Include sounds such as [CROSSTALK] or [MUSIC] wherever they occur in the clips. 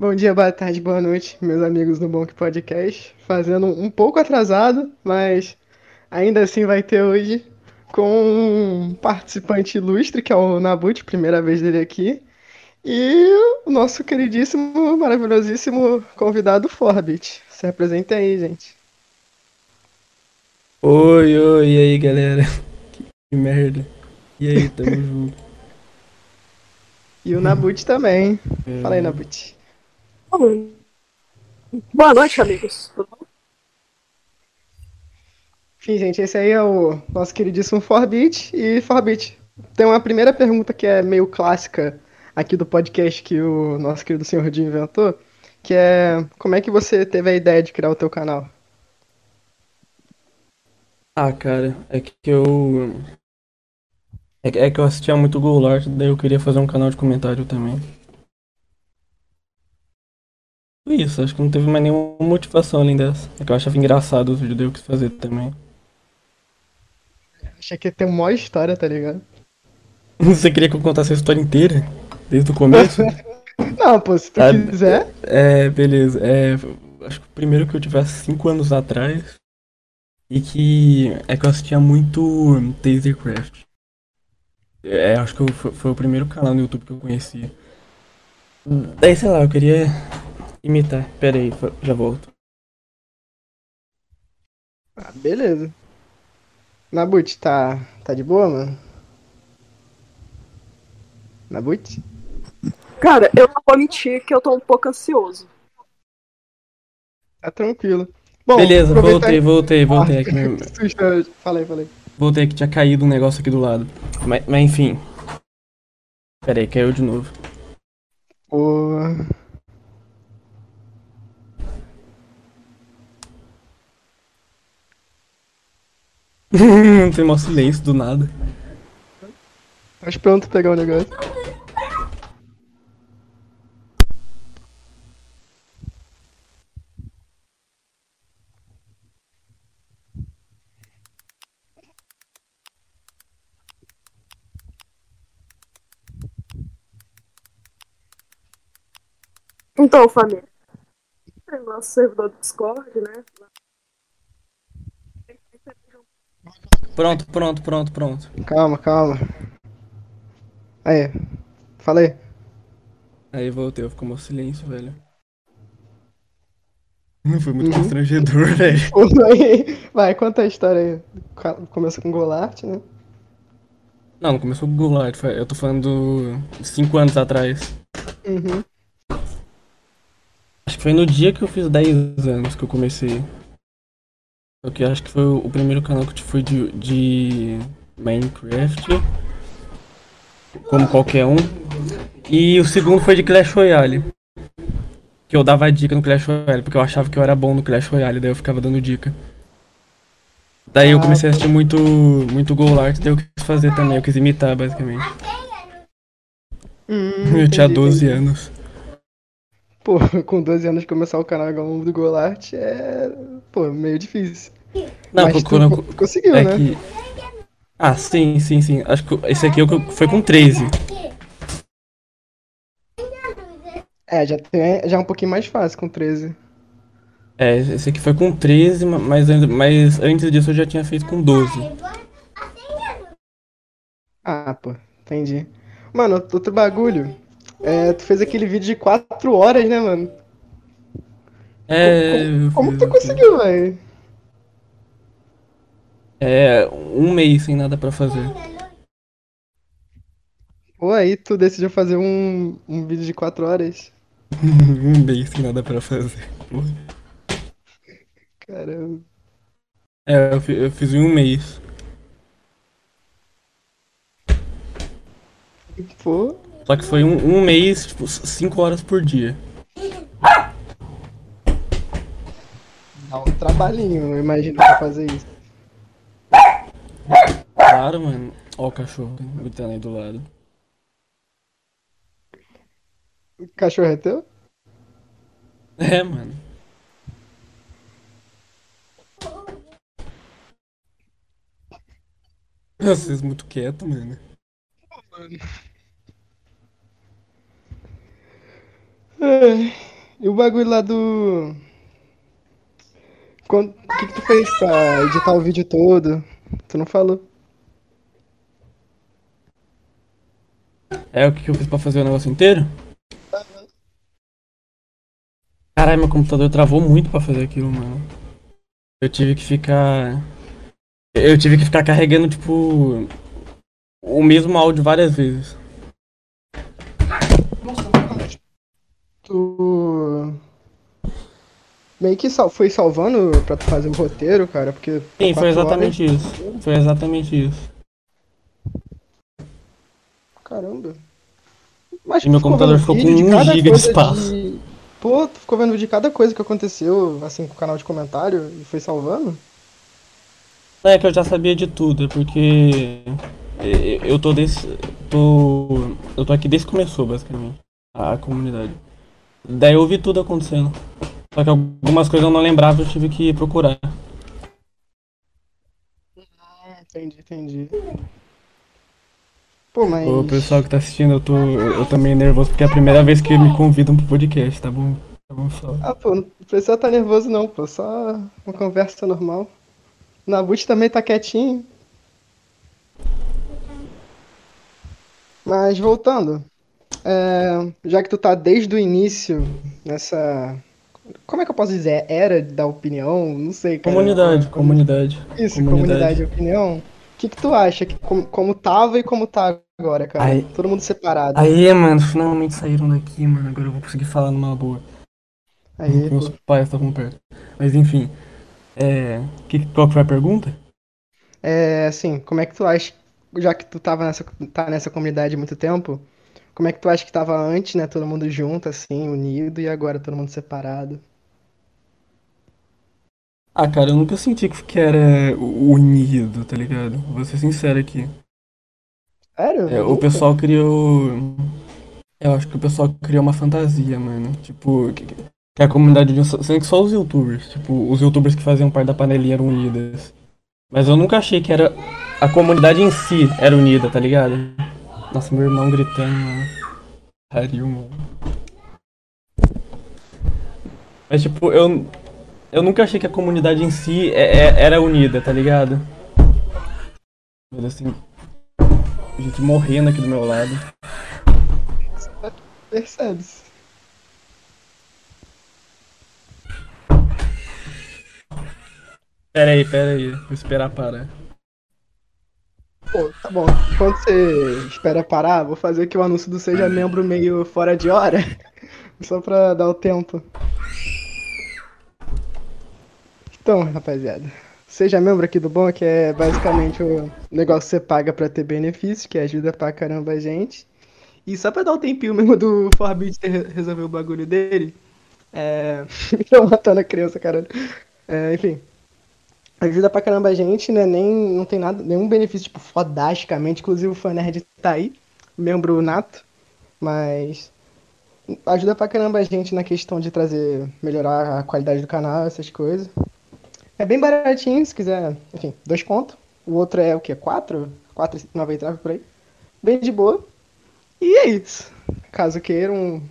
Bom dia, boa tarde, boa noite, meus amigos do Bonk Podcast. Fazendo um pouco atrasado, mas ainda assim vai ter hoje com um participante ilustre, que é o Nabut, primeira vez dele aqui, e o nosso queridíssimo, maravilhosíssimo convidado Forbit. Se apresenta aí, gente. Oi, oi, e aí, galera? Que merda. E aí, tamo [LAUGHS] junto. E o Nabut também. É. Fala aí, Nabut. Boa noite, amigos. Tudo bom? Enfim, gente, esse aí é o nosso queridíssimo Forbit. E Forbit, tem uma primeira pergunta que é meio clássica aqui do podcast que o nosso querido senhor Jim inventou, que é como é que você teve a ideia de criar o teu canal? Ah, cara, é que eu. É que é que eu assistia muito Golart, daí eu queria fazer um canal de comentário também. Isso, acho que não teve mais nenhuma motivação além dessa. É que eu achava engraçado os vídeos, daí eu quis fazer também. Achei que ia ter uma história, tá ligado? [LAUGHS] Você queria que eu contasse a história inteira? Desde o começo? [LAUGHS] Não, pô, se tu Ah, quiser. É, beleza. É, acho que o primeiro que eu tive há 5 anos atrás. E que é que eu assistia muito Tasercraft. É, acho que eu- foi, foi o primeiro canal no YouTube que eu conhecia. Daí, sei lá, eu queria imitar. Pera aí, já volto. Ah, beleza. Nabut, tá, tá de boa, mano? Nabut? Cara, eu não vou mentir que eu tô um pouco ansioso. Tá tranquilo. Bom, Beleza, voltei, voltei, voltei. Ah, Aqui, meu- fala aí. voltei que tinha caído um negócio aqui do lado. Mas, mas enfim. Pera aí, caiu de novo. Pô. [LAUGHS] Tem mó silêncio do nada. Tá pronto pegar o negócio. Então, família. Tem nosso servidor do Discord, né? Pronto, pronto, pronto, pronto. Calma, calma. Aí, fala aí. Aí voltei, ficou mó silêncio, velho. [LAUGHS] Foi muito Uhum. constrangedor, [LAUGHS] velho. [LAUGHS] Vai, conta a história aí. Começa com Golart, né? Não, não começou o Goulart, foi- eu tô falando cinco anos atrás. Uhum. Acho que foi no dia que eu fiz 10 anos que eu comecei. Só que acho que foi o primeiro canal que foi de, de Minecraft. Como qualquer um. E o segundo foi de Clash Royale. Que eu dava dica no Clash Royale, porque eu achava que eu era bom no Clash Royale, daí eu ficava dando dica. Daí eu Ah, comecei a assistir muito, muito Goulart, daí eu quis fazer também, eu quis imitar basicamente. Hum, Eu tinha entendi, 12 entendi. anos. Pô, [LAUGHS] com 12 anos começar o canal igual o do Golart é, pô, meio difícil. Não, Mas porque tu quando eu, co- conseguiu, É né? que. Ah, sim, sim, sim. Acho que esse aqui foi com 13. É, já tem, já é um pouquinho mais fácil com 13. É, esse aqui foi com 13, ma- mas, ainda- mas antes disso eu já tinha feito com 12. Ah, pô, entendi. Mano, outro bagulho. É, tu fez aquele vídeo de 4 horas, né, mano? É. eu Como fiz- tu conseguiu, velho? É, um mês sem nada pra fazer. Pô, aí tu decidiu fazer um, um vídeo de 4 horas. [LAUGHS] um mês sem nada pra fazer. Caramba. É, eu, eu fiz em um mês. Pô, Só que foi um, um mês, tipo, 5 horas por dia. dá um trabalhinho, eu imagino, pra fazer isso. Claro, mano. Ó o cachorro gritando aí do lado. O cachorro é teu? É, mano. Vocês muito quieto, mano. Ai. E o bagulho lá do. Quando- O que, que tu fez pra editar o vídeo todo? Tu não falou. É o que que eu fiz pra fazer o negócio inteiro? Caralho, meu computador travou muito pra fazer aquilo, mano. Eu tive que ficar. Eu tive que ficar carregando, tipo. O mesmo áudio várias vezes. Tu. Meio que sal- foi salvando pra tu fazer o roteiro, cara, porque. Sim, foi exatamente isso. Foi exatamente isso. horas- Caramba. Mas E meu computador ficou com vídeo de um cada giga de espaço. de- [LAUGHS] Pô, tu ficou vendo de cada coisa que aconteceu, assim, com o canal de comentário e foi salvando? É que eu já sabia de tudo, é porque eu tô desse. tô. Eu tô aqui desde que começou, basicamente, a comunidade. Daí eu vi tudo acontecendo. Só que algumas coisas eu não lembrava, eu tive que procurar. Entendi, entendi. Pô, mas. O pessoal que tá assistindo, eu tô. Eu tô meio nervoso porque é a primeira vez que me convidam pro podcast, tá bom? Tá bom só. Ah, pô, não precisa estar nervoso não, pô. Só uma conversa normal. Nabut também tá quietinho. Mas voltando. É, já que tu tá desde o início nessa. Como é que eu posso dizer? Era da opinião? Não sei, cara. Comunidade, comunidade. Isso, comunidade. comunidade de opinião. O que que tu acha? Que, como, como tava e como tá agora, cara? Aí- Todo mundo separado. Aí, mano, finalmente saíram daqui, mano. Agora eu vou conseguir falar numa boa. Aí, Meus pô. pais estavam perto. Mas enfim. É. Que, qual que foi a pergunta? É, assim, como é que tu acha, já que tu tava nessa, tá nessa comunidade há muito tempo, como é que tu acha que tava antes, né? Todo mundo junto, assim, unido, e agora todo mundo separado? Ah, cara, eu nunca senti que era unido, tá ligado? Vou ser sincero aqui. Sério? É, o pessoal criou. Eu acho que o pessoal criou uma fantasia, mano. Tipo, que, que a comunidade de. Sendo que só os youtubers. Tipo, os youtubers que faziam parte da panelinha eram unidas. Mas eu nunca achei que era. A comunidade em si era unida, tá ligado? Nossa, meu irmão gritando, mano. Pariu, mano. Mas tipo, eu. Eu nunca achei que a comunidade em si é- é- era unida, tá ligado? Mas assim. Gente morrendo aqui do meu lado. Percebe-se. Pera aí, pera aí. Vou esperar parar. Pô, tá bom. Enquanto você espera parar, vou fazer aqui o anúncio do Seja Membro meio fora de hora, [LAUGHS] só pra dar o tempo. Então, rapaziada, seja membro aqui do Bom, que é basicamente o negócio que você paga pra ter benefício, que ajuda pra caramba a gente. E só pra dar um tempinho mesmo do Forbit ter resolver o bagulho dele, é... [LAUGHS] Tô matando a criança, caralho. É, enfim, ajuda pra caramba a gente, né? Nem, não tem nada, nenhum benefício, tipo, fodasticamente. Inclusive o Fanerd tá aí, membro nato. Mas ajuda pra caramba a gente na questão de trazer, melhorar a qualidade do canal, essas coisas. É bem baratinho, se quiser, enfim, dois contos. O outro é o quê? Quatro? Quatro nove por aí. Bem de boa. E é isso. Caso queiram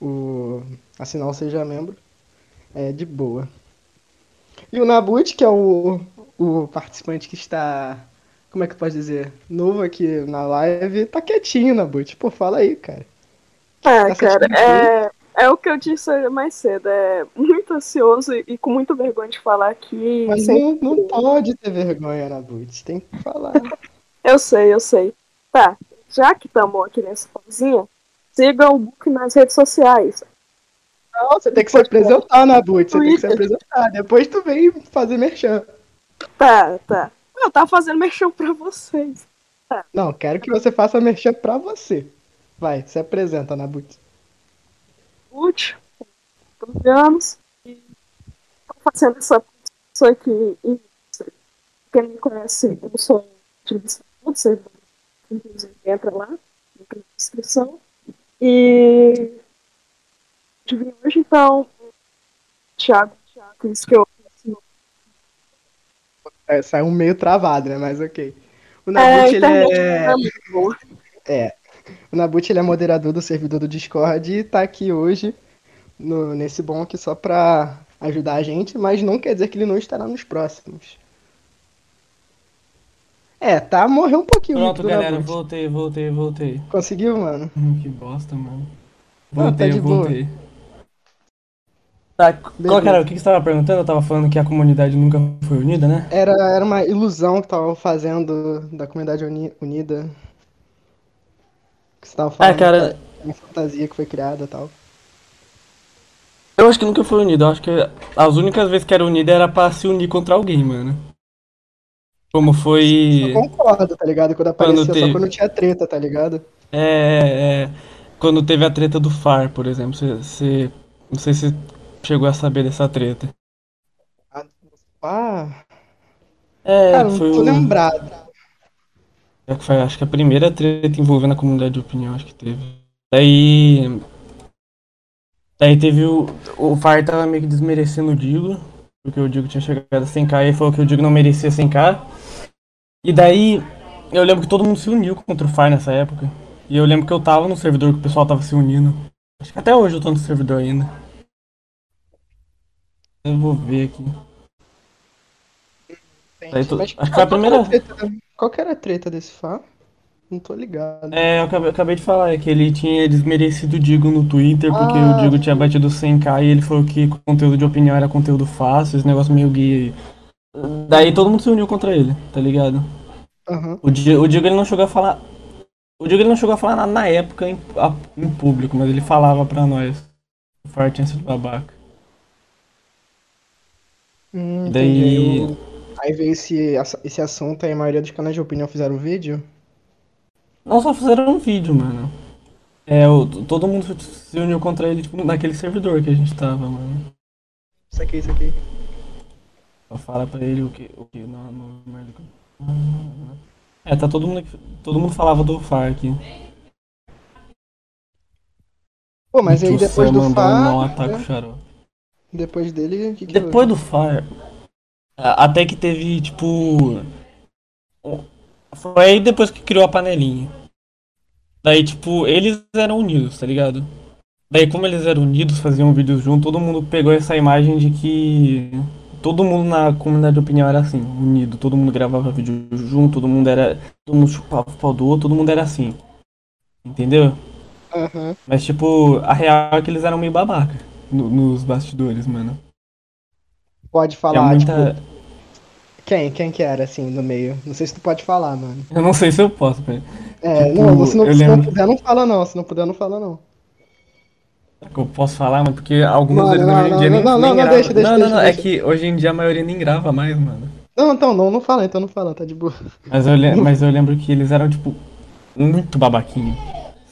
o assinar Seja Membro, é de boa. E o Nabut, que é o, o participante que está, como é que eu posso dizer, novo aqui na live, tá quietinho, Nabut. Pô, fala aí, cara. É, Tá cara, é, é o que eu disse mais cedo. É muito ansioso e, com muita vergonha de falar aqui. Mas sem- não, não pode ter vergonha, Nabut. Tem que falar. Eu sei, eu sei. Tá, já que estamos aqui nessa pausinha, siga o Book nas redes sociais. Não, você tem que se apresentar, Nabut. Você tem que se apresentar. Depois tu vem fazer merchan. Tá, tá. Eu tava fazendo mexão pra vocês. Não, quero que você faça merchan pra você. Vai, se apresenta, Nabut. útil, 12 anos, e tô fazendo essa produção aqui. Quem me conhece, eu sou ativista servidor, inclusive entra lá, na descrição. E de vir hoje, então, Thiago, Thiago, isso que eu assim, É, saiu meio travado, né? Mas ok. O é, Nabut, ele é. não é boa. O Nabut ele é moderador do servidor do Discord e tá aqui hoje no, nesse bonk só pra ajudar a gente, mas não quer dizer que ele não estará nos próximos. É, tá, morreu um pouquinho. Pronto, galera, voltei, voltei, voltei. Conseguiu, mano? Hum, que bosta, mano. Não, Voltei, tá de eu boa. Tá, qual era? O que que você tava perguntando? Eu tava falando que a comunidade nunca foi unida, né? Era, era uma ilusão que tava fazendo da comunidade uni- unida. Que você tava falando Ah, cara, uma fantasia que foi criada e tal. eu acho que nunca foi unida. Eu acho que as únicas vezes que era unida era pra se unir contra alguém, mano. Como foi. Eu concordo, tá ligado? Quando aparecia, só teve. quando tinha treta, tá ligado? É, é, é. Quando teve a treta do FAR, por exemplo. Você, não sei se chegou a saber dessa treta. Ah, É, cara, não foi tô o. lembrado. É que foi, acho que a primeira treta envolvendo a comunidade de opinião, acho que teve. Daí. Daí teve o. O FAR tava meio que desmerecendo o Digo, porque o Digo tinha chegado a 100k e falou que o Digo não merecia 100k. E daí. Eu lembro que todo mundo se uniu contra o FAR nessa época. E eu lembro que eu tava no servidor que o pessoal tava se unindo. Acho que até hoje eu tô no servidor ainda. Eu vou ver aqui. Daí tu- Mas [LAUGHS] acho que foi a qual que era primeira- treta- Qual que era a treta desse Fá? Não tô ligado. É, eu acabei, acabei de falar, é que ele tinha desmerecido o Digo no Twitter, porque Ah, o Digo tinha batido 100k e ele falou que conteúdo de opinião era conteúdo fácil, esse negócio meio aí. Daí todo mundo se uniu contra ele, tá ligado? Aham. O Digo, o Digo ele não chegou a falar. O Digo ele não chegou a falar nada na época em, a- em público, mas ele falava pra nós. O Far tinha sido babaca. Hum, Daí-. Aí, o- aí veio esse, esse assunto aí, a maioria dos canais de opinião fizeram um vídeo. Não só fizeram um vídeo, mano. É, o, todo mundo se uniu contra ele, tipo, naquele servidor que a gente tava, mano. Isso aqui, isso aqui. Só fala pra ele o que. O que não, não, não- É, tá todo mundo. aqui- Todo mundo falava do FAR aqui. Pô, mas aí O depois do um Não ataca o né? xarope. Depois dele, que que Depois houve? do FAR. a- Até que teve, tipo. um- Foi aí depois que criou a panelinha. Daí, tipo, eles eram unidos, tá ligado? Daí, como eles eram unidos, faziam vídeos junto, todo mundo pegou essa imagem de que. Todo mundo na comunidade de opinião era assim, unido. Todo mundo gravava vídeo junto, todo mundo era. Todo mundo chupava o pau do outro, todo mundo era assim. Entendeu? Aham. Mas, tipo, a real é que eles eram meio babaca no- nos bastidores, mano. Pode É falar, muita. tipo, quem? Quem que era, assim, no meio? Não sei se tu pode falar, mano. Eu não sei se eu posso, velho. É, Tipo, não, se não, se não lembro- puder, não fala não. Se não puder, não fala não. Que eu posso falar, mano? Porque alguns Não, deles não, hoje em não, dia não, nem, não, não, gravam. deixa, deixa, não, não, não, deixa. é que hoje em dia a maioria nem grava mais, mano. Não, então, não, não fala, então não fala, tá de boa. Mas eu, le- [LAUGHS] mas eu lembro que eles eram, tipo, muito babaquinho.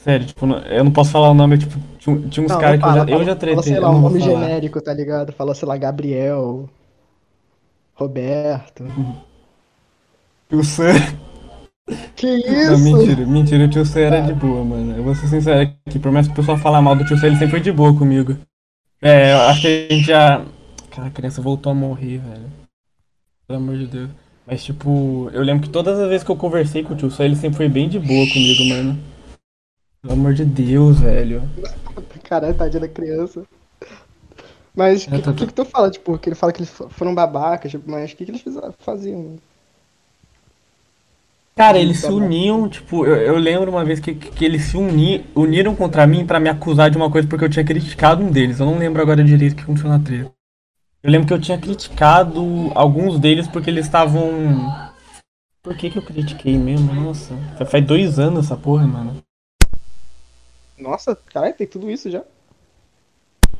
Sério, tipo, não- eu não posso falar o nome, tipo, tinha, uns Não, caras não que eu já, eu já tretei, Fala, sei lá, não um nome genérico, tá ligado? Fala, sei lá, Gabriel, Roberto. Tio Sam. Que [LAUGHS] Não, isso? mentira, mentira, o tio Sam era de boa, mano. Eu vou ser sincero aqui, por mais que o pessoal falar mal do tio Sam, ele sempre foi de boa comigo. É, eu acho que a gente já. Cara, a criança voltou a morrer, velho. Pelo amor de Deus. Mas, tipo, eu lembro que todas as vezes que eu conversei com o tio Sam, ele sempre foi bem de boa comigo, mano. Pelo amor de Deus, velho. Caralho, tadinha da criança. Mas o É, que, tá- que, que tu fala, tipo, que ele fala que eles fo- foram babacas, tipo, mas o que, que eles faziam? Cara, eles se Tá uniam, tipo, eu, eu lembro uma vez que, que eles se uni, uniram contra mim pra me acusar de uma coisa porque eu tinha criticado um deles. Eu não lembro agora direito que funciona a treta. Eu lembro que eu tinha criticado alguns deles porque eles estavam. Por que que eu critiquei mesmo? Nossa, fa- faz dois anos essa porra, mano. Nossa, caralho, tem tudo isso já?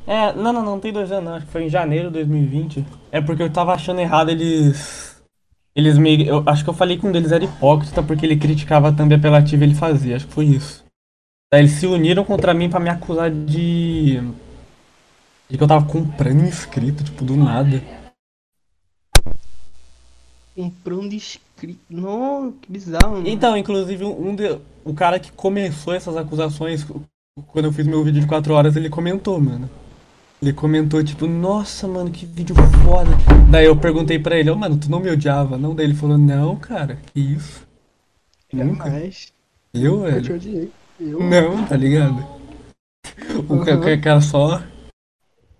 É, não, não, não tem dois anos, não. Acho que foi em janeiro de 2020. É porque eu tava achando errado eles. Eles meio. Eu acho que eu falei que um deles era hipócrita porque ele criticava apelativa e ele fazia. Acho que foi isso. Daí eles se uniram contra mim pra me acusar de. De que eu tava comprando inscrito, tipo, do nada. Comprando inscrito. Não, que bizarro, mano. Então, inclusive, um de... o cara que começou essas acusações, quando eu fiz meu vídeo de 4 horas, ele comentou, mano. Ele comentou, tipo, nossa, mano, que vídeo foda. Daí eu perguntei pra ele, ô, mano, tu não me odiava, não? Daí ele falou, não, cara, que isso? Nunca. Jamais. Eu, Eu te velho? odiei. Eu? Não, tá ligado? O Uhum. ca- cara só.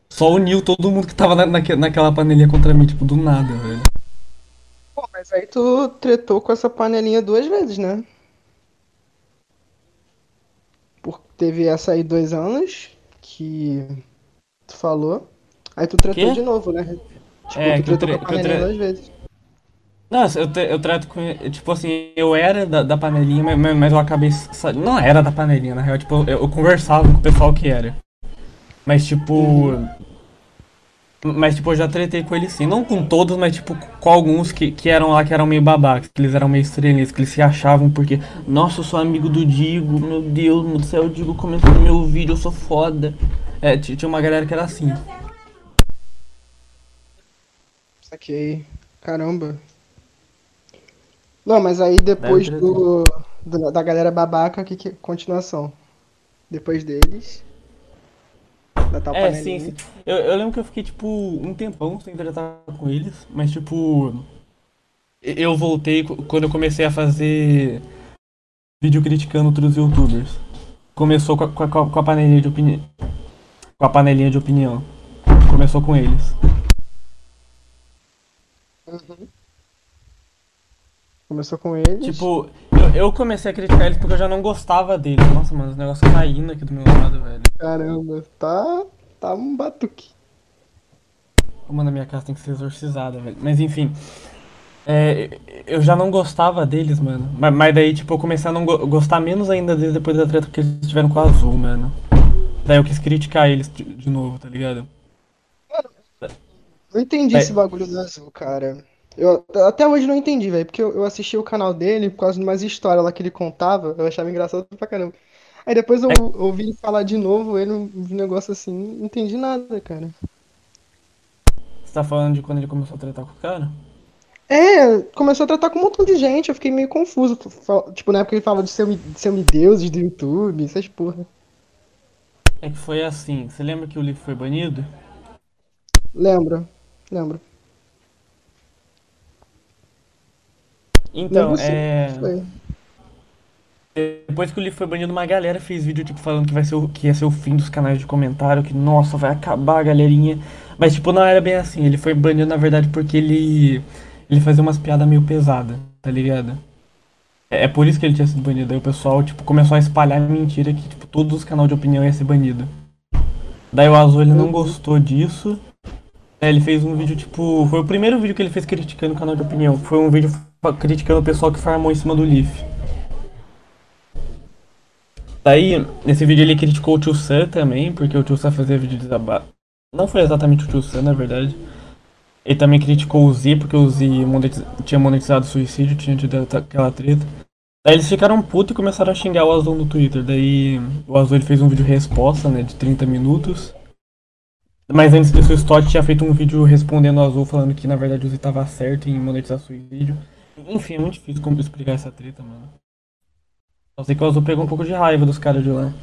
só uniu todo mundo que tava na, naque- naquela panelinha contra mim, tipo, do nada, velho. Aí tu tretou com essa panelinha duas vezes, né? Porque teve essa aí dois anos que tu falou. Aí tu tretou Quê? de novo, né? Tipo, É, tu que eu tre- com a eu tre- duas vezes. Nossa, eu, tra- eu trato com. Tipo assim, eu era da, da panelinha, mas, mas- eu acabei. Não era da panelinha, na real. Tipo, eu, eu conversava com o pessoal que era. Mas, tipo. Mas, tipo, eu já tretei com eles sim. Não com todos, mas, tipo, com alguns que, que eram lá, que eram meio babacas. Que eles eram meio estrelinhas, que eles se achavam porque. Nossa, eu sou amigo do Digo. Meu Deus do céu, o Digo começou no meu vídeo, eu sou foda. É, tinha uma galera que era assim. Saquei. Caramba. Não, mas aí depois do, do- da galera babaca, que, que continuação? Depois deles. Da tal É, panelinha. sim, sim. Eu, eu lembro que eu fiquei, tipo, um tempão sem tratar com eles, mas, tipo, eu voltei quando eu comecei a fazer vídeo criticando outros youtubers. Começou com a, com a, com a panelinha de opinião. Com a panelinha de opinião. Começou com eles. Começou com eles. Tipo, eu, eu comecei a criticar eles porque eu já não gostava deles. Nossa, mano, os negócios caindo aqui do meu lado, velho. Caramba, tá. Tá um batuque. Uma na minha casa tem que ser exorcizada, velho. Mas enfim. É, eu já não gostava deles, mano. Mas, mas daí, tipo, eu comecei a não go- gostar menos ainda deles depois da treta que eles tiveram com a Azul, mano. Daí eu quis criticar eles de, de novo, tá ligado? Não entendi É. esse bagulho do azul, cara. Eu até hoje não entendi, velho. Porque eu, eu assisti o canal dele por causa de umas histórias lá que ele contava. Eu achava engraçado pra caramba. Aí depois eu É. ouvi ele falar de novo, ele um negócio assim, não entendi nada, cara. Você tá falando de quando ele começou a tretar com o cara? É, começou a tratar com um montão de gente, eu fiquei meio confuso. Fa- Tipo, na época ele falava de semideuses do YouTube, essas porra. É que foi assim. Você lembra que o livro foi banido? Lembro, lembro. Então, Lembro sim, é. Depois que o livro foi banido, uma galera fez vídeo, tipo, falando que vai ser o, que ia ser o fim dos canais de comentário, que, nossa, vai acabar a galerinha. Mas, tipo, não era bem assim. Ele foi banido, na verdade, porque ele. Ele fazia umas piadas meio pesadas, tá ligado? É, é por isso que ele tinha sido banido. Aí o pessoal, tipo, começou a espalhar mentira que, tipo, todos os canais de opinião iam ser banido. Daí o Azul, ele não gostou disso. Ele fez um vídeo, tipo. Foi o primeiro vídeo que ele fez criticando o canal de opinião. Foi um vídeo criticando o pessoal que farmou em cima do Leaf. Daí, nesse vídeo ele criticou o Tio Sam também, porque o Tio Sam fazia vídeo de desabafo. Não foi exatamente o Tio Sam, na verdade. Ele também criticou o Z, porque o Z monetiz- tinha monetizado o suicídio, tinha tido aquela treta. Daí eles ficaram putos e começaram a xingar o Azul no Twitter. Daí o Azul ele fez um vídeo resposta, né, de 30 minutos. Mas antes disso o Stott tinha feito um vídeo respondendo o Azul, falando que na verdade o Z tava certo em monetizar suicídio. Enfim, é muito difícil como explicar essa treta, mano. Só sei que o Azul pegou um pouco de raiva dos caras de lá.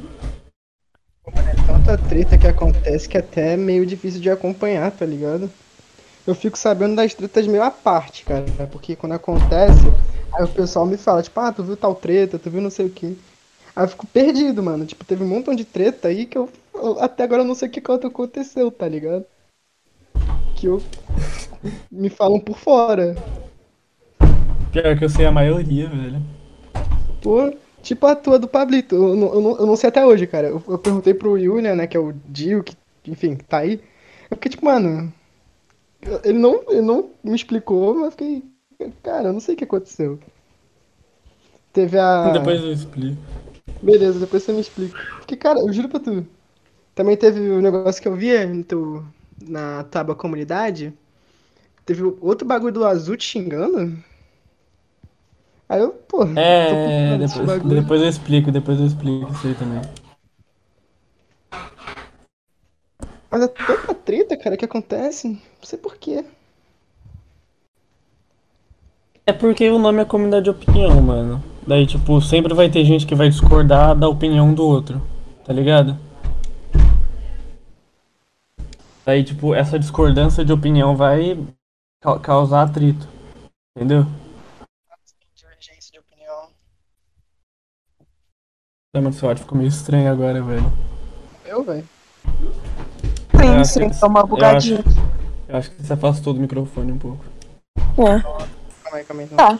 Tanta treta que acontece que até é meio difícil de acompanhar, tá ligado? Eu fico sabendo das tretas meio à parte, cara. Porque quando acontece, aí o pessoal me fala, tipo, ah, tu viu tal treta, tu viu não sei o quê. Aí eu fico perdido, mano. Tipo, teve um montão de treta aí que eu até agora eu não sei o que que aconteceu, tá ligado? Que eu me falam por fora. Pior que eu sei a maioria, velho. Pô, tipo a tua do Pablito. Eu não, eu não, eu não sei até hoje, cara. Eu, eu perguntei pro Julian, né, que é o Dio, que, enfim, tá aí. Eu fiquei tipo, mano. Ele não, ele não me explicou, mas eu fiquei. Cara, eu não sei o que aconteceu. Teve a. Depois eu explico. Beleza, depois você me explica. Porque, cara, eu juro pra tu. Também teve o negócio que eu vi no teu, na tábua comunidade. Teve outro bagulho do azul te xingando. Aí eu, pô. É, depois, depois eu explico, depois eu explico isso aí também. Mas é tanta treta, cara, que acontece. Não sei por quê. É porque o nome é comunidade de opinião, mano. Daí, tipo, sempre vai ter gente que vai discordar da opinião do outro, tá ligado? Daí, tipo, essa discordância de opinião vai ca- causar atrito, entendeu? Divergência de opinião. É, mano, seu áudio ficou meio estranho agora, velho. Eu, velho. Eu acho sim, que- dá uma eu bugadinha. acho- Eu acho que você afastou do microfone um pouco. É. Calma aí, calma aí. Tá.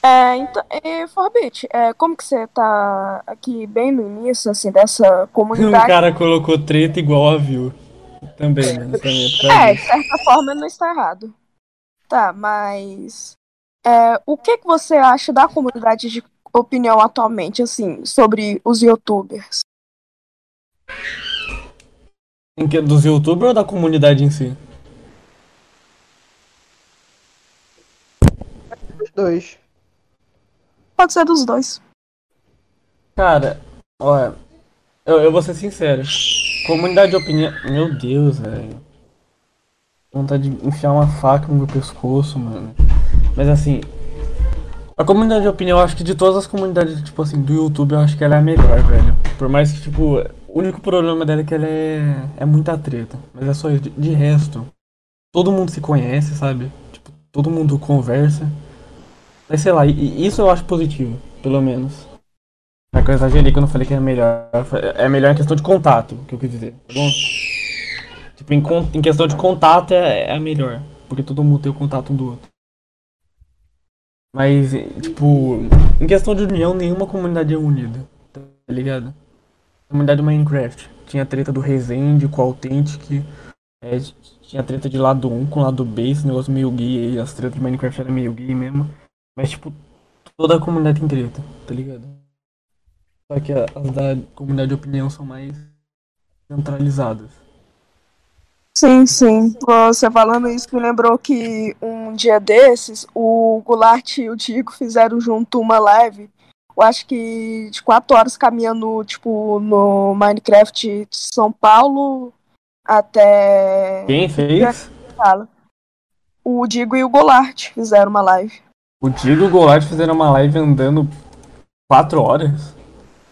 É, então, e Forbit, é, como que você tá aqui bem no início, assim, dessa [LAUGHS] O comunidade? cara colocou treta igual a viu. Também, né? Também é de certa forma não está errado. Tá, mas é, o que, que você acha da comunidade de opinião atualmente, assim, sobre os youtubers? Dos youtubers ou da comunidade em si? Os dois. Pode ser dos dois. Cara, olha, eu, eu vou ser sincero. Comunidade de opinião. Meu Deus, velho. Vontade de enfiar uma faca no meu pescoço, mano. Mas assim. A comunidade de opinião, eu acho que de todas as comunidades, tipo assim, do YouTube, eu acho que ela é a melhor, velho. Por mais que, tipo, o único problema dela é que ela é. é muita treta. Mas é só isso. De, de resto, todo mundo se conhece, sabe? Tipo, todo mundo conversa. Mas sei lá, e- isso eu acho positivo, pelo menos. É que eu exagerei quando eu falei que é melhor. É melhor em questão de contato, que eu quis dizer, tá bom? Tipo, em, em questão de contato é, é melhor. Porque todo mundo tem o contato um do outro. Mas, tipo, em questão de união, nenhuma comunidade é unida, tá ligado? Comunidade do Minecraft. Tinha treta do Resende com o Authentic. é, tinha treta de lado 1 com lado B, esse negócio meio gay as tretas do Minecraft eram meio gay mesmo. Mas, tipo, toda a comunidade tem treta, tá ligado? Só que a- as da comunidade de opinião são mais centralizadas. Sim, sim. Você falando isso me lembrou que um dia desses, o Goulart e o Diego fizeram junto uma live. Eu acho que de quatro horas caminhando, tipo, no Minecraft de São Paulo até. Quem fez? O Diego e o Goulart fizeram uma live. O Diego e o Goulart fizeram uma live andando 4 horas.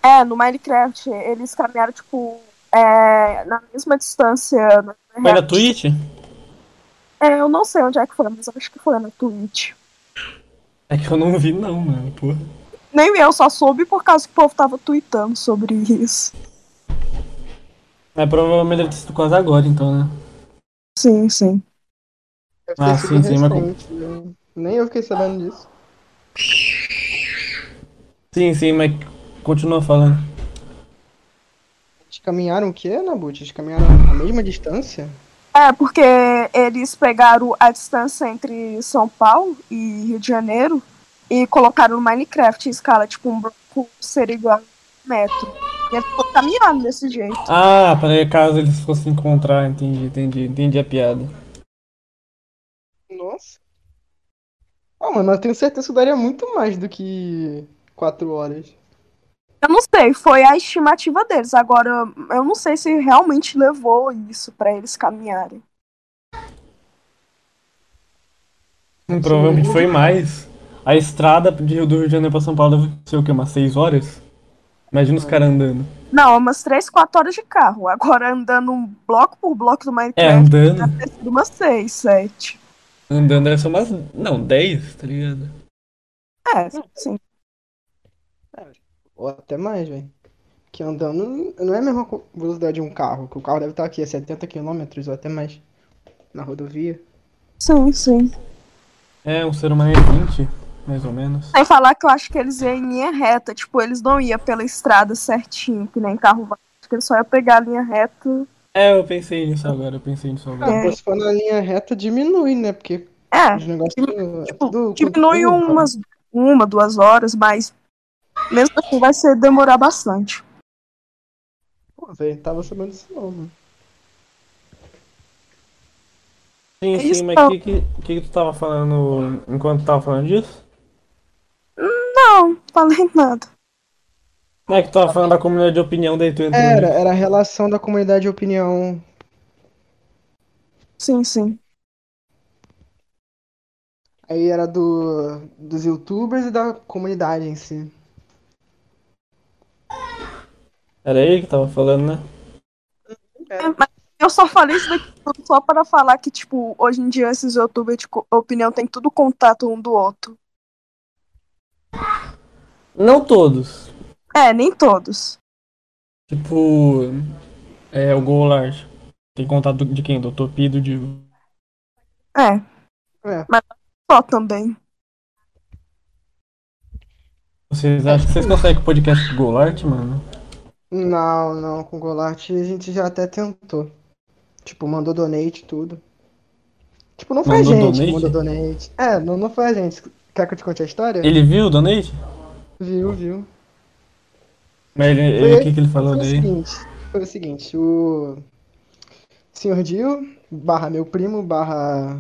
É, no Minecraft, eles caminharam, tipo, é, na mesma distância. na Foi na Twitch? É, eu não sei onde é que foi, mas eu acho que foi na Twitch. É que eu não vi não, mano, porra. Nem eu, só soube por causa que o povo tava tweetando sobre isso. Mas provavelmente deve ter sido quase agora, então, né? Sim, sim. Deve Ah, sim, sim, mas né? Nem eu fiquei sabendo disso. Sim, sim, mas continua falando. Eles caminharam o quê, Nabut? Eles caminharam a mesma distância? É, porque eles pegaram a distância entre São Paulo e Rio de Janeiro e colocaram no Minecraft em escala, tipo, um bloco ser igual a um metro. E ele ficou caminhando desse jeito. Ah, para caso eles fossem encontrar, entendi, entendi, entendi a piada. Nossa. Ah, mano, eu tenho certeza que daria muito mais do que quatro horas. Eu não sei, foi a estimativa deles. Agora, eu não sei se realmente levou isso pra eles caminharem. Provavelmente foi mais. A estrada de- do Rio de Janeiro pra São Paulo deve ser o quê? Umas 6 horas? Imagina os caras andando. Não, umas 3, 4 horas de carro. Agora andando um bloco por bloco do É, Minecraft, andando. deve ter umas 6, 7. Andando deve ser umas. Não, 10, tá ligado? É, sim. Ou até mais, velho. Que andando não é a mesma velocidade de um carro. Que o carro deve estar aqui a 70 km ou até mais. Na rodovia. Sim, sim. É, um ser humano é 20, mais ou menos. Sem falar que eu acho que eles iam em linha reta. Tipo, eles não iam pela estrada certinho, que nem carro vai. Acho que eles só iam pegar a linha reta. É, eu pensei nisso agora, eu pensei nisso agora. É. se for na linha reta, diminui, né? Porque É, os negócios. é tipo, tudo diminui curva. umas uma, duas horas, mas mesmo assim vai ser demorar bastante. Pô, velho, tava sabendo disso não, mano. Sim, É isso, sim, mas não. o que, que, que tu tava falando enquanto tava falando disso? Não, falei nada. Não é que tu tava falando da comunidade de opinião, daí tu entrou Era, nisso. era a relação da comunidade de opinião. Sim, sim. Aí era do, dos youtubers e da comunidade em si. Era aí que tava falando, né? É, mas eu só falei isso daqui só para falar que, tipo, hoje em dia esses youtubers de co- opinião tem tudo contato um do outro. Não todos. É, nem todos. Tipo. É, o Goulart. Tem contato de quem? Do Topi e do Digo. É, É. só também. Vocês acham que vocês conseguem o podcast do Golart, mano? Não, não, com o Golart a gente já até tentou. Tipo, mandou donate tudo. Tipo, não foi a Mandou gente que donate? mandou donate. É, não, não foi a gente. Quer que eu te conte a história? Ele viu o donate? Viu, viu. Mas ele, ele- o que, que ele falou Foi o daí? seguinte, foi o seguinte, o senhor Dio, barra meu primo, barra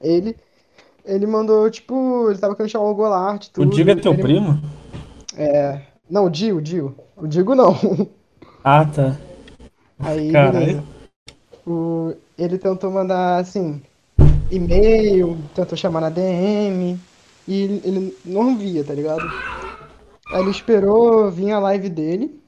ele, ele mandou, tipo, ele tava querendo chamar o Golart, O tudo. Digo é teu ele- primo? Não, o Dio, o Dio. O Digo não. Ah, tá. Aí, Caralho. O, ele tentou mandar, assim, e-mail, tentou chamar na DM, e ele, ele não via, tá ligado? Aí ele esperou vir a live dele,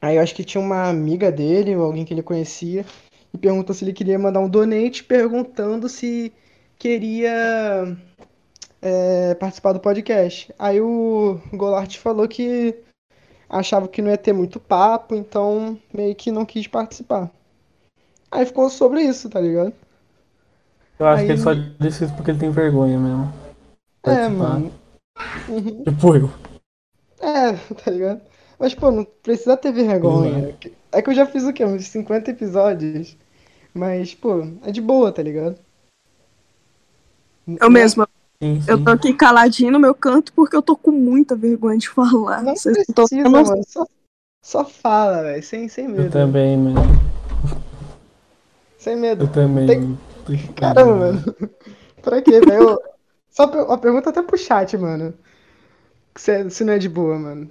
aí eu acho que tinha uma amiga dele, ou alguém que ele conhecia, e perguntou se ele queria mandar um donate, perguntando se queria é, participar do podcast. Aí o Golart falou que achava que não ia ter muito papo, então meio que não quis participar. Aí ficou sobre isso, tá ligado? Eu acho Aí- que ele só disse isso porque ele tem vergonha mesmo. É, Participar. mano. Uhum. Tipo eu. É, tá ligado? Mas, pô, não precisa ter vergonha. É que eu já fiz o quê? Uns 50 episódios. Mas, pô, é de boa, tá ligado? Eu mesma. Sim, sim. Eu tô aqui caladinho no meu canto porque eu tô com muita vergonha de falar. Não Vocês não tão precisa, vendo? mano. Só, só fala, velho. Sem, sem Eu medo. também, mano. Sem medo. Eu também. Tem- Caramba, mano. [LAUGHS] Pra quê, velho? Só uma pergunta até pro chat, mano. Se, se não é de boa, mano.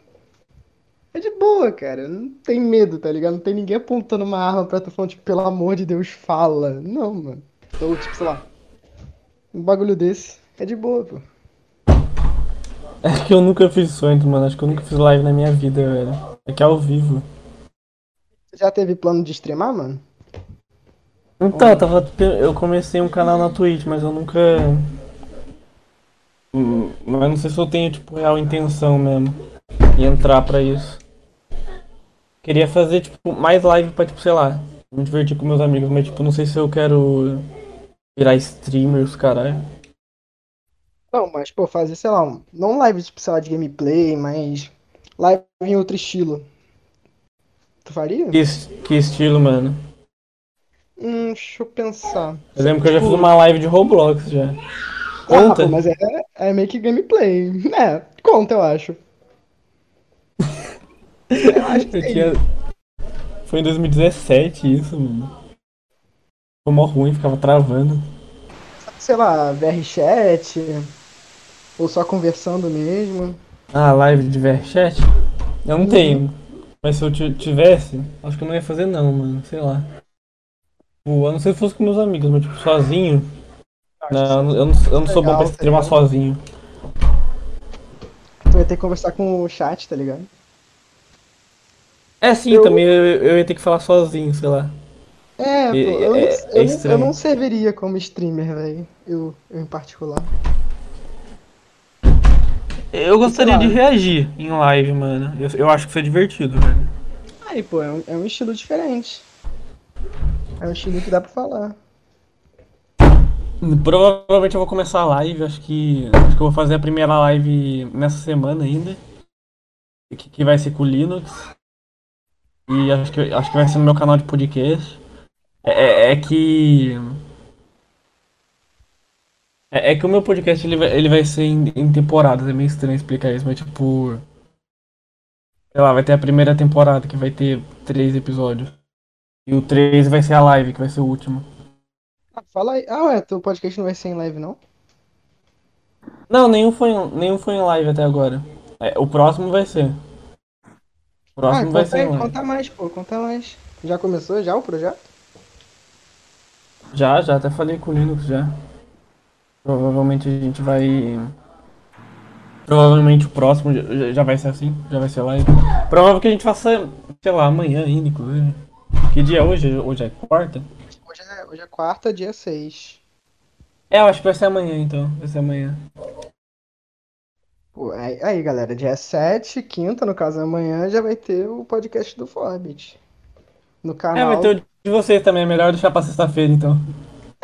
É de boa, cara. Não tem medo, tá ligado? Não tem ninguém apontando uma arma pra tu falando, tipo, pelo amor de Deus, fala. Não, mano. Ou, tipo, sei lá. Um bagulho desse. É de boa, pô. É que eu nunca fiz isso antes, mano. Acho que eu nunca fiz live na minha vida, velho. É que é ao vivo. Você já teve plano de streamar, mano? Então, eu tava. Eu comecei um canal na Twitch, mas eu nunca. Hum, Mas não sei se eu tenho, tipo, real intenção mesmo. E entrar pra isso. Queria fazer, tipo, mais live pra, tipo, sei lá, me divertir com meus amigos, mas, tipo, não sei se eu quero virar streamer, os caralho. Não, mas, pô, fazer, sei lá, um, não live, tipo, sei lá, de gameplay, mas live em outro estilo. Tu faria? Que, que estilo, mano? Hum, deixa eu pensar. Eu lembro que eu já Tipo- fiz uma live de Roblox já. Ah, Conta? pô, mas é, é meio que gameplay. [LAUGHS] É, conta, eu acho. Eu acho que Eu tinha... Foi em 2017 isso, mano. Foi mó ruim, ficava travando. Sei lá, VRChat, ou só conversando mesmo. Ah, live de VRChat? Eu não tenho. Mas se eu ti- tivesse, acho que eu não ia fazer não, mano. Sei lá. Tipo, a não ser se fosse com meus amigos, mas tipo, sozinho. Não, eu não, eu não sou bom pra tá streamar sozinho. Tu vai ter que conversar com o chat, tá ligado? É sim, Eu- também eu, eu ia ter que falar sozinho, sei lá. É, pô, É- eu, não- é- eu, é não- eu não serviria como streamer, velho. Eu, eu em particular. Eu gostaria de reagir em live, mano. Eu, eu acho que isso é divertido, velho. Aí, pô, é um, é um estilo diferente. É um estilo que dá pra falar. Provavelmente eu vou começar a live, acho que. Acho que eu vou fazer a primeira live nessa semana ainda. Que, que vai ser com o Linux. E acho que, acho que vai ser no meu canal de podcast. É, é- é que. É, é que o meu podcast ele vai, ele vai ser em, em temporadas, é meio estranho explicar isso, mas tipo. Sei lá, vai ter a primeira temporada que vai ter três episódios. E o 3 vai ser a live, que vai ser o último. Ah, fala aí. Ah, ué, teu podcast não vai ser em live, não? Não, nenhum foi, em- nenhum foi em live até agora. É, o próximo vai ser. O próximo ah, vai ser em aí, live. conta mais, pô, conta mais. Já começou já o projeto? Já, já até falei com o Linux já. Provavelmente a gente vai. Provavelmente o próximo já- vai ser assim, já vai ser live. Provável que a gente faça, sei lá, amanhã ainda, inclusive. Que dia é hoje? Hoje é quarta? Hoje é, hoje é quarta, dia 6. É, eu acho que vai ser amanhã então. Vai ser amanhã. Pô, aí, aí, galera, dia 7, quinta, no caso amanhã, já vai ter o podcast do Forbit. No É, canal. vai ter o de vocês também, é melhor deixar pra sexta-feira, então.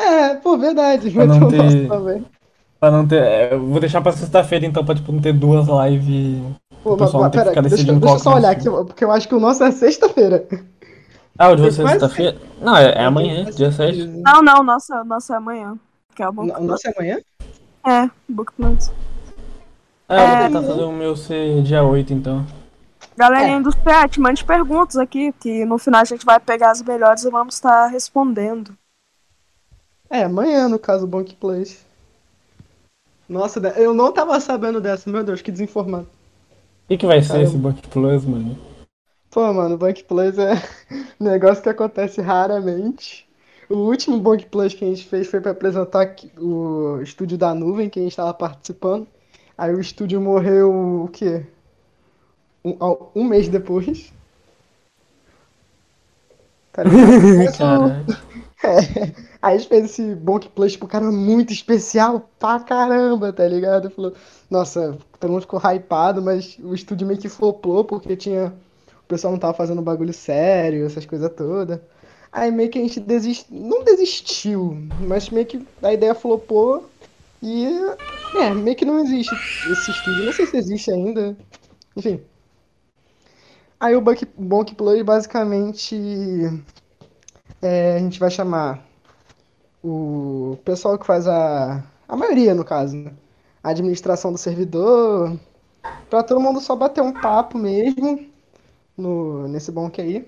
É, pô, verdade. Pra não [LAUGHS] ter nosso também. Pra não ter. é, eu vou deixar pra sexta-feira, então, pra tipo, não ter duas lives. Pô, mas, mas pera, deixa, deixa eu só olhar aqui, porque eu acho que o nosso é sexta-feira. Ah, o de vocês é sexta-feira? Não, é, é amanhã, dia 7. Não, não, nossa, nossa é amanhã. Que é o Book O nosso é amanhã? É, Book Plans. Ah, eu vou É. tentar fazer o meu ser dia 8, então. Galerinha É. do chat, mande perguntas aqui, que no final a gente vai pegar as melhores e vamos estar respondendo. É, amanhã, no caso, o Bonk Plays. Nossa, eu não tava sabendo dessa, meu Deus, que desinformado. O que, que vai ser Caramba. esse Buck Plus, mano? Pô, mano, o Bonk Plays é um [LAUGHS] negócio que acontece raramente. O último Bonk Plays que a gente fez foi pra apresentar o estúdio da nuvem que a gente tava participando. Aí o estúdio morreu, o quê? Um, um mês depois. [LAUGHS] O- Caralho. [LAUGHS] É. Aí gente fez esse Bonk Plus, tipo, cara, muito especial pra caramba, tá ligado? Falou, nossa, todo mundo ficou hypado, mas o estúdio meio que flopou porque tinha. O pessoal não tava fazendo bagulho sério, essas coisas todas. Aí meio que a gente desist... não desistiu, mas meio que a ideia flopou e. É, meio que não existe esse estúdio. Não sei se existe ainda. Enfim. Aí o Bonk Plus basicamente. É, a gente vai chamar o pessoal que faz a. A maioria, no caso, né? A administração do servidor. Pra todo mundo só bater um papo mesmo no, nesse bonk aí.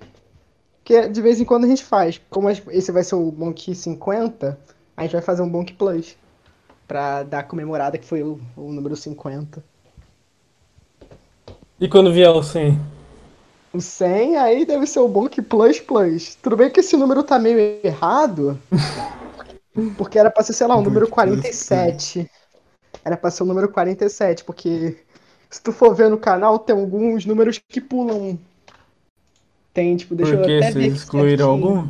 Que de vez em quando a gente faz. Como esse vai ser o bonk 50, a gente vai fazer um bonk plus. Pra dar comemorada que foi o, o número 50. E quando vier o 100? O 100 aí deve ser o bonk plus plus. Tudo bem que esse número tá meio errado. [LAUGHS] Porque era pra ser, sei lá, o número 47. Era pra ser o número 47, porque se tu for ver no canal, tem alguns números que pulam. Tem, tipo, deixa Por eu que até ver excluíram algum?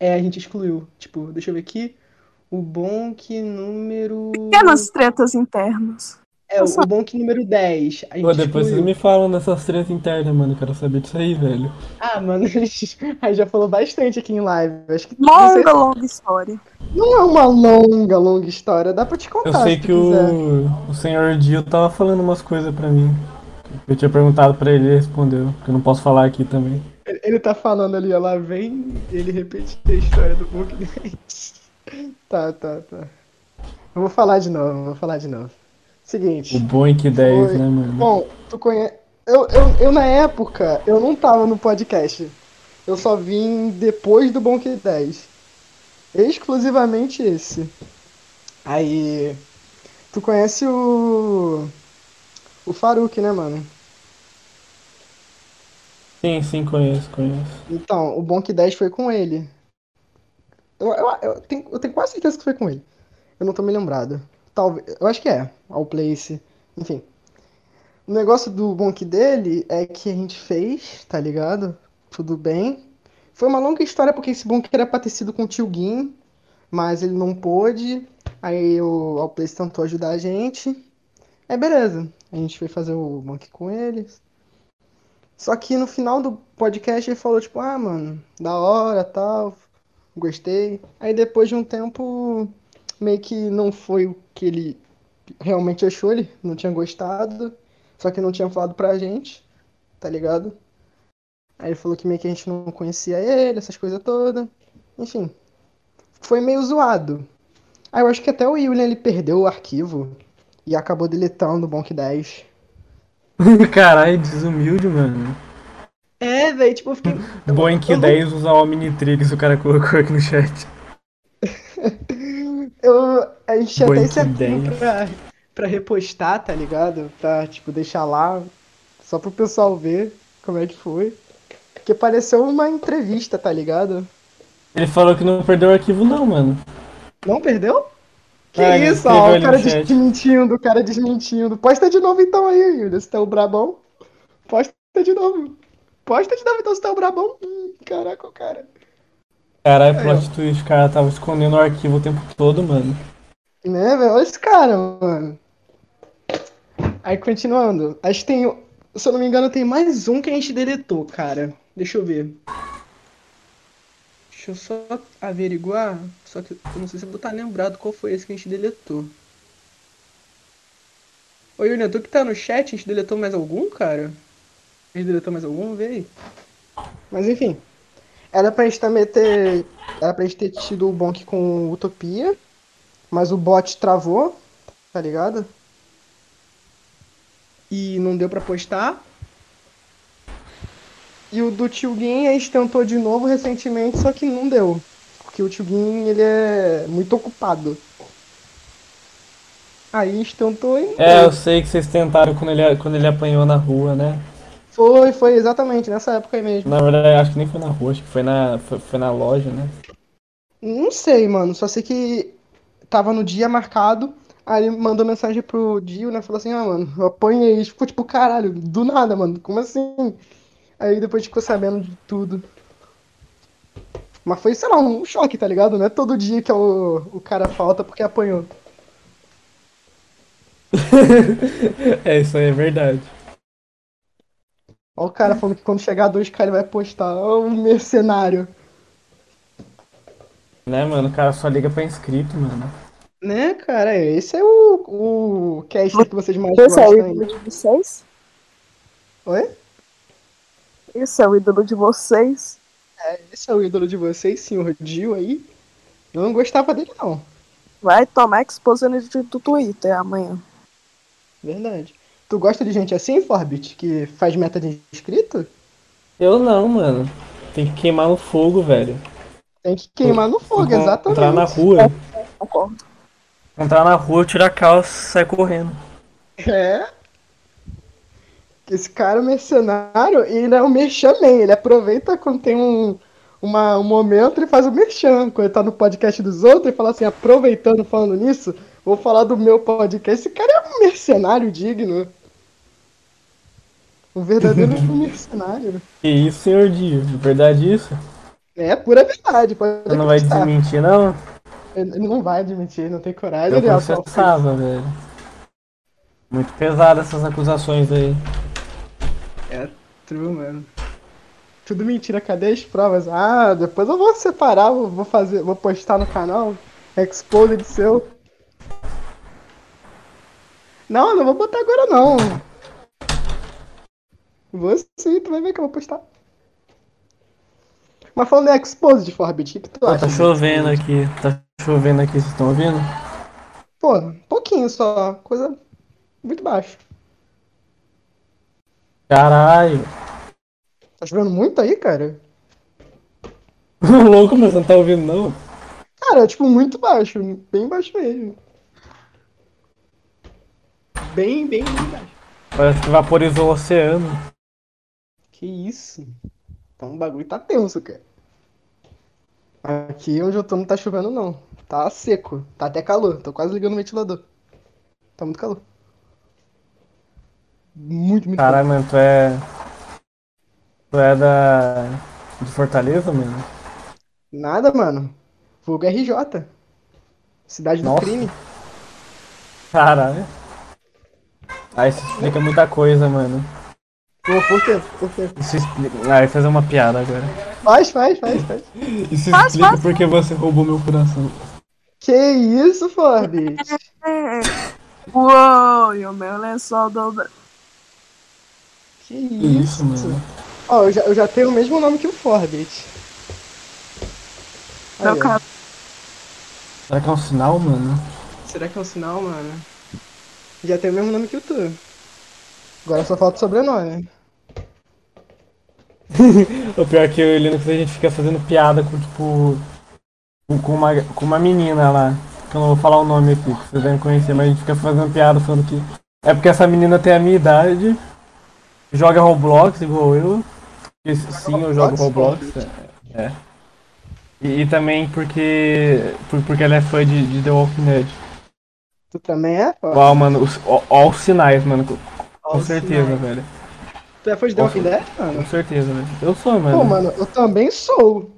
É, a gente excluiu. Tipo, deixa eu ver aqui. O bonk número. Pequenas tretas internas. É, o, o bonk número 10. A gente Pô, depois vocês excluiu. me falam dessas tretas internas, mano. Eu quero saber disso aí, velho. Ah, mano, [LAUGHS] a gente a gente já falou bastante aqui em live. Acho que não, sei Longa, longa história. Não é uma longa, longa história, dá pra te contar Eu sei se que o, o senhor Dio tava falando umas coisas pra mim. Eu tinha perguntado pra ele e ele respondeu. Que eu não posso falar aqui também. Ele- Ele tá falando ali, ó, lá vem ele repetir a história do Book 10. [LAUGHS] Tá, tá, tá. Eu vou falar de novo, vou falar de novo. O Seguinte. Boink 10, Foi. né, mano? Bom, tu conhece. Eu, eu, eu, na época, eu não tava no podcast. Eu só vim depois do Bonk 10. Exclusivamente esse. Aí. Tu conhece o. O Faruk, né, mano? Sim, sim, conheço, conheço. Então, o Bonk 10 foi com ele. Eu, eu, eu tenho, eu tenho quase certeza que foi com ele. Eu não tô me lembrado. Talvez, eu acho que é. All Place. Enfim. O negócio do Bonk dele é que a gente fez, tá ligado? Tudo bem. Foi uma longa história porque esse Bonk era pra ter sido com o Tio Gin, mas ele não pôde. Aí o All Place tentou ajudar a gente. Aí beleza. A gente foi fazer o Bonk com eles. Só que no final do podcast ele falou, tipo, ah, mano, da hora, tal, gostei. Aí depois de um tempo, meio que não foi o que ele realmente achou, ele não tinha gostado, só que não tinha falado pra gente, tá ligado? Aí ele falou que meio que a gente não conhecia ele, essas coisas todas. Enfim, foi meio zoado. Aí eu acho que até o William ele perdeu o arquivo e acabou deletando o Bonk 10. [LAUGHS] Caralho, desumilde, mano. É, velho, tipo, eu fiquei. Boink eu não- 10 usa Omnitrix, o cara colocou aqui no chat. [LAUGHS] Eu, a gente até 10. pra, pra repostar, tá ligado? Pra, tipo, deixar lá, só pro pessoal ver como é que foi. Porque pareceu uma entrevista, tá ligado? Ele falou que não perdeu o arquivo, não, mano. Não perdeu? Que Ah, isso, ó, o cara desmentindo, o cara desmentindo. Posta de novo então aí, Yuri, se tá o brabão. Posta de novo. Posta de novo então se tá o brabão. Hum, caraca, o cara. Caralho, plot twist, o cara tava escondendo o arquivo o tempo todo, mano. Né, velho? Olha esse cara, mano. Aí, continuando. Acho que tem. Se eu não me engano, tem mais um que a gente deletou, cara. Deixa eu ver. Deixa eu só averiguar. Só que eu não sei se eu vou estar lembrado qual foi esse que a gente deletou. Ô Yuri, tu que tá no chat, a gente deletou mais algum, cara? A gente deletou mais algum? Vê aí. Mas enfim. Era pra gente também ter. Era pra gente ter tido o Bonk com Utopia. Mas o bot travou, tá ligado? E não deu pra postar. E o do Tio Gin a gente tentou de novo recentemente, só que não deu. Porque o Tio Gin, ele é muito ocupado. Aí a gente tentou e não É, deu. eu sei que vocês tentaram quando ele, quando ele apanhou na rua, né? Foi, foi exatamente nessa época aí mesmo. Na verdade, acho que nem foi na rua, acho que foi na, foi, foi na loja, né? Não sei, mano. Só sei que tava no dia marcado. Aí ele mandou mensagem pro Dio, né? Falou assim, ah, mano, eu apanhei. Ficou tipo, caralho, do nada, mano. Como assim? Aí depois ficou sabendo de tudo. Mas foi, sei lá, um choque, tá ligado? Não é todo dia que o, o cara falta porque apanhou. [LAUGHS] é, isso aí é verdade. Ó o cara falando que quando chegar a 2K ele vai postar. Ó o mercenário. Né, mano? O cara só liga pra inscrito, mano. Né, cara? Esse é o, o cast que vocês mais Esse é o gostam ídolo de vocês? Oi? Esse é o ídolo de vocês? Esse é o ídolo de vocês, senhor Dio aí. Eu não gostava dele, não. Vai tomar exposição do Twitter amanhã. Verdade. Tu gosta de gente assim, Forbit, que faz meta de inscrito? Eu não, mano. Tem que queimar no fogo, velho. Tem que queimar no fogo, Vou exatamente. Entrar na rua. Concordo. Entrar na rua, tirar a calça e sair correndo. É. Esse cara é um mercenário e ele é um merchan man. Ele aproveita quando tem um, uma, um momento, ele faz o merchan. Quando ele tá no podcast dos outros, ele fala assim, aproveitando, falando nisso, vou falar do meu podcast. Esse cara é um mercenário digno. Um verdadeiro [LAUGHS] mercenário. Que isso, senhor Dio? De verdade isso? É pura verdade, pode Você não vai desmentir, não? Ele não vai admitir, não tem coragem. Eu Ele é processava, velho. Muito pesado essas acusações aí. É true, mano. Tudo mentira, cadê as provas? Ah, depois eu vou separar, vou vou fazer, vou postar no canal. Exposed seu. Não, não vou botar agora não. Vou sim, tu vai ver que eu vou postar. Mas falando em Exposed, Forbit, o que tu Pô, acha? tá chovendo aqui. Tá chovendo aqui, vocês estão ouvindo? Pô, um pouquinho só, coisa muito baixa. Caralho. Tá chovendo muito aí, cara? [LAUGHS] Louco, mas não tá ouvindo, não? Cara, é tipo muito baixo, bem baixo mesmo. Bem, bem, bem baixo. Parece que vaporizou o oceano. Que isso? Então o bagulho tá tenso, cara. Aqui onde eu tô não tá chovendo não. Tá seco. Tá até calor. Tô quase ligando o ventilador. Tá muito calor. Muito, muito Caralho, mano, tu é. Tu é da. De Fortaleza, mano? calor. Nada, mano. Vulgo RJ. Cidade do Nossa. crime. Caralho. Aí isso explica muita coisa, mano. Pô, por quê? Por quê? Isso explica. Ah, eu ia fazer uma piada agora. Faz, faz, faz, faz. Isso Faz, explica faz. porque você roubou meu coração. Que isso, Forbes? [LAUGHS] Uou, e o meu lençol do. Que Que isso? isso, mano? Ó, eu já, eu já tenho o mesmo nome que o Forbes. Meu Aí, ó. cara. Será que é um sinal, mano? Será que é um sinal, mano? Já tem o mesmo nome que o tu. Agora só falta o sobrenome. [LAUGHS] O pior é que eu e o Linux a gente fica fazendo piada com, tipo. com- uma, com uma menina lá. Que eu não vou falar o nome aqui, que vocês devem conhecer, mas a gente fica fazendo piada falando que. É porque essa menina tem a minha idade, joga Roblox igual eu. E, sim, eu jogo Roblox? É. é. E, e também porque. por- Porque ela é fã de, de The Walking Dead. Tu também é? Uau, mano, os, ó, ó os sinais, mano. Com, ó, com certeza, sinal. velho. Tu é fã de The Walking Dead, Com mano? certeza, velho. Eu sou, mano. Pô, mano, eu também sou.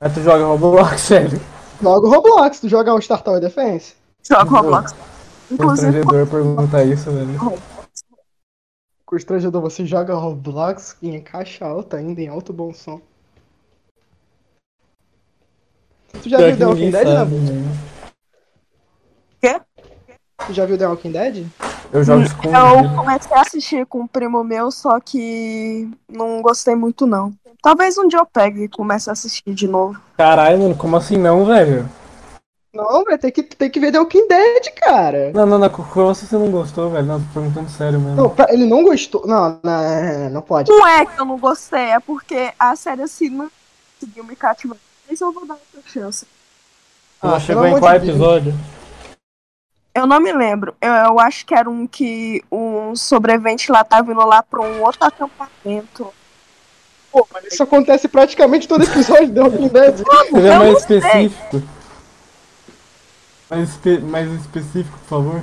Mas tu joga Roblox, [LAUGHS] sério? Jogo Roblox. Tu joga o Star Tower Defense? Joga Roblox. Inclusive, Constrangedor perguntar isso, velho. Constrangedor, você joga Roblox em caixa alta ainda, em alto bom som. Tu já Pior viu The Walking Dead, sabe, né? Quê? Tu já viu The Walking Dead? Eu jogo Eu escondido. comecei a assistir com um primo meu, só que não gostei muito, não. Talvez um dia eu pegue e comece a assistir de novo. Caralho, mano, como assim não, velho? Não, vai ter que, tem que ver The Walking Dead, cara. Não, não, não, como assim você não gostou, velho? Não, tô perguntando sério mesmo. Não, pra- ele não gostou. Não, não, é, não pode. Não é que eu não gostei, é porque a série assim não conseguiu me cativar. Mas eu vou dar outra chance. Ah, chegou em qual Deus. Eu não me lembro. Eu, eu acho que era um que um sobrevivente lá tava indo lá pra um outro acampamento. Pô, mas isso acontece praticamente todo episódio de The Walking Dead. [LAUGHS] Ele é mais específico. Mais, espe- mais específico, por favor.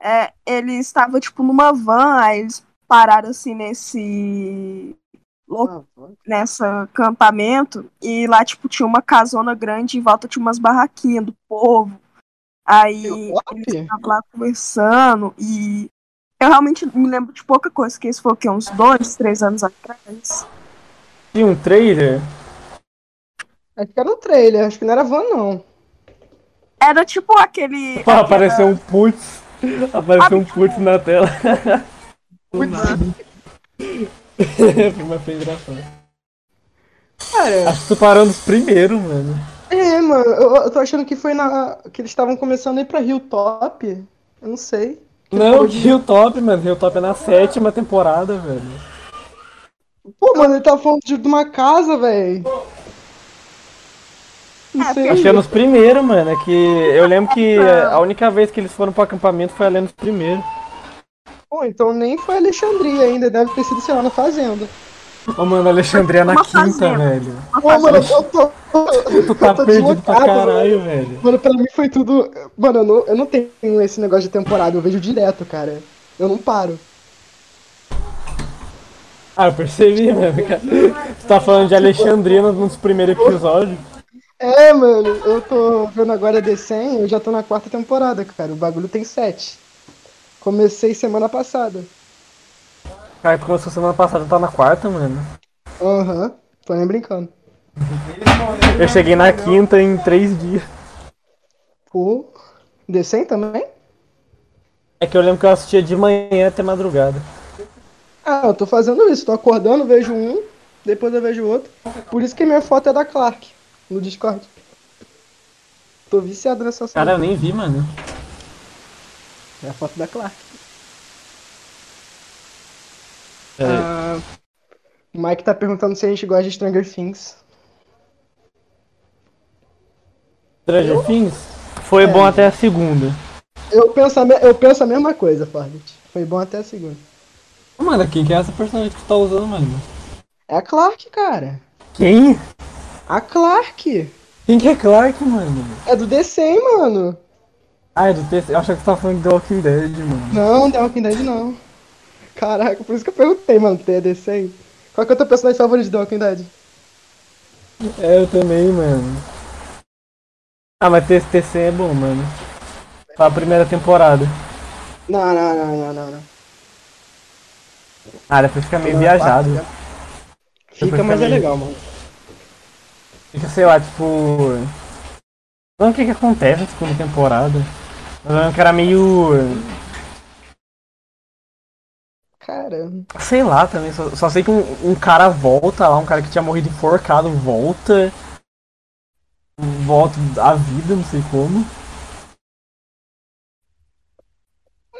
É, ele estava tipo numa van, aí eles pararam assim nesse lo- nessa acampamento e lá tipo tinha uma casona grande e em volta tinha umas barraquinhas do povo. Aí Eu- eles estavam lá conversando e eu realmente me lembro de pouca coisa, que isso foi o quê? Uns dois, três anos atrás. Tinha um trailer? Acho que era um trailer, acho que não era van, não. Era tipo aquele. [LAUGHS] Apareceu um putz. Apareceu um putz na tela. [LAUGHS] Mas [LAUGHS] foi engraçado. Cara, Acho que tu parou nos primeiros, mano. É, mano, eu, eu tô achando que foi na. que eles estavam começando a ir pra Hilltop. Eu não sei. Não, que Hilltop, mano. Hilltop é na sétima temporada, velho. Pô, mano, ele tava falando de, de uma casa, velho. Não É, sei. Acho que é nos primeiros, mano. É que eu lembro que [LAUGHS] a única vez que eles foram pro acampamento foi ali nos primeiros. Pô, então nem foi Alexandria ainda, deve ter sido, sei lá, na fazenda. Ô, mano, Alexandria na Uma quinta, fazenda. velho. Pô, mano, eu tô. Tu tá perdido pra caralho, velho. Mano, pra mim foi tudo. Mano, eu não, eu não tenho esse negócio de temporada, eu vejo direto, cara. Eu não paro. Ah, eu percebi, [LAUGHS] mano. cara. Tu tá falando de Alexandria nos nos primeiros episódios. É, mano, eu tô vendo agora The 100, eu já tô na quarta temporada, cara. O bagulho tem sete. Comecei semana passada. Cara, tu começou semana passada, tá na quarta, mano. Aham, tô nem brincando. Eu cheguei na quinta em três dias. Pô, 100 também? É que eu lembro que eu assistia de manhã até madrugada. Ah, eu tô fazendo isso, tô acordando, vejo um, depois eu vejo outro. Por isso que minha foto é da Clark, no Discord. Tô viciado nessa. Cara, eu nem vi, mano. É a foto da Clark. É, Ah, o Mike tá perguntando se a gente gosta de Stranger Things. Stranger Things foi É. bom até a segunda. Eu penso a, me- eu penso a mesma coisa, Fordet. Foi bom até a segunda. Mano, quem que é essa personagem que tu tá usando, mano? É a Clark, cara. Quem? A Clark. Quem que é Clark, mano? É do DC, mano. Ah, é do TC. Eu achava que tu tava falando de The Walking Dead, mano. Não, The Walking Dead não. Caraca, por isso que eu perguntei, mano. Tem a DC? Qual que é o teu personagem favorito de Walking Dead? É, eu também, mano. Ah, mas TC TC é bom, mano. Só a primeira temporada. Não, não, não, não, não. não. Ah, depois fica meio Não, viajado. parte, Fica, Depois mas é meio- legal, mano. Fica, sei lá, tipo. Não o que que acontece na segunda temporada. Mas eu lembro que era meio. Cara, Sei lá também, só, só sei que um, um cara volta lá, um cara que tinha morrido enforcado volta. Volta à vida, não sei como.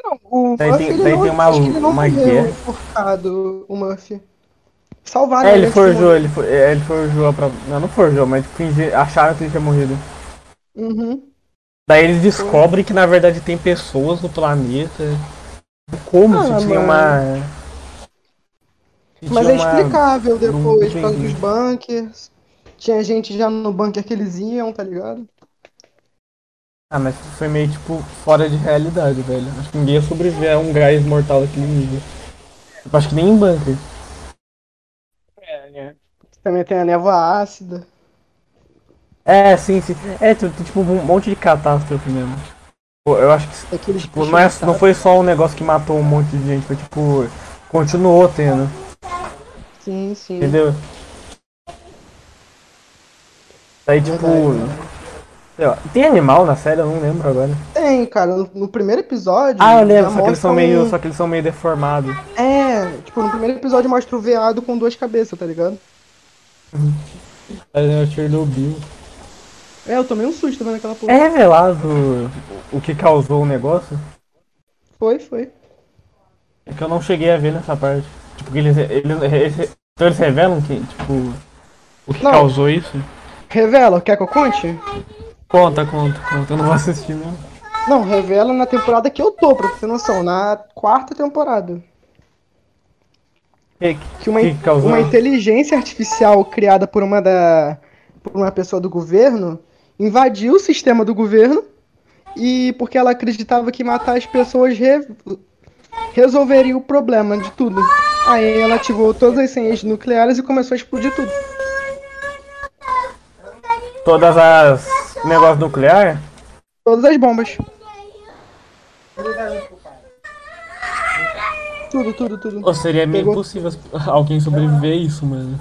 não, o Daí Murphy, tem- daí não, tem uma- uma guerra. enforcado, o Murphy. Salvaram É, ele forjou, ele, for, é, ele forjou pra. Não, não forjou, mas fingi, acharam que ele tinha morrido. Uhum. Daí eles descobrem que na verdade tem pessoas no planeta. Como Ah, se tinha mano. uma. se Mas tinha é uma- explicável depois, por causa dos bunkers. Tinha gente já no bunker que eles iam, tá ligado? Ah, mas foi meio tipo fora de realidade, velho. Acho que ninguém ia sobreviver a um gás mortal daquele nível. Eu acho que nem em bunker. Também tem a névoa ácida. É, sim, sim. É, tem, tem, tipo um monte de catástrofe mesmo. Pô, Eu acho que Aqueles tipo, bichos não, é, não foi só um negócio que matou um monte de gente, foi tipo. Continuou tendo, Sim, sim. entendeu? Daí tipo. Verdade. Sei lá, Tem animal na série? Eu não lembro agora. Tem, cara, no, no primeiro episódio. Ah, eu lembro, só que eles são meio. um- Só que eles são meio deformados. É, tipo, no primeiro episódio mostra o veado com duas cabeças, tá ligado? É o Chernobyl. É, eu tomei um susto vendo aquela porra. É revelado o que causou o negócio? Foi, foi. É que eu não cheguei a ver nessa parte. Tipo, que eles, eles, eles, então eles revelam que, tipo, o que Não. causou isso? Revela, quer que eu conte? Conta, conta, conta. Eu não vou assistir mesmo. Não, revela na temporada que eu tô, pra você ter noção, na quarta temporada. Que, Que uma, que causou? uma inteligência artificial criada por uma da. por uma pessoa do governo invadiu o sistema do governo e porque ela acreditava que matar as pessoas re- resolveria o problema de tudo. Aí ela ativou todas as senhas nucleares e começou a explodir tudo. Todas as negócios nuclear? Todas as bombas. Tudo, tudo, tudo. Ou seria meio Pegou. impossível alguém sobreviver a isso, mano.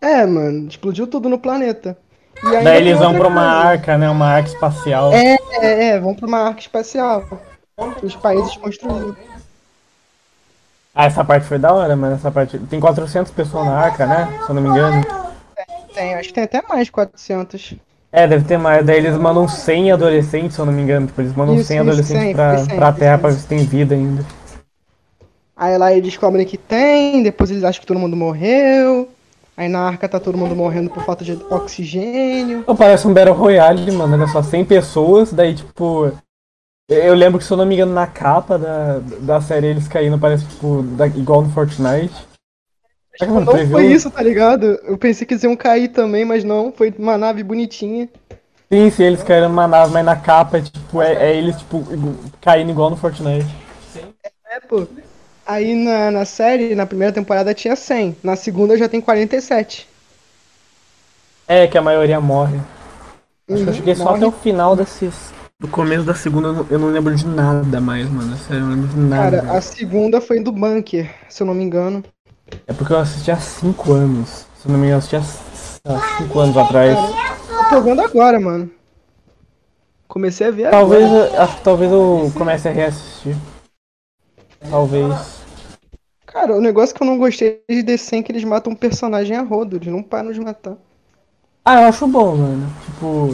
É, mano, explodiu tudo no planeta. Daí eles vão pra uma arca, né? Uma arca espacial. É, é, é, vão pra uma arca espacial. Os países construíram. Ah, essa parte foi da hora, mano. Essa parte. Tem 400 pessoas na arca, né? Se eu não me engano. Tem, acho que tem até mais de 400. É, deve ter mais. Daí eles mandam 100 adolescentes, se eu não me engano. Tipo, eles mandam Isso, 100 isso, adolescentes 100, pra, foi 100, pra Terra 100. pra ver se tem vida ainda. Aí lá eles descobrem que tem, depois eles acham que todo mundo morreu. Aí na arca tá todo mundo morrendo por falta de oxigênio. Parece um Battle Royale, mano. Olha só, 100 pessoas, daí tipo. Eu lembro que, se eu não me engano, na capa da, da série eles caindo, parece tipo, da- igual no Fortnite. Que, mano, Não previu? foi isso, tá ligado? Eu pensei que eles iam cair também, mas não, foi uma nave bonitinha. Sim, sim, eles caíram numa nave, mas na capa, tipo, é, é eles, tipo, caindo igual no Fortnite. É, pô. Aí na, na série, na primeira temporada tinha 100, na segunda já tem 47. É, que a maioria morre. Acho que eu Uhum, cheguei só morre. até o final desses. Do começo da segunda eu não, eu não lembro de nada mais, mano. Sério, eu não lembro de nada. Cara, a segunda foi do bunker, se eu não me engano. É porque eu assisti há 5 anos. Se eu não me engano, eu assisti há 5 anos atrás. Eu tô vendo agora, mano. Comecei a ver Talvez, agora. eu- acho talvez eu comece a reassistir. Talvez. Cara, o negócio que eu não gostei de The é que eles matam um personagem a rodo, eles não param de matar. Ah, eu acho bom, mano. Tipo,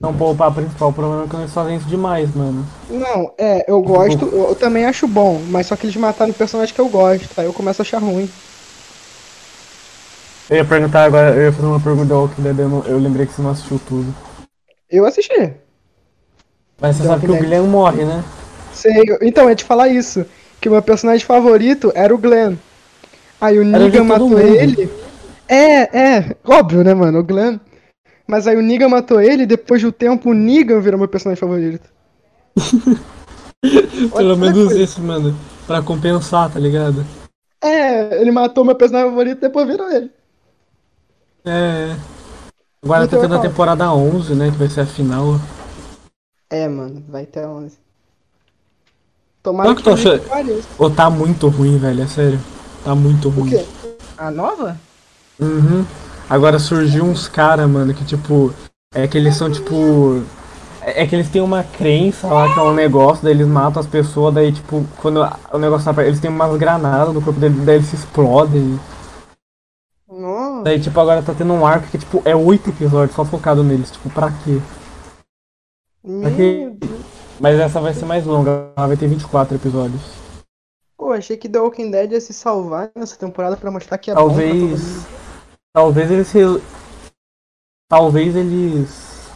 não poupar a principal. O problema é que eles fazem isso demais, mano. Não, é, eu gosto, eu, eu também acho bom, mas só que eles mataram o personagem que eu gosto, aí eu começo a achar ruim. Eu ia perguntar agora, eu ia fazer uma pergunta do Walking Dead, eu, não- eu lembrei que você não assistiu tudo. Eu assisti. Mas você The sabe que o Walking Dead. Guilherme morre, né? Sei, eu- então, ia te falar isso, que o meu personagem favorito era o Glenn. Aí o Negan todo matou mundo. ele. É, é, óbvio, né, mano, o Glenn. Mas aí o Negan matou ele e depois do tempo o Negan virou meu personagem favorito. [LAUGHS] Pelo menos isso, mano. Pra compensar, tá ligado? É, ele matou meu personagem favorito e depois virou ele. É. Agora tá Então, tendo a temporada 11, né? Que vai ser a final. É, mano, vai ter 11. Tomara que tu achou? pareça. Ou tá muito ruim, velho, é sério. Tá muito O ruim. quê? A nova? Uhum. Agora surgiu uns caras, mano, que tipo. É que eles são tipo. É é que eles têm uma crença lá que é um negócio, daí eles matam as pessoas, daí tipo, quando o negócio tá eles têm umas granadas no corpo deles, daí eles se explodem. Nossa. Daí tipo, agora tá tendo um arco que tipo, é oito episódios só focado neles, tipo, pra quê? Meu Aqui- Deus. Mas essa vai ser mais longa, ela vai ter 24 episódios. Pô, achei que The Walking Dead ia se salvar nessa temporada pra mostrar que é Talvez. Talvez eles. re- Talvez eles.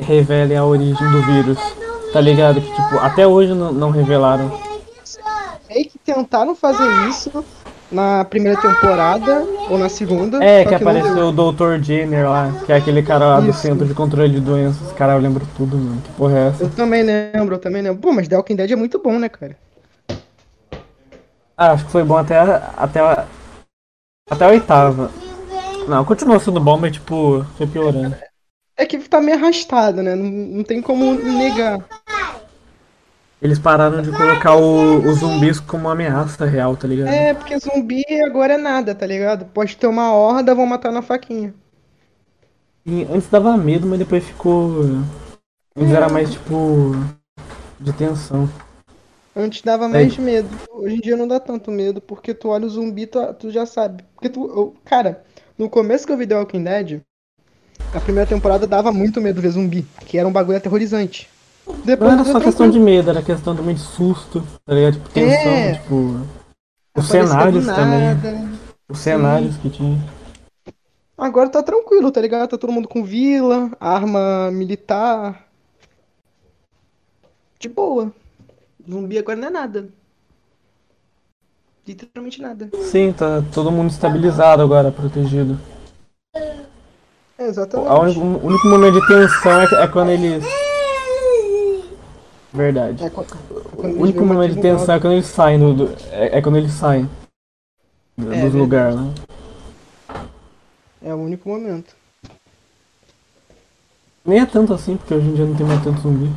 Revelem a origem do vírus. Tá ligado? Que tipo, até hoje não, não revelaram. Sei que tentaram fazer isso na primeira temporada ou na segunda. É, que não apareceu o Dr. Jenner lá, que é aquele cara lá do Isso. Centro de Controle de Doenças. Cara, eu lembro tudo, mano. Que porra é essa? Eu também lembro, eu também lembro. Pô, mas The Walking Dead é muito bom, né, cara? Ah, acho que foi bom até a, até a, até a oitava. Não, continua sendo bom, mas tipo, foi piorando. É que tá meio arrastado, né? Não, não tem como negar. Eles pararam de colocar o- os zumbis como uma ameaça real, tá ligado? É, porque zumbi agora é nada, tá ligado? Pode ter uma horda, vão matar na faquinha. Sim, Antes dava medo, mas depois ficou. Antes era mais tipo. de tensão. Antes dava mais medo. Hoje em dia não dá tanto medo, porque tu olha o zumbi, tu, tu já sabe. Porque tu. eu- cara, no começo que eu vi The Walking Dead, a primeira temporada dava muito medo ver zumbi, que era um bagulho aterrorizante. Não Depois era foi só questão de medo, era questão também de susto, tá ligado? Tipo, tensão, É. tipo. Os cenários também. Os cenários que tinha. Agora tá tranquilo, tá ligado? Tá todo mundo com vila, arma militar. De boa. Zumbi agora não é nada. Literalmente nada. Sim, tá todo mundo estabilizado agora, protegido. É, O exatamente. a único, o único momento de tensão é, é quando eles. Verdade. É, quando- quando O único momento de tensão é quando eles saem do. é, é quando eles saem. do- É dos lugares, né? É o único momento. Nem é tanto assim, porque hoje em dia não tem mais tanto zumbi.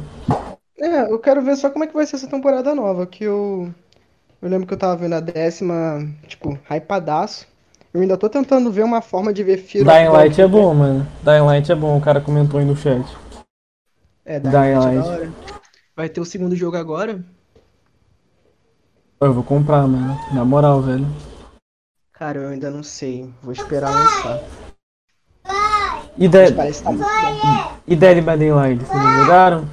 É, eu quero ver só como é que vai ser essa temporada nova, que eu. Eu lembro que eu tava vendo a décima, tipo, hypadaço. Eu ainda tô tentando ver uma forma de ver Fear Dying. Light é bom, mano. Dying Light é bom, o cara comentou aí no chat. É, Dying Dying Light é. Vai ter o segundo jogo agora? Eu vou comprar, mano. Na moral, velho. Cara, eu ainda não sei. Vou esperar lançar. E, Mas de... parece que tá muito bom. e Dead by Daylight, vocês já jogaram?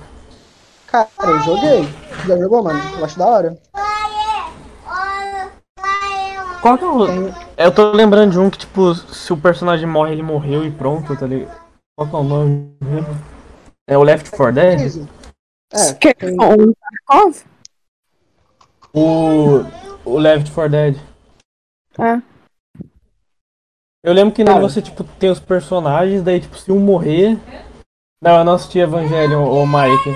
Cara, eu joguei. Já jogou, mano? Eu acho da hora. Qual que é o. Tem- Eu tô lembrando de um que, tipo, se o personagem morre, ele morreu e pronto, tá ligado? Qual que é o nome mesmo? É o Left 4 Dead? É, tem- o Tarkov? O. O Left 4 Dead. É. Eu lembro que nele Cara. você, tipo, tem os personagens, daí, tipo, se um morrer. Não, eu não assisti Evangelion, ô Mike.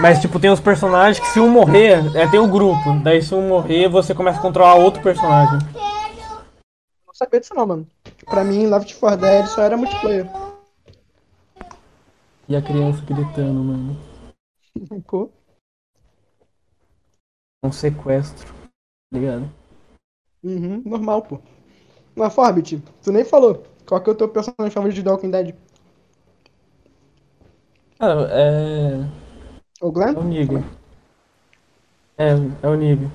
Mas, tipo, tem os personagens que se um morrer, é, tem o grupo. Daí, se um morrer, você começa a controlar outro personagem. não sabia disso não, mano. Pra mim, Left 4 Dead só era multiplayer. E a criança gritando, mano. Um sequestro. Tá ligado? Uhum, normal, pô. Mas, Forbit, tu nem falou. Qual que é o teu personagem favorito de The Walking Dead? Cara, é. O Glenn? É o Negan. É, é o Negan.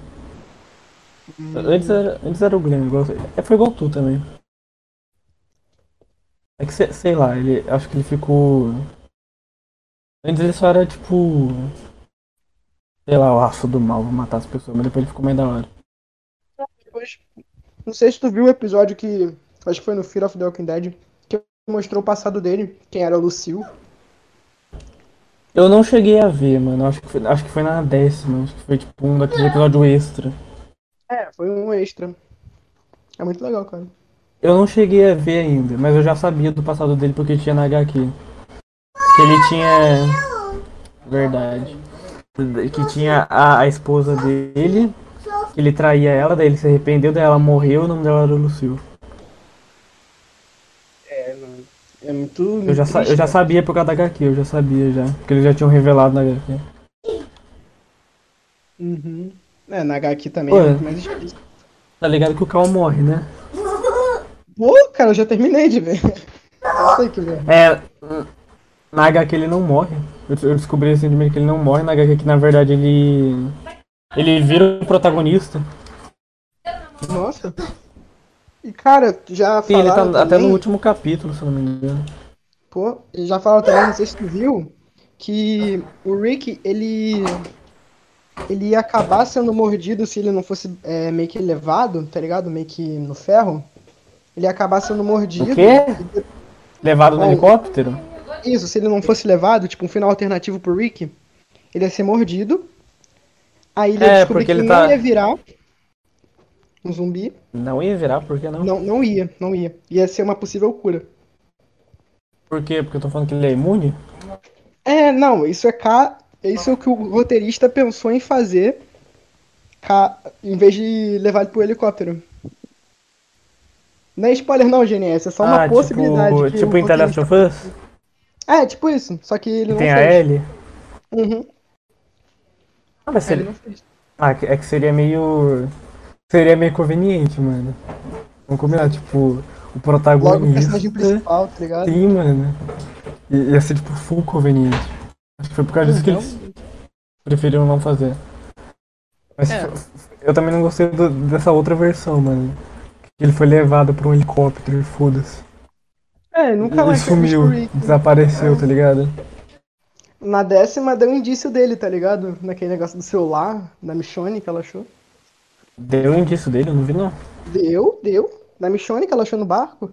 Antes era, antes era o Glenn, igual, é, foi igual tu também. É que, se- sei lá, ele, acho que ele ficou... Antes ele só era tipo... Sei lá, o aço do mal, vou matar as pessoas, mas depois ele ficou mais da hora. Depois, não sei se tu viu o episódio que, acho que foi no Fear of the Walking Dead, que mostrou o passado dele, quem era o Lucille. Eu não cheguei a ver, mano, acho que foi, acho que foi na décima, acho que foi tipo um daquele episódio extra. É, foi um extra. É muito legal, cara. Eu não cheguei a ver ainda, mas eu já sabia do passado dele porque tinha na HQ. Que ele tinha. Verdade. Que tinha a, a esposa dele, que ele traía ela, daí ele se arrependeu, daí ela morreu, o nome dela era Lucille. É, mano. É muito. Eu já, sa- eu já sabia por causa da HQ, eu já sabia já. Porque eles já tinham revelado na HQ. Uhum. É, na HQ também Pô, é é. muito mais difícil. Tá ligado que o Cal morre, né? Pô, cara, eu já terminei de ver. [LAUGHS] Sei que ver. É. Na HQ ele não morre. Eu, descobri recentemente que ele não morre, na HQ que na verdade ele. Ele vira o protagonista. Nossa. E, cara, já Sim, ele tá falaram até no também- último capítulo, se não me engano. Pô, já falaram também, não sei se tu viu, que o Rick, ele. Ele ia acabar sendo mordido se ele não fosse é, meio que levado, tá ligado? Meio que no ferro. Ele ia acabar sendo mordido. O quê? Levado no helicóptero? Isso, se ele não fosse levado, tipo, um final alternativo pro Rick, ele ia ser mordido. Aí ele ia É, descobrir que ele não tá- ia virar um zumbi. Não ia virar, por que não? Não, não ia, não ia. Ia ser uma possível cura. Por quê? Porque eu tô falando que ele é imune? É, não, isso é ca... isso é o que o roteirista pensou em fazer ca... em vez de levar ele pro helicóptero. Não é spoiler não, GNS, é só uma ah, possibilidade. tipo, que tipo o em The Last roteirista- of Us? É, tipo isso, só que ele Que não tem a fez. Ellie? Uhum, Ah, mas ele seria... não fez. Ah, é que seria meio... Seria meio conveniente, mano. Vamos combinar, tipo... o protagonista. Logo o personagem principal, tá ligado? Sim, mano. I- Ia ser tipo full conveniente. Acho que foi por causa disso que eles preferiram não fazer. Mas É. eu também não gostei do- dessa outra versão, mano. Que ele foi levado por um helicóptero e foda-se. É, nunca E mais sumiu, Rick. desapareceu, tá ligado? Na décima deu um indício dele, tá ligado? Naquele negócio do celular, da Michonne que ela achou. Deu indício dele, eu não vi não. Deu, deu. Da Michonne que ela achou no barco.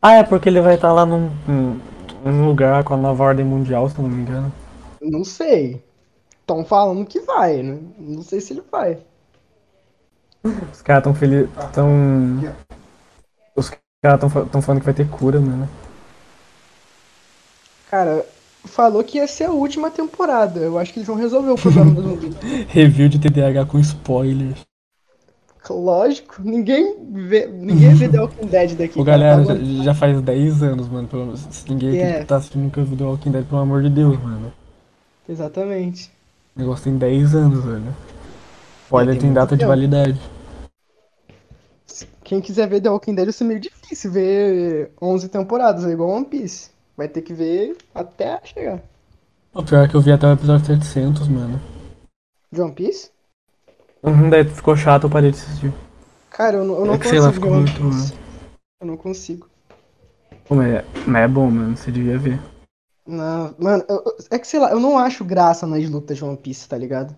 Ah, é porque ele vai estar lá num, num- lugar com a nova ordem mundial, se eu não me engano. Não sei. Estão falando que vai, né? Não sei se ele vai. Os caras tão felizes. tão. Os caras tão, tão falando que vai ter cura, mano. Cara, falou que ia ser a última temporada. Eu acho que eles vão resolver o problema do zumbi. [LAUGHS] Review de TDAH com spoilers. Lógico, ninguém vê, ninguém vê The Walking Dead daqui. Ô galera, já, já faz 10 anos, mano. Pelo ninguém É. tá assistindo nunca viu The Walking Dead, pelo amor de Deus, mano. Exatamente. O negócio tem 10 anos, velho. Spoiler tem tem data de tempo. validade. Quem quiser ver The Walking Dead, isso é meio difícil ver 11 temporadas, é igual One Piece. Vai ter que ver até chegar. O pior é que eu vi até o episódio 700, mano. De One Piece? Uhum, daí ficou chato, eu parei de assistir. Cara, eu não, eu não É que sei lá, consigo ficou muito, Piece. Eu não consigo. Pô, mas, é, mas é bom, mano, você devia ver. Não, mano, eu- eu- é que sei lá, eu não acho graça nas lutas de One Piece, tá ligado?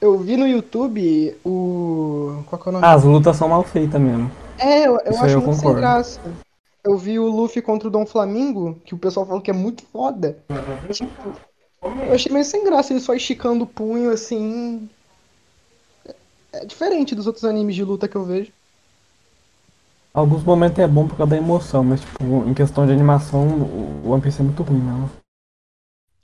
Eu vi no YouTube o. Qual que é o nome? Ah, as lutas são mal feitas mesmo. É, eu, eu acho eu muito sem concordo. graça. Eu vi o Luffy contra o Dom Flamingo, que o pessoal falou que é muito foda. Tipo, eu achei meio sem graça ele só esticando o punho assim. É diferente dos outros animes de luta que eu vejo. Alguns momentos é bom por causa da emoção, mas tipo, em questão de animação, o One Piece é muito ruim, não.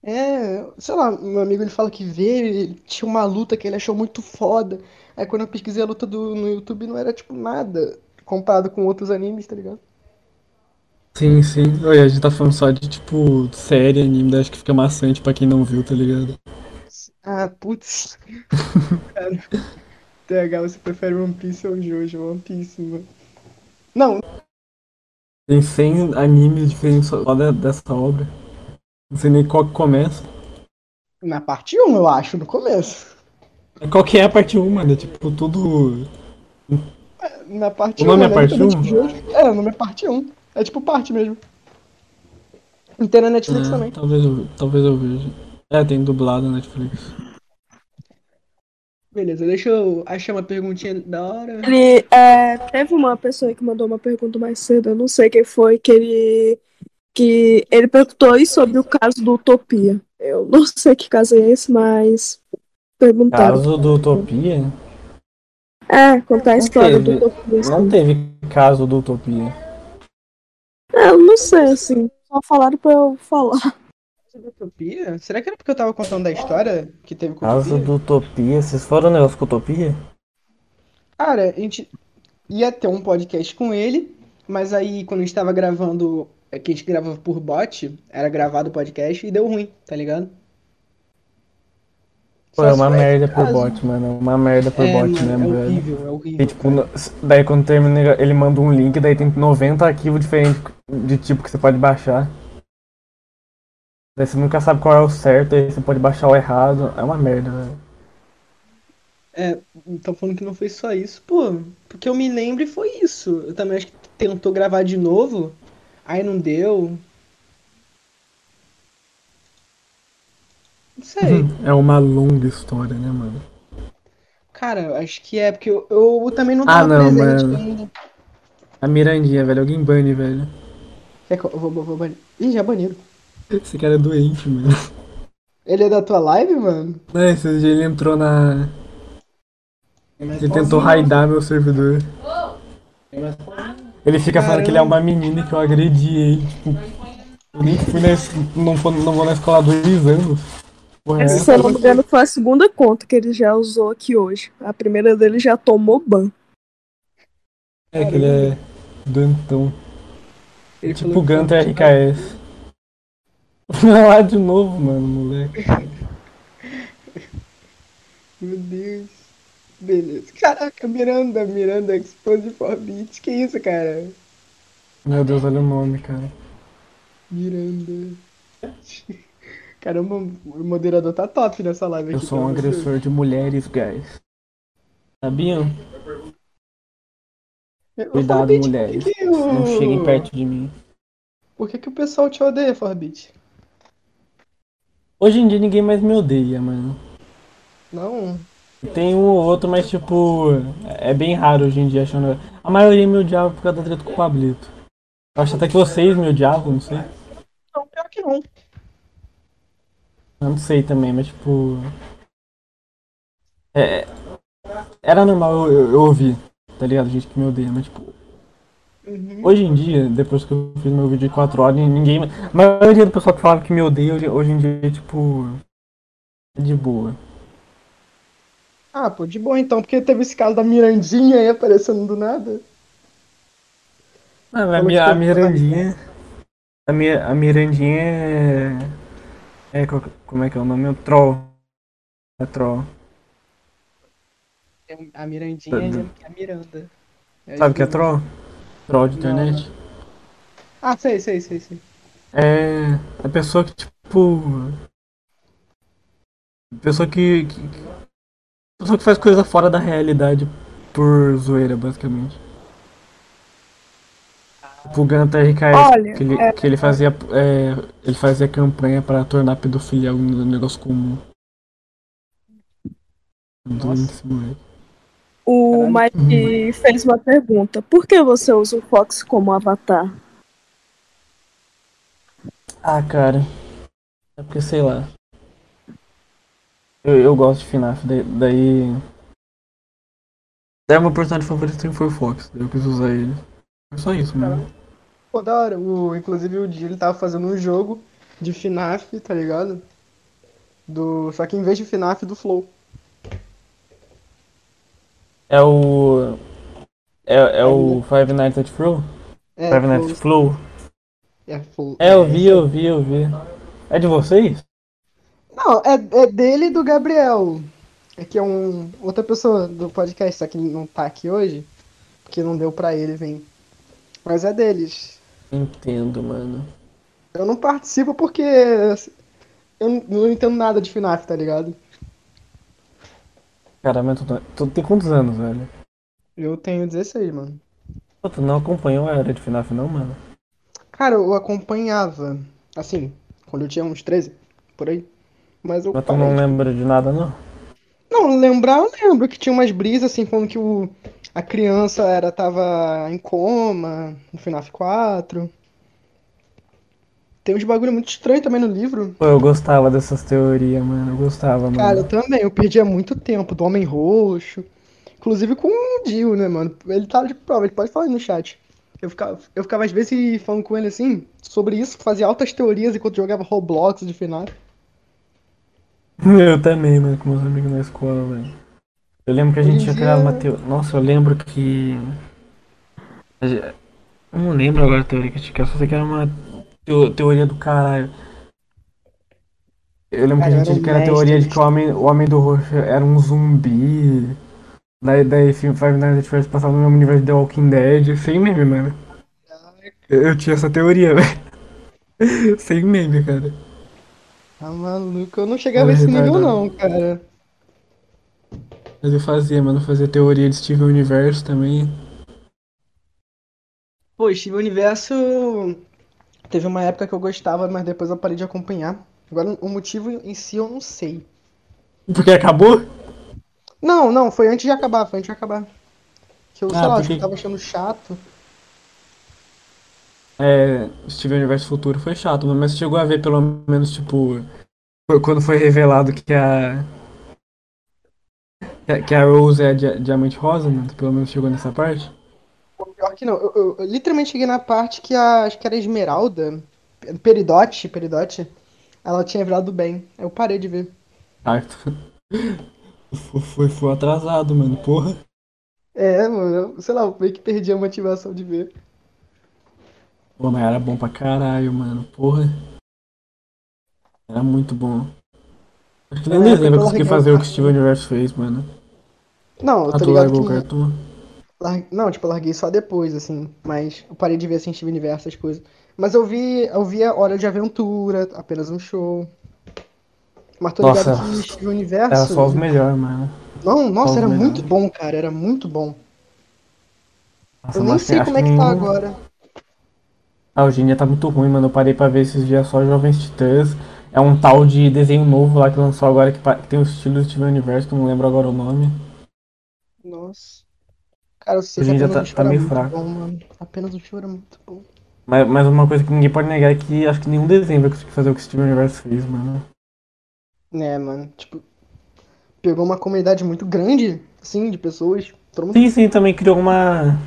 É, sei lá, meu amigo ele fala que vê, tinha uma luta que ele achou muito foda. Aí quando eu pesquisei a luta do, no YouTube não era tipo nada comparado com outros animes, tá ligado? Sim, sim. Olha, a gente tá falando só de tipo série, anime, daí acho que fica maçante pra quem não viu, tá ligado? Ah, putz. [LAUGHS] Cara, TH, você prefere One Piece ou Jojo? One Piece, mano. Não, Tem 100 animes diferentes só de- dessa obra. Não sei nem qual que começa. na parte 1, eu acho, no começo. Qual que é a parte 1, mano? É tipo tudo. Na parte O nome 1, é né? parte Independente 1? de Jojo. É, o nome é parte 1. É tipo parte mesmo. E tem na Netflix É, também. talvez, eu, talvez eu veja. É, tem dublado na Netflix. Beleza, deixa eu achar uma perguntinha da hora. Ele, é, teve uma pessoa que mandou uma pergunta mais cedo, eu não sei quem foi, que ele, que ele perguntou aí sobre o caso do Utopia. Eu não [LAUGHS] sei que caso é esse, mas perguntaram. Caso do Utopia? É, contar a história teve. do Utopia. Não Assim. teve caso do Utopia. É, eu não sei, assim. Só falaram pra eu falar. Utopia? Será que era porque eu tava contando da história que teve com Caso do Utopia? Vocês foram no negócio com Utopia? Cara, a gente ia ter um podcast com ele, mas aí quando a gente tava gravando, que a gente gravava por bot, era gravado o podcast e deu ruim, tá ligado? Pô, é uma merda por caso. bot, mano. É uma merda por É, bot mano, mesmo, é velho. horrível, é E horrível. tipo, no- daí quando termina, ele manda um link, daí tem 90 arquivos diferentes de tipo que você pode baixar. Daí você nunca sabe qual é o certo, aí você pode baixar o errado. É uma merda, velho. É, estão falando que não foi só isso. Pô, porque eu me lembro e foi isso. Eu também acho que tentou gravar de novo, aí não deu. Não sei. [LAUGHS] É uma longa história, né, mano? Cara, eu acho que é, porque eu, eu também não Ah, tava não, presente mano. ainda. A Mirandinha, velho. Alguém bane, velho. Quer que eu, vou, vou, vou banir? Ih, já baniram. Esse cara é doente, mano. Ele é da tua live, mano? Não, esse dia ele entrou na. Ele tentou raidar meu servidor. Ele fica falando que ele é uma menina que eu agredi ele. Tipo, eu nem fui na, não, fui- não vou na escola há dois anos. Porra, Essa, se eu não me engano, foi a segunda conta que ele já usou aqui hoje. A primeira dele já tomou ban. É que ele é doentão. Ele Tipo Gunter RKS. [LAUGHS] Vai lá de novo, mano, moleque. [LAUGHS] Meu Deus. Beleza. Caraca, Miranda, Miranda Expose for Beats. Que isso, cara? Meu Deus, olha o nome, cara. Miranda. Caramba, o moderador tá top nessa live Eu aqui. sou um você. agressor de mulheres, guys. Sabiam? Cuidado, Forbit, mulheres. Que, que Não o... cheguem perto de mim. Por que, que o pessoal te odeia, Forbit? Hoje em dia ninguém mais me odeia, mano. Não. Tem um ou outro, mas tipo. É bem raro hoje em dia achando. A maioria me odiava por causa da treta com o Pablito. Eu acho até que vocês me odiavam, não sei. Não, pior que não. Eu não sei também, mas tipo. É. Era normal eu, eu, eu ouvir, tá ligado? Gente que me odeia, mas tipo. Uhum. Hoje em dia, depois que eu fiz meu vídeo de 4 horas, ninguém. A maioria do pessoal que falava que me odeia hoje, hoje em dia, tipo. É de boa. Ah, pô, de boa então, porque teve esse caso da Mirandinha aí aparecendo do nada. Ah, a, Mi- a? Mirandinha. A, Mi- a Mirandinha é. É, qual- como é que é o nome? É o Troll. É Troll. É A Mirandinha é a Miranda. Sabe o que é Troll? Troll de internet. Ah, sei, sei, sei, sei. É. A pessoa que, tipo. Pessoa que. que pessoa que faz coisa fora da realidade por zoeira, basicamente. Tipo o Ganta RKS, Olha, que, ele, que ele fazia. é, ele fazia campanha pra tornar a pedofilia um negócio comum. O. Mike fez uma pergunta. Por que você usa o Fox como avatar? Ah, cara. É porque sei lá. Eu, eu gosto de FNAF, daí. Daí, daí meu personagem favorito foi o Fox, daí eu quis usar ele. É só isso, mano. Pô, da hora. O, inclusive o dia ele tava fazendo um jogo de FNAF, tá ligado? Do, só que em vez de FNAF, do Flow. É o. É, é o Five Nights at Flow? É, Five Nights at Flow? É, Flow. É, eu vi, eu vi, eu vi. É de vocês? Não, é, é dele e do Gabriel. É que é um, outra pessoa do podcast, só que não tá aqui hoje. Porque não deu pra ele vir. Mas é deles. Entendo, mano. Eu não participo porque eu não- não entendo nada de FNAF, tá ligado? Cara, mas tu, tu tem quantos anos, velho? Eu tenho 16, mano. Pô, tu não acompanhou a era de FNAF, não, mano? Cara, eu acompanhava, assim, quando eu tinha uns 13, por aí. Mas eu Mas tu não lembra de nada, não? Não, lembrar eu lembro que tinha umas brisas, assim, falando que o, a criança era, tava em coma no FNAF 4. Tem uns bagulho muito estranho também no livro. Pô, eu gostava dessas teorias, mano. Eu gostava, mano. Cara, eu também, eu perdia muito tempo do Homem Roxo. Inclusive com o Dio, né, mano? Ele tá de prova, ele pode falar aí no chat. Eu ficava, eu ficava às vezes falando com ele assim, sobre isso, fazia altas teorias enquanto jogava Roblox de FNAF. Eu também, mano, com meus amigos na escola, velho. Eu lembro que a gente tinha criado dia- uma teoria. Nossa, eu lembro que. a Eu não lembro agora a teoria que a gente criou, só sei que era uma teo- teoria do caralho. Eu lembro que Cara, a eu gente era criou a teoria de que o homem, o homem do roxo era um zumbi. Daí, daí Five Nights at Freddy's passava no mesmo universo de The Walking Dead. Sem meme, mano. Eu, eu tinha essa teoria, [LAUGHS] velho. Sem meme, cara. Tá maluco, eu não chegava a É esse nível não, cara. Mas eu fazia, mano. Eu fazia teoria de Steven Universo também. Pô, Steve Universo teve uma época que eu gostava, mas depois eu parei de acompanhar. Agora o motivo em si eu não sei. Porque acabou? Não, não, foi antes de acabar, foi antes de acabar. Que eu, sei Ah, lá, acho que eu tava achando chato. É, Steven Universo Futuro foi chato, mas chegou a ver pelo menos, tipo, quando foi revelado que a. que a- Rose é dia- diamante rosa, mano. tu Pelo menos chegou nessa parte. Pior que não, eu, eu- eu literalmente cheguei na parte que a, acho que era Esmeralda, Peridote, Peridote, ela tinha virado bem. Eu parei de ver. Ah, [LAUGHS] foi, foi atrasado, mano, porra. É, mano, eu, sei lá, eu meio que perdi a motivação de ver. Pô, mas era bom pra caralho, mano, porra. Era muito bom. Acho que nem Na o época desenho vai eu conseguir larguei fazer o que o Steven Universo fez, mano. Não, eu tô ligado largou o que. cartoon. lar- Não, tipo, eu larguei só depois, assim. Mas eu parei de ver assim, Steven Universo, essas coisas. Mas eu vi, eu vi a Hora de Aventura, apenas um show. Mas tô ligado Nossa, que Steven Era Universo. só os melhores, mano. Não, nossa, os era muito bom, cara. Era muito bom. Nossa, Eu nem sei como é que tá agora. Ah, em dia tá muito ruim, mano. Eu parei pra ver esses dias só Jovens Titãs. É um tal de desenho novo lá que lançou agora que, tem o estilo do Steven Universo, que eu não lembro agora o nome. Nossa. Cara, eu sei que apenas um tá- tá meio fraco. bom, mano. Apenas um show era muito bom. Mas, mas uma coisa que ninguém pode negar é que acho que nenhum desenho vai conseguir fazer o que o Steven Universe fez, mano. Né, mano? Tipo, pegou uma comunidade muito grande, assim, de pessoas. Todo mundo Sim, sim, também criou uma.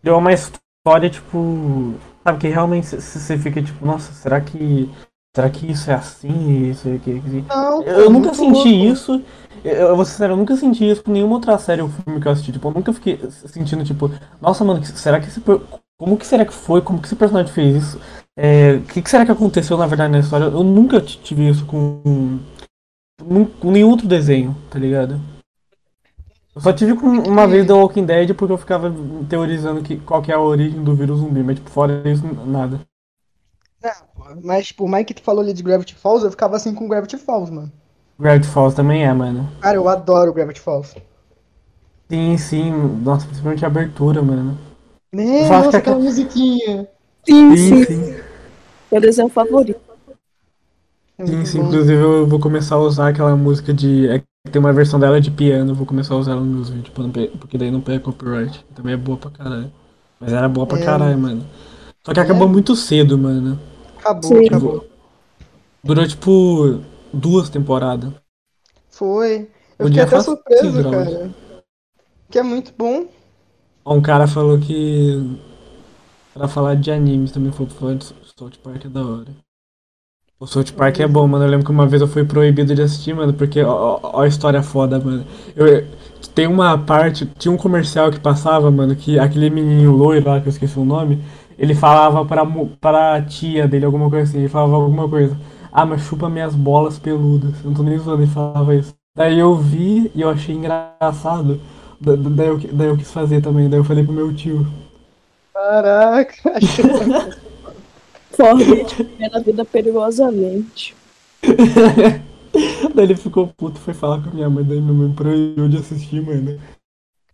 Criou uma história, tipo. Sabe, que realmente você fica tipo, nossa, será que. Será que isso é assim? Isso é aqui? Não, pô, Eu nunca senti louco. isso. Eu, eu vou ser sincero, eu nunca senti isso com nenhuma outra série ou filme que eu assisti. Tipo, eu nunca fiquei sentindo, tipo, nossa, mano, que- será que esse. Como que será que foi? Como que esse personagem fez isso? É, O que, que será que aconteceu na verdade na história? Eu nunca tive isso com com nenhum outro desenho, tá ligado? Eu só tive com uma vez The Walking Dead porque eu ficava teorizando que, qual que é a origem do vírus zumbi, mas tipo, fora isso, nada. É, pô, Mas, tipo, o Mike falou ali de Gravity Falls, eu ficava assim com Gravity Falls, mano. Gravity Falls também é, mano. Cara, eu adoro Gravity Falls. Sim, sim. Nossa, principalmente a abertura, mano. Né, nossa, que aquela aquela- musiquinha. Sim, sim. sim. Meu desenho favorito. É Sim, sim, bom. inclusive eu vou começar a usar aquela música de. Tem uma versão dela de piano, eu vou começar a usar ela nos meus vídeos, porque daí não pega copyright. Também é boa pra caralho. Mas era boa pra É. caralho, mano. Só que acabou É. muito cedo, mano. Acabou, Sim. acabou. Durou tipo duas temporadas. Foi. Eu fiquei até surpreso, cara. Que é muito bom. Um cara falou que. Pra falar de animes também foi de South Park é da hora. O South Park é bom, mano. Eu lembro que uma vez eu fui proibido de assistir, mano, porque ó, ó, a história foda, mano. Eu, tem uma parte, tinha um comercial que passava, mano, que aquele menininho loiro lá, que eu esqueci o nome, ele falava pra, pra tia dele alguma coisa assim, ele falava alguma coisa. Ah, mas chupa minhas bolas peludas. Eu não tô nem zoando, ele falava isso. Daí eu vi e eu achei engraçado. Da- da- Daí eu, daí eu quis fazer também, daí eu falei pro meu tio. Caraca. [LAUGHS] Forte, vivendo a vida perigosamente. daí ele ficou puto, foi falar com a minha mãe, daí minha mãe proibiu de assistir, mano.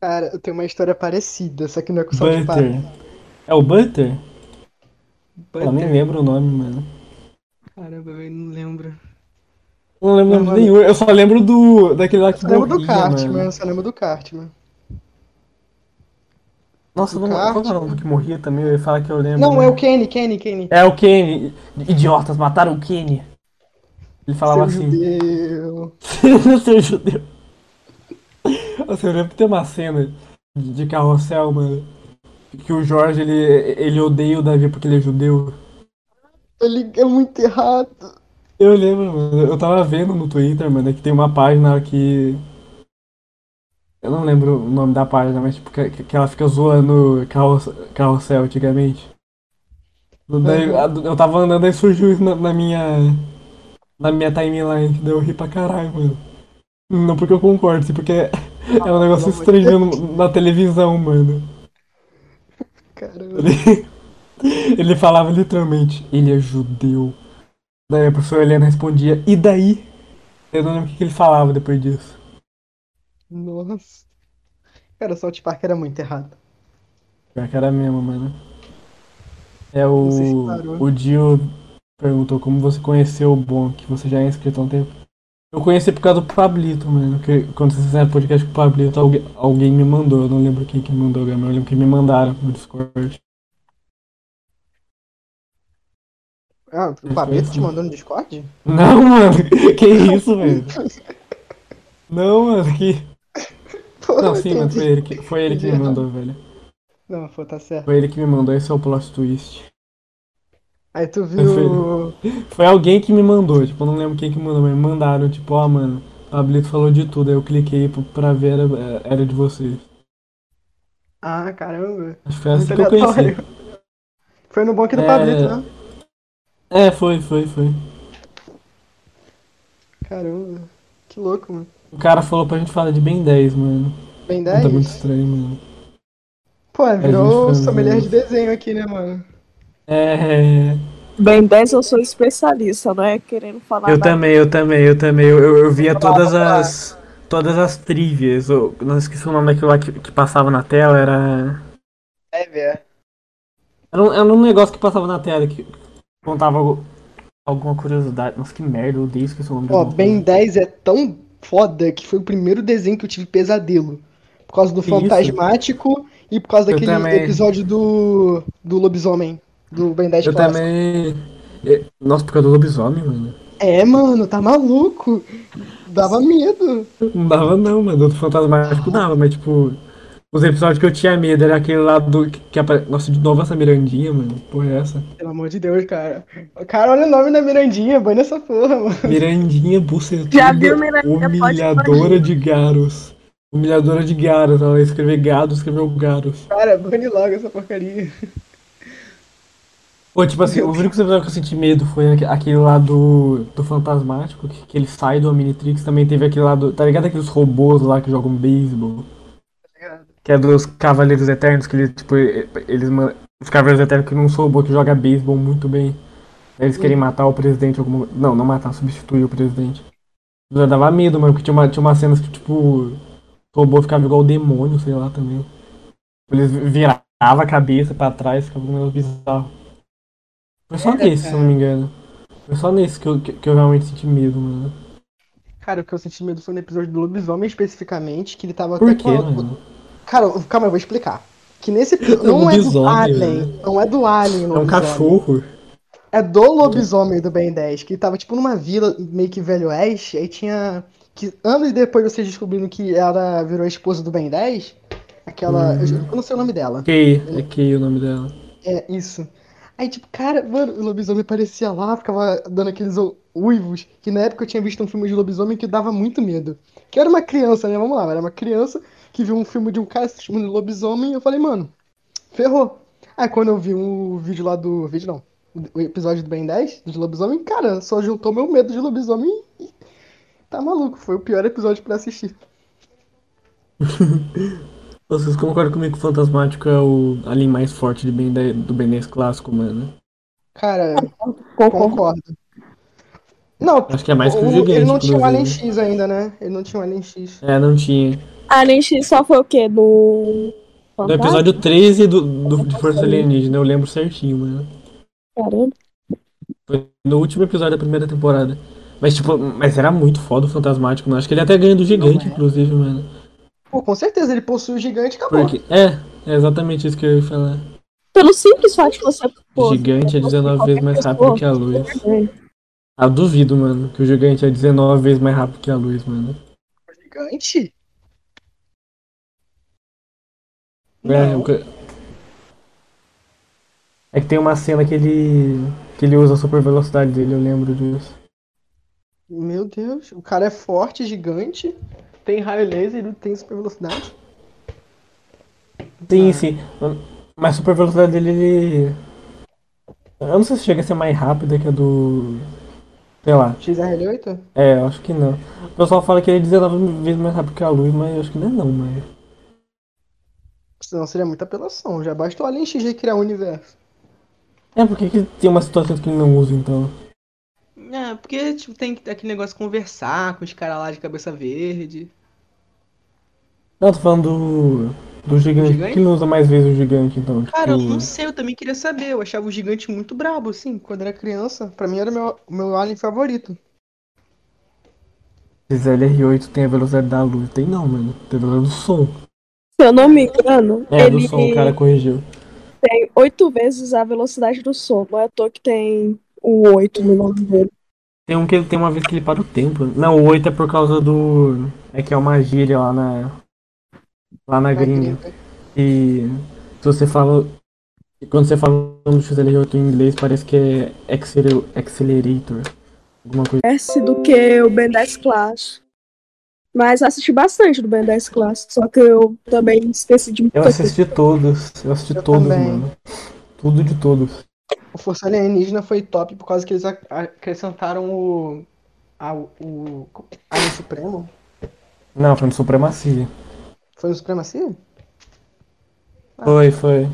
Cara, eu tenho uma história parecida, só que não é com o South Park. Butter. É o Butter? Eu nem Butter. lembro o nome, mano. Caramba, eu não lembro. Eu não lembro Não, mano. nenhum. Eu só lembro do. daquele lá que Só lembro do mano. eu só lembro do Cartman. Nossa, não, qual que é o nome que morria também? Eu ia falar que eu lembro. Não, né? é o Kenny, Kenny, Kenny. É o Kenny. Idiotas, mataram o Kenny. Ele falava Seu assim. judeu. [LAUGHS] Seu judeu. Nossa, eu lembro que tem uma cena de de carrossel, mano. Que o Jorge, ele, ele odeia o Davi porque ele é judeu. Ele é muito errado. Eu lembro, mano. Eu tava vendo no Twitter, mano, que tem uma página que. Eu não lembro o nome da página, mas tipo, que, que ela fica zoando carroça- carrossel antigamente. Daí, Uhum. a- eu tava andando e surgiu isso na, na minha. Na minha timeline, daí eu ri pra caralho, mano. Não porque eu concordo, sim porque [LAUGHS] é um negócio amor de estranho no- na televisão, mano. Caramba. Ele, [LAUGHS] ele falava literalmente, ele é judeu. Daí a professora Helena respondia, e daí? Eu não lembro o que ele falava depois disso. Nossa. Cara, o South Park era muito errado. Pior que era mesmo, mano. É sei se o. O Dio perguntou como você conheceu o Bom, que você já é inscrito há um tempo. Eu conheci por causa do Pablito, mano. Que quando vocês fizeram podcast com o Pablito, alguém, alguém me mandou. Eu não lembro quem que me mandou, mas eu lembro que me mandaram no Discord. Ah, o Pablito te mandou no Discord? Não, mano, [LAUGHS] que isso, velho? [LAUGHS] Não, mano, que. Não, sim, mano, entendi. foi ele que, foi ele que me mandou, velho. Não, pô, tá certo. Foi ele que me mandou, esse é o plot twist. Aí tu viu. Foi alguém que me mandou, tipo, eu não lembro quem que mandou, mas me mandaram, tipo, ó, mano, o Pablito falou de tudo, aí eu cliquei pra- ver, era, era de vocês. Ah, caramba. Acho que foi assim que eu conheci. Foi no banco do É. Pablito, né? É, foi, foi, foi. Caramba. Que louco, mano. O cara falou pra gente falar de Ben 10, mano. Ben Tá muito 10? estranho, mano. Pô, gente virou sommelier de desenho aqui, né, mano? É. Ben 10 eu sou especialista, não é querendo falar Eu nada. também, eu também, eu também. Eu, eu, eu via todas as. Todas as trivias. Eu não esqueci o nome daquilo lá que, que passava na tela, era. É, velho. Era um, era um negócio que passava na tela que contava algo- alguma curiosidade. Nossa, que merda, eu odeio esqueci o nome Ó. Ben 10 é tão foda que foi o primeiro desenho que eu tive pesadelo. Por causa do Isso. fantasmático e por causa daquele episódio do, do lobisomem. Do Ben 10 Eu clássico. também. é, Nossa, por causa do lobisomem, mano. É, mano, tá maluco. Dava medo. Não dava não, mano. Do fantasmático dava, mas tipo. Os episódios que eu tinha medo era aquele lá do. Que, apare... Nossa, de novo essa Mirandinha, mano. Porra, é essa? Pelo amor de Deus, cara. Cara, olha o nome da Mirandinha, banha nessa porra, mano. Mirandinha bucetuda. Já viu Mirandinha? Pode Humilhadora de garos. Humilhadora de garos. Ela escreveu gado, escreveu garos. Cara, bane logo essa porcaria. Pô, tipo assim, os únicos episódios que eu senti medo foi aque- aquele lá do, do Fantasmático, que, que ele sai do Omnitrix. Também teve aquele lá do. Tá ligado aqueles robôs lá que jogam beisebol? Que é dos Cavaleiros Eternos, que eles, tipo, eles. Os Cavaleiros Eternos que não robô que joga beisebol muito bem. Eles querem matar o presidente alguma Não, não matar, substituir o presidente. Já dava medo, mano, porque tinha, uma, tinha umas cenas que, tipo, o robô ficava igual o demônio, sei lá também. Eles viravam a cabeça pra trás, ficava um negócio bizarro. Foi só Era, nesse, se eu não cara. me engano. Foi só nesse que eu, que, que eu realmente senti medo, mano. Cara, o que eu senti medo foi no episódio do lobisomem especificamente, que ele tava Por até quê, com a- mano? Cara, calma, eu vou explicar. Que nesse episódio. Não é do Alien. né? Não é do Alien, É um cachorro. É do lobisomem do Ben 10, que tava tipo numa vila meio que velho oeste, aí tinha. Que anos depois de vocês descobrindo que ela virou a esposa do Ben 10, aquela. Eu, eu não sei o nome dela. Kay, é Kay o nome dela. É, isso. Aí, tipo, cara, mano, o lobisomem aparecia lá, ficava dando aqueles uivos, que na época eu tinha visto um filme de lobisomem que dava muito medo. Que eu era uma criança, né? Vamos lá, eu era uma criança que viu um filme de um cara se chamando lobisomem e eu falei, mano, ferrou. Aí quando eu vi um vídeo lá do. Vídeo não. O episódio do Ben 10, de lobisomem, cara, só juntou meu medo de lobisomem e. Tá maluco, foi o pior episódio pra assistir. [LAUGHS] Vocês concordam comigo que o Fantasmático é o alien mais forte de ben 10 do Ben 10 clássico, mano? Cara, Concordo. concordo. Não, Acho que é mais que o o- gigante, ele não tinha o Alien inclusive. X ainda, né? Ele não tinha o Alien X. É, não tinha. Alien X só foi o quê? Do. No episódio 13 do, do, de Força Alienígena, eu lembro certinho, mano. Caramba. Foi no último episódio da primeira temporada. Mas, tipo, mas era muito foda o Fantasmático, mano. Acho que ele até ganha do gigante, é. inclusive, mano. Pô, com certeza, ele possui o gigante e acabou. Porque, é, é exatamente isso que eu ia falar. Pelo simples fato de você. Pô, gigante é 19 vezes mais rápido que a luz. É. Ah, duvido, mano, que o gigante é 19 vezes mais rápido que a luz, mano. Gigante? É, Não. o ca- é que tem uma cena que ele. que ele usa a super velocidade dele, eu lembro disso. Meu Deus, o cara é forte, gigante, tem raio laser e tem super velocidade. Sim, Ah. sim. Mas a super velocidade dele, ele. Eu não sei se chega a ser mais rápida que a do. Sei lá. XR8? É, eu acho que não. O pessoal fala que ele é 19 vezes mais rápido que a luz, mas eu acho que não é não, mas. Senão seria muita apelação. Já basta o Alien X recriar o universo. É, porque que tem umas situações que ele não usa, então. É, porque tipo, tem que ter aquele negócio de conversar com os caras lá de cabeça verde. Não, tô falando do. do gigante. Por Gigante? que não usa mais vezes o gigante, então? Cara, eu Tipo, não sei, eu também queria saber. Eu achava o gigante muito brabo, assim, quando era criança. Pra mim era o meu, meu alien favorito. Esse LR8 tem a velocidade da luz. Tem não, mano. Tem a velocidade do som. Se eu não me engano, É, ele do som, o cara corrigiu. tem oito vezes a velocidade do som. Não é à toa que tem o 8 no nome dele. Tem um que ele tem uma vez que ele para o tempo. Não, o 8 é por causa do. É que é uma gíria lá na. Lá na Na gringa. gringa. E se você fala. Quando você fala do XL8 em inglês, parece que é acceler- accelerator. Alguma coisa. Parece do que o Ben 10 Class. Mas assisti bastante do Ben 10 Class. Só que eu também esqueci de Eu coisa. assisti todos. Eu assisti Eu todos, também. mano. Tudo de todos. O Força Alienígena foi top por causa que eles ac- acrescentaram o. a- o Alien Supremo. Não, foi no Supremacia. Foi no Supremacia? Foi, foi.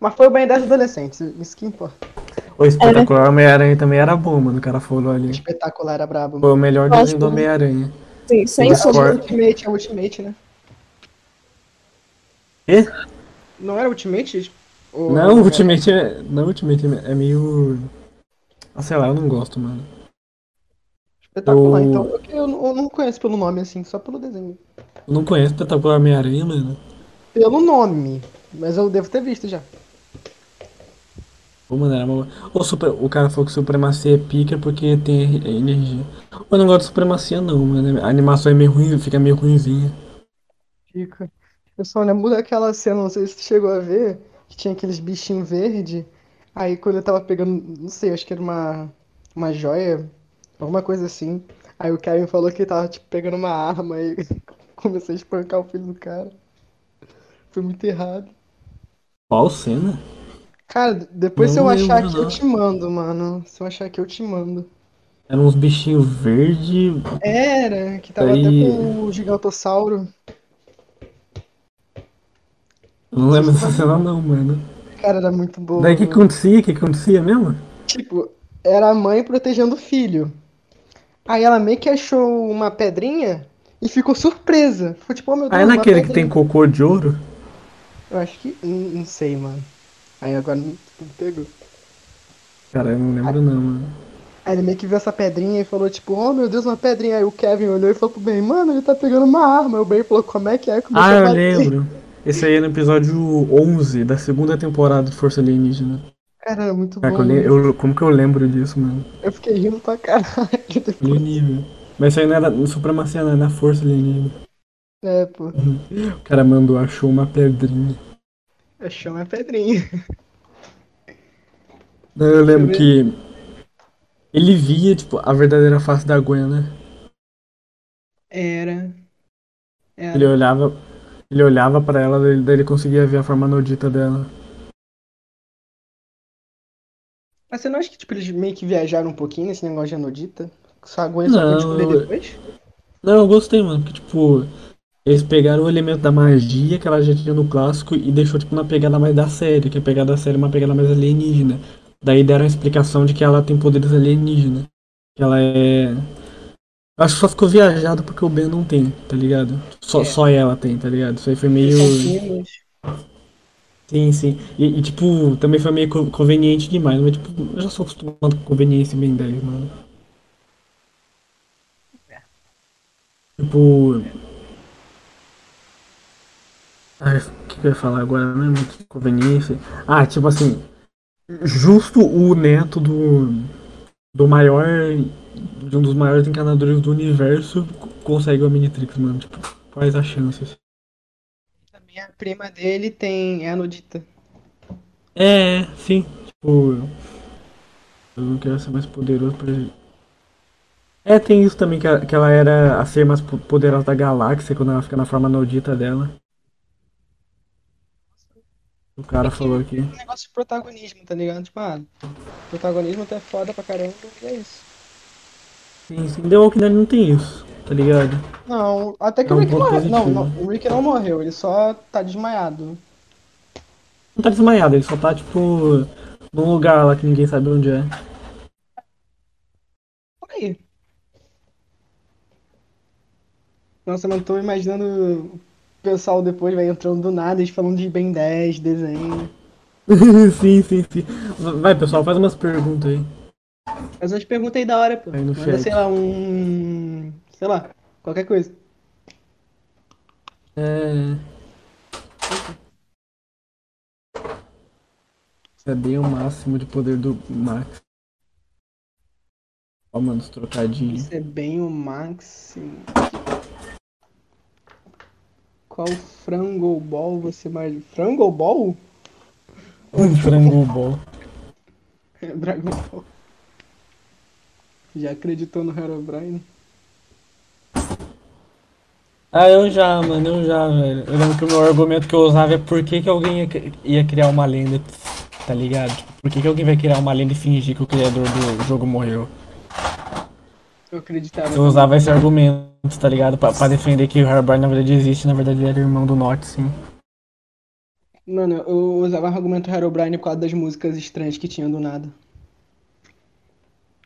Mas foi o Ben 10 adolescentes, isso que importa. O espetacular Homem-Aranha também era bom, mano. O cara falou ali. Espetacular era brabo. Foi o melhor desenho do Homem-Aranha. Sim, sem sombra. Ultimate, é Ultimate, né? Quê? Não era Ultimate? Ou- Não, Ultimate é. Não, Ultimate é meio. Ah, sei lá, eu não gosto, mano. Espetacular, Eu- então. Porque eu, não- eu não conheço pelo nome assim, só pelo desenho. Eu não conheço espetacular Homem-Aranha, mano. Pelo nome. Mas eu devo ter visto já. Pô, mano, era uma... o, super... o cara falou que Supremacia é pica porque tem e- energia. Eu não gosto de Supremacia, não, mano. A animação é meio ruim, fica meio ruimzinha. Fica. Eu só lembro daquela cena, não sei se tu chegou a ver, que tinha aqueles bichinhos verdes. Aí quando eu tava pegando, não sei, acho que era uma, uma joia, alguma coisa assim. Aí o Kevin falou que tava, tipo, pegando uma arma e [LAUGHS] comecei a espancar o filho do cara. Foi muito errado. Qual cena? Cara, depois se eu achar aqui eu te mando, mano. Se eu achar aqui eu te mando. Eram uns bichinhos verdes. Era, que tava até com o gigantossauro. Não lembro dessa cena, não, mano. Cara, era muito boa. Daí o que acontecia? O que acontecia mesmo? Tipo, era a mãe protegendo o filho. Aí ela meio que achou uma pedrinha e ficou surpresa. Ficou tipo, oh meu Deus, Ah, é uma naquele que tem cocô de ouro? Eu acho que. Não sei, mano. Aí agora não não pegou. Cara, eu não lembro, não, mano. Aí ele meio que viu essa pedrinha e falou, tipo, oh meu Deus, uma pedrinha. Aí o Kevin olhou e falou pro Ben, mano, ele tá pegando uma arma. Aí o Ben falou, como é que é? Começou Ah, a eu lembro. [LAUGHS] Esse aí é no episódio 11 da segunda temporada de Força Alienígena. Cara, era muito bom. eu le- mano. eu- como que eu lembro disso, mano? Eu fiquei rindo pra caralho. nível. Mas isso aí não era no Supremacia, não, é na Força Alienígena. É, pô. O cara mandou, achou uma pedrinha. Eu chamo a pedrinha. Daí eu lembro que ele via, tipo, a verdadeira face da Gwen, né? Era. Era. Ele olhava, ele olhava pra ela, daí ele conseguia ver a forma nodita dela. Mas você não acha que tipo, eles meio que viajaram um pouquinho nesse negócio de anodita? Só a Gwen só Não, descobrir eu- depois? Não, eu gostei, mano, porque, tipo, eles pegaram o elemento da magia que ela já tinha no clássico e deixou, tipo, na pegada mais da série, que a pegada da série é uma pegada mais alienígena. Daí deram a explicação de que ela tem poderes alienígenas. Que ela é. Acho que só ficou viajado porque o Ben não tem, tá ligado? Só, É. só ela tem, tá ligado? Isso aí foi meio. Sim, sim. E, e, tipo, também foi meio co- conveniente demais, mas tipo, eu já sou acostumado com conveniência Ben 10, mano. Tipo. Ai, o que que eu ia falar agora mesmo? De Conveniência. Ah, tipo assim. Justo o neto do. Do maior. De um dos maiores encanadores do universo consegue o Omnitrix, mano. Tipo, quais as chances? Também a prima dele tem. É anodita. É, sim. Tipo. Eu não quero ser mais poderoso pra. É, tem isso também, que, a- que ela era a ser mais po- poderosa da galáxia quando ela fica na forma nodita dela. O cara falou aqui. Um negócio de protagonismo, tá ligado? Tipo, ah, protagonismo até foda pra caramba, e é isso. Sim, sim. The Walking Dead não tem isso, tá ligado? Não, até que É o um Rick ponto morreu. Não, não, o Rick não morreu, ele só tá desmaiado. Não tá desmaiado, ele só tá, tipo, num lugar lá que ninguém sabe onde é. Por aí. Nossa, eu não tô imaginando pessoal depois vai entrando do nada, eles falando de Ben 10, desenho. [LAUGHS] sim, sim, sim. Vai, pessoal, faz umas perguntas aí. Faz umas perguntas aí da hora, pô. Aí no Manda, chat. sei lá, um. Sei lá, qualquer coisa. É. Saber o máximo de poder do Max. Ó, mano, os trocadilhos. Isso é bem o máximo. Qual frango ball você mais. Frango ball? Frango Ball. É Dragon Ball. Já acreditou no Herobrine? Ah, eu já, mano, eu já, velho. Eu lembro que o meu argumento que eu usava é por que, que alguém ia, cri- ia criar uma lenda, tá ligado? Por que, que alguém vai criar uma lenda e fingir que o criador do jogo morreu? Eu acreditava. Eu usava esse argumento, tá ligado? Pra, pra defender que o Herobrine na verdade existe, na verdade ele era irmão do Notch, sim. Mano, eu usava o argumento Herobrine por causa das músicas estranhas que tinha do nada.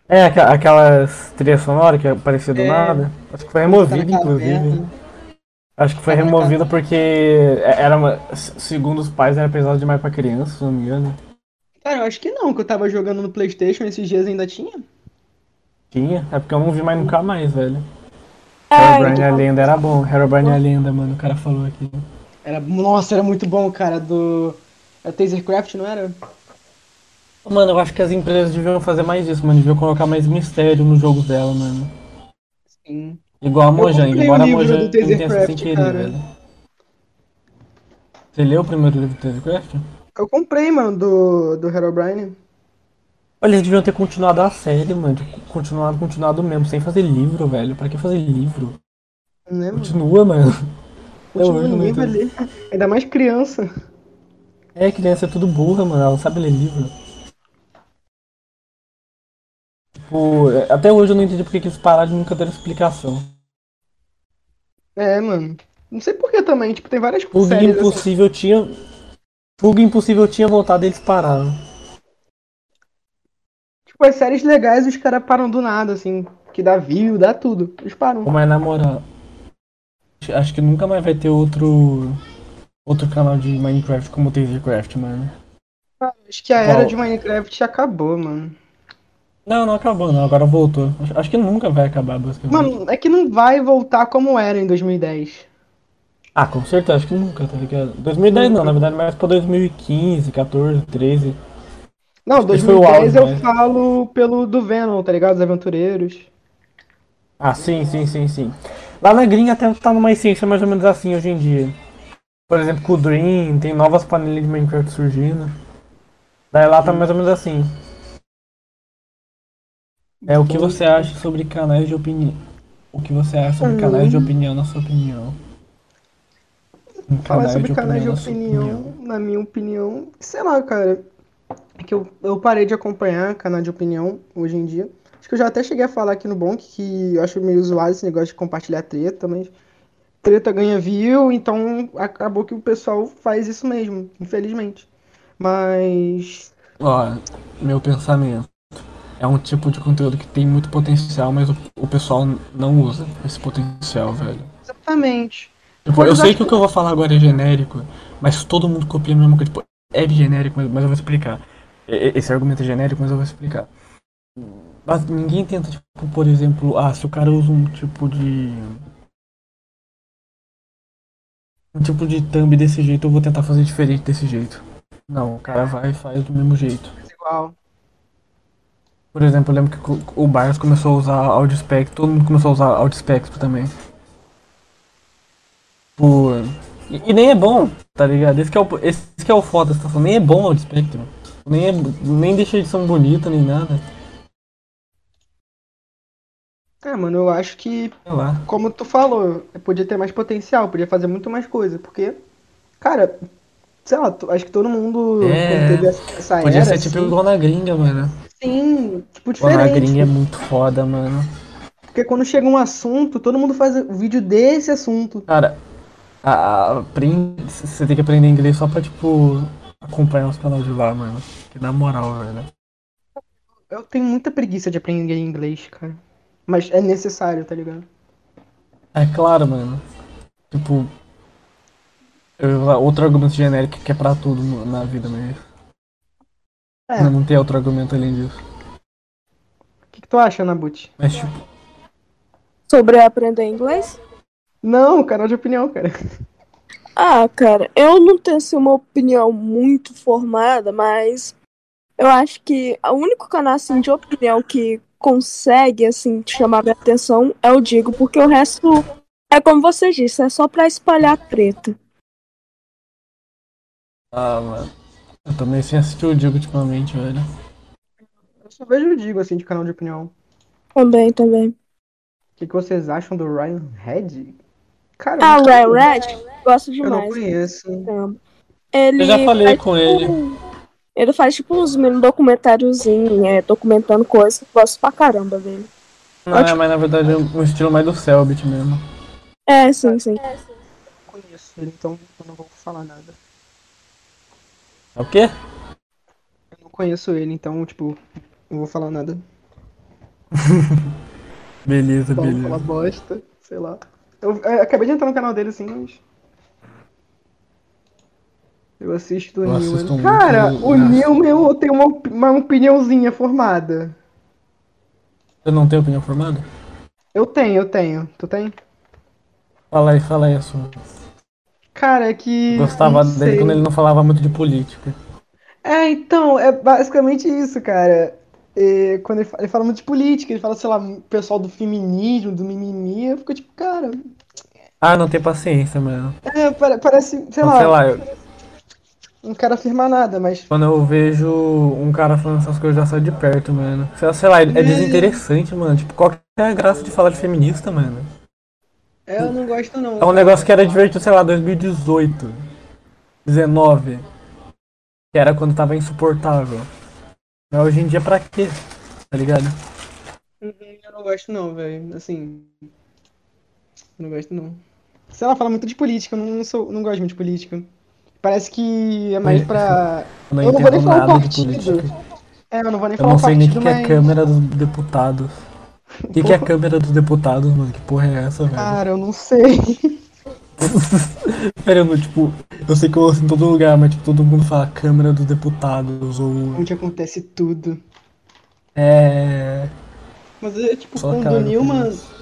É, aqua- aquelas trilhas sonoras que aparecia do É. nada. Acho que foi Tá removido, na inclusive. Acho que foi Tá na removido porque era uma- segundo os pais era pesado demais pra criança, se não me engano. Cara, eu acho que não, que eu tava jogando no Playstation esses dias ainda tinha. Tinha, é porque eu não vi mais nunca mais, velho. É, Herobrine a lenda era bom. Herobrine a lenda, mano, o cara falou aqui. Era, nossa, era muito bom, cara, do... Era Tasercraft, não era? Mano, eu acho que as empresas deviam fazer mais isso, mano. Deviam colocar mais mistério nos jogos dela, mano. Sim. Igual a Mojang, embora a Mojang do tenha sem querer, cara. velho. Você leu o primeiro livro do Tasercraft? Eu comprei, mano, do, do Herobrine. Olha, eles deviam ter continuado a série, mano. Continuado, continuado mesmo, sem fazer livro, velho. Pra que fazer livro? Né, mano? Continua, mano. Continua, ninguém vai ler. Ainda mais criança. É, criança é tudo burra, mano. Ela não sabe ler livro. Tipo, é, até hoje eu não entendi porque que eles pararam de nunca dar explicação. É, mano. Não sei por que também, tipo, tem várias Fuga séries assim. Impossível tinha. Fuga Impossível tinha voltado e eles pararam. As séries legais os caras param do nada, assim. Que dá view, dá tudo. Eles param. Mas na moral. acho- que nunca mais vai ter outro. Outro canal de Minecraft como o Tasercraft, mano. Acho que a Qual? era de Minecraft acabou, mano. Não, não acabou não, agora voltou. Acho, acho que nunca vai acabar, basicamente. Mano, é que não vai voltar como era em 2010. Ah, com certeza, acho que nunca, tá ligado? 2010 não, na verdade, mais pra 2015, 14, 13. Não, Acho que esse foi o 2010 eu auge, né? falo pelo do Venom, tá ligado? Os Aventureiros. Ah, sim, sim, sim, sim. Lá na gringa até tá numa essência mais ou menos assim hoje em dia. Por exemplo, com o Dream, tem novas panelinhas de Minecraft surgindo. Daí lá tá mais ou menos assim. É o que você acha sobre canais de opinião. O que você acha sobre canais de opinião, na sua opinião? Um Falar sobre canais de na sua opinião, na minha opinião, sei lá, cara. É que eu, eu parei de acompanhar canal de opinião hoje em dia. Acho que eu já até cheguei a falar aqui no Bonk que eu acho meio zoado esse negócio de compartilhar treta, mas treta ganha view, então acabou que o pessoal faz isso mesmo, infelizmente. Mas. Ó, meu pensamento. É um tipo de conteúdo que tem muito potencial, mas o, o pessoal não usa esse potencial, velho. Exatamente. Tipo, eu sei que o que eu vou falar agora é genérico, mas todo mundo copia a mesma coisa. Tipo, é genérico, mas, mas eu vou explicar. Esse argumento é genérico, mas eu vou explicar. Mas ninguém tenta, tipo, por exemplo, ah, se o cara usa um tipo de. Um tipo de thumb desse jeito, eu vou tentar fazer diferente desse jeito. Não, o cara vai e faz do mesmo jeito. Igual. Por exemplo, eu lembro que o- Bars começou a usar Audio todo mundo começou a usar Audio também. Por... E, e nem é bom, tá ligado? Esse que é o, esse que é o foda da situação, nem é bom o Audio. Nem, é, nem deixa a edição bonita, nem nada. É, mano, eu acho que Sei lá. como tu falou, podia ter mais potencial, podia fazer muito mais coisa, porque, cara, sei lá, acho que todo mundo É, teve essa, Podia era, ser tipo assim, igual na gringa, mano. sim, tipo, Pô, na diferente. gringa é muito foda, mano. Porque quando chega um assunto, todo mundo faz o vídeo desse assunto. Cara, a, a, você tem que aprender inglês só pra, tipo, acompanhar os canais de lá, mano. Que na moral, velho. Eu tenho muita preguiça de aprender inglês, cara. Mas é necessário, tá ligado? É claro, mano. Tipo. outro argumento genérico que é pra tudo na vida mesmo. É. Não tem outro argumento além disso. O que, que tu acha, Nabut? Mas tipo, Sobre aprender inglês? Não, canal de opinião, cara. Ah, cara, eu não tenho assim, uma opinião muito formada, mas eu acho que o único canal assim, de opinião que consegue assim te chamar minha atenção é o Digo, porque o resto é como você disse, é só pra espalhar treta. ah, mano. Eu também sem assistir o Digo ultimamente, velho. Eu só vejo o Digo, assim, de canal de opinião. Também, também. O que, que vocês acham do Ryan Head? Cara, Ah, eu o Ryan. Red, gosto Eu não demais. conheço. caramba. Ele Eu já falei faz, com tipo, ele. Ele faz tipo uns mini documentáriozinhos, é, documentando coisas. Gosto pra caramba dele. Não, é, mas na verdade é um estilo mais do Selbit mesmo. É, sim, sim. conheço ele, então eu não vou falar nada. É o quê? Eu não conheço ele, então, tipo, não vou falar nada. [LAUGHS] Beleza, falar beleza. bosta, sei lá. Eu, é, acabei de entrar no canal dele assim, mas. Eu assisto o Eu Newman. Cara, o- Newman eu tenho uma, uma opiniãozinha formada. Você não tem opinião formada? Eu tenho, eu tenho. Tu tem? Fala aí, fala aí a sua. Cara, é que. Gostava dele sei. quando ele não falava muito de política. É, então, é basicamente isso, cara. É, quando ele fala, ele fala muito de política, ele fala, sei lá, pessoal do feminismo, do mimimi, eu fico tipo, cara, Ah, não tem paciência, mano. é, pare- parece, sei Então, lá, sei lá, eu- não quero afirmar nada, mas quando eu vejo um cara falando essas coisas, eu já saio de perto, mano. Sei, sei lá, é É. desinteressante, mano. Tipo, qual que é a graça de falar de feminista, mano? é, eu não gosto não. É um negócio que era divertido, sei lá, 2018, 19. Que era quando tava insuportável. Mas hoje em dia pra quê? Tá ligado? Eu não gosto não, velho, assim, eu não gosto não. Sei lá, fala muito de política, eu não, sou, não gosto muito de política. Parece que é mais pra... Eu não Eu não vou nem entendo falar o nada de partido. política. É, eu não vou nem Eu falar não o sei nem o que, que é a mas... Câmara dos Deputados. O que, que é a Câmara dos Deputados, mano? Que porra é essa, velho? Cara, eu não sei. [LAUGHS] [LAUGHS] Eu não, tipo, eu sei que eu ouço em todo lugar, mas tipo, todo mundo fala Câmara dos Deputados ou. Onde acontece tudo. É. Mas é tipo, Só com o do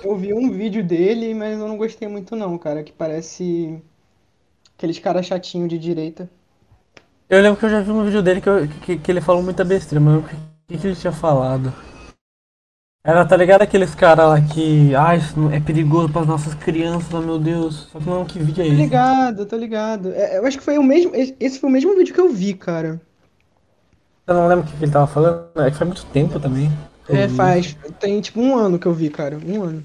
eu vi um vídeo dele, mas eu não gostei muito não, cara, que parece aqueles caras chatinhos de direita. Eu lembro que eu já vi um vídeo dele que, eu- que, que ele falou muita besteira, mas o que, que ele tinha falado? Era, tá ligado aqueles caras lá que. Ah, isso é perigoso pras nossas crianças, oh meu Deus. Só que não, que vídeo é Tô esse? ligado, tô ligado. É, eu acho que foi o mesmo, esse foi o mesmo vídeo que eu vi, cara. Eu não lembro o que, que ele tava falando. É que faz muito tempo também. É, vi. faz, tem tipo um ano que eu vi, cara, um ano.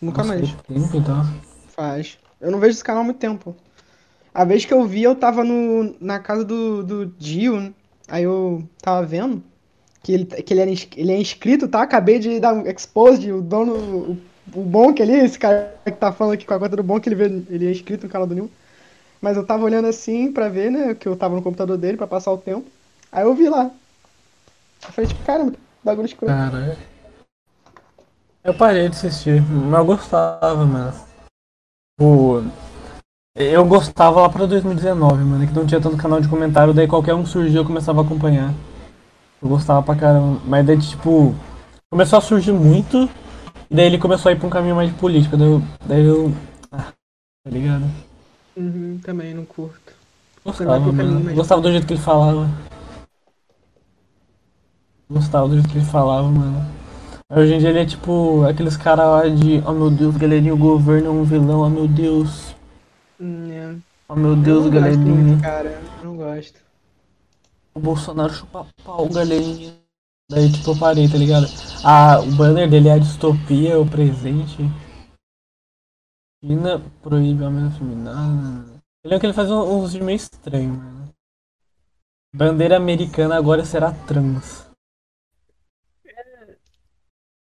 Nunca Nossa, mais. faz tempo, então. Faz. Eu não vejo esse canal há muito tempo. A vez que eu vi, eu tava no, na casa do, do Dio, né? aí eu tava vendo que ele, que ele, era, ins- ele é inscrito, tá? Acabei de dar um expose, o dono, o, o Bonk ali, esse cara que tá falando aqui com a conta do Bonk, ele, ele é inscrito no canal do Nil. Mas eu tava olhando assim pra ver, né, que eu tava no computador dele pra passar o tempo. Aí eu vi lá. Eu falei, tipo, caramba, bagulho escroto. Cara. Eu parei de assistir, mas eu gostava, mano. Tipo, eu gostava lá pra 2019, mano, que não tinha tanto canal de comentário, daí qualquer um surgia eu começava a acompanhar. Eu gostava pra caramba. Mas daí, tipo, começou a surgir muito, e daí ele começou a ir pra um caminho mais de política, daí eu. Daí eu ah, tá ligado? Uhum, também não curto. Gostava, mano. Gostava do jeito que ele falava. Gostava do jeito que ele falava, mano. Hoje em dia ele é tipo aqueles caras lá de Oh meu Deus, galerinha, o governo é um vilão, oh meu Deus. Hum, é. Oh meu Eu Deus, não gosto galerinha. muito, cara. Eu não gosto. O Bolsonaro chupa pau, galerinha. Daí tipo eu parei, tá ligado? Ah, o banner dele é a distopia, o presente. China proíbe homem afeminado. Eu lembro que ele faz uns vídeos meio estranhos, mano. Bandeira americana agora será trans.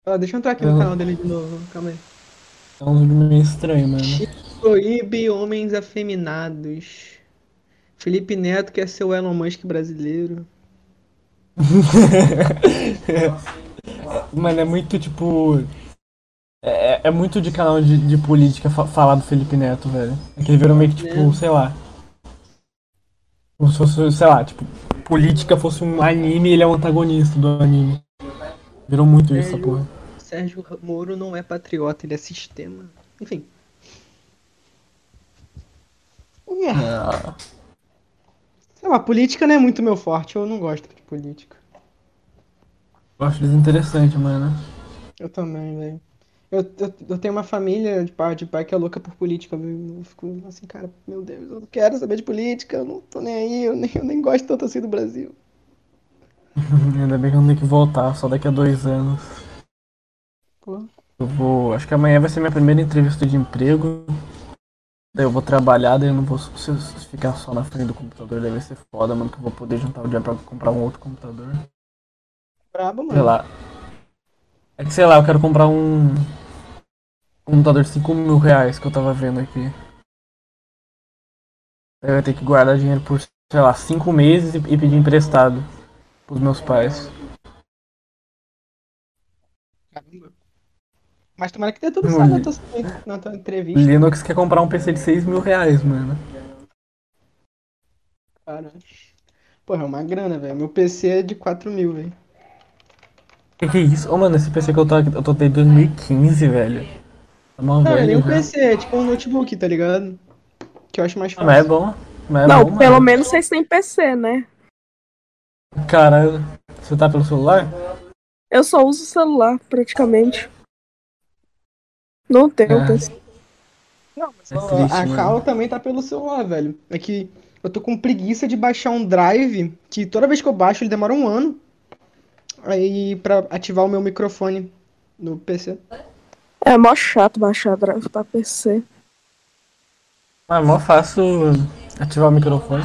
Ó, deixa eu entrar aqui no canal dele de novo. Calma aí. É um vídeo meio estranho, mano. Proíbe homens afeminados. Felipe Neto quer ser o Elon Musk brasileiro. [LAUGHS] Mano, é muito tipo. É, é muito de canal de, de política fa- falar do Felipe Neto, velho. É que ele virou meio que tipo, É. sei lá. Como se fosse, sei lá, tipo, política fosse um anime e ele é o antagonista do anime. Virou muito isso, essa Velho. porra. Sérgio Moro não é patriota, ele é sistema. Enfim. É. Sei lá, política não é muito meu forte, eu não gosto de política. eu acho desinteressante, mano. Eu também, velho. Eu, eu, eu tenho uma família de pai, de pai que é louca por política. Eu fico assim, cara, meu Deus, eu não quero saber de política, eu não tô nem aí, eu nem, eu nem gosto tanto assim do Brasil. [LAUGHS] Ainda bem que eu não tenho que voltar, só daqui a dois anos. Pô. Eu vou. Acho que amanhã vai ser minha primeira entrevista de emprego. Daí eu vou trabalhar, daí eu não vou ficar só na frente do computador, daí vai ser foda, mano, que eu vou poder juntar o dinheiro pra comprar um outro computador. Brabo, Sei mano. lá. É que sei lá, eu quero comprar um computador de 5 mil reais que eu tava vendo aqui. Eu ia ter que guardar dinheiro por, sei lá, 5 meses e e pedir emprestado pros meus pais. Caramba. Mas tomara que dê tudo certo na tua, na tua entrevista, Linux quer comprar um PC de 6 mil reais, mano. cara. Porra, é uma grana, velho. Meu PC é de 4 mil, velho. Que que é isso? Ô, mano, esse PC que eu tô aqui, eu tô desde 2015, velho. Tá mal Não, é nem velho um já. PC, é tipo um notebook, tá ligado? Que eu acho mais Ah, mas é fácil. bom. Mas é não, bom, pelo mano. menos vocês têm PC, né? Cara, você tá pelo celular? Eu só uso celular, praticamente. Não tenho É. PC. Não, mas É ó, triste, a mano. Cal também tá pelo celular, velho. É que eu tô com preguiça de baixar um drive que toda vez que eu baixo ele demora um ano. Aí pra ativar o meu microfone no PC. É mó chato baixar drive pra PC. Ah, é mó fácil ativar o microfone.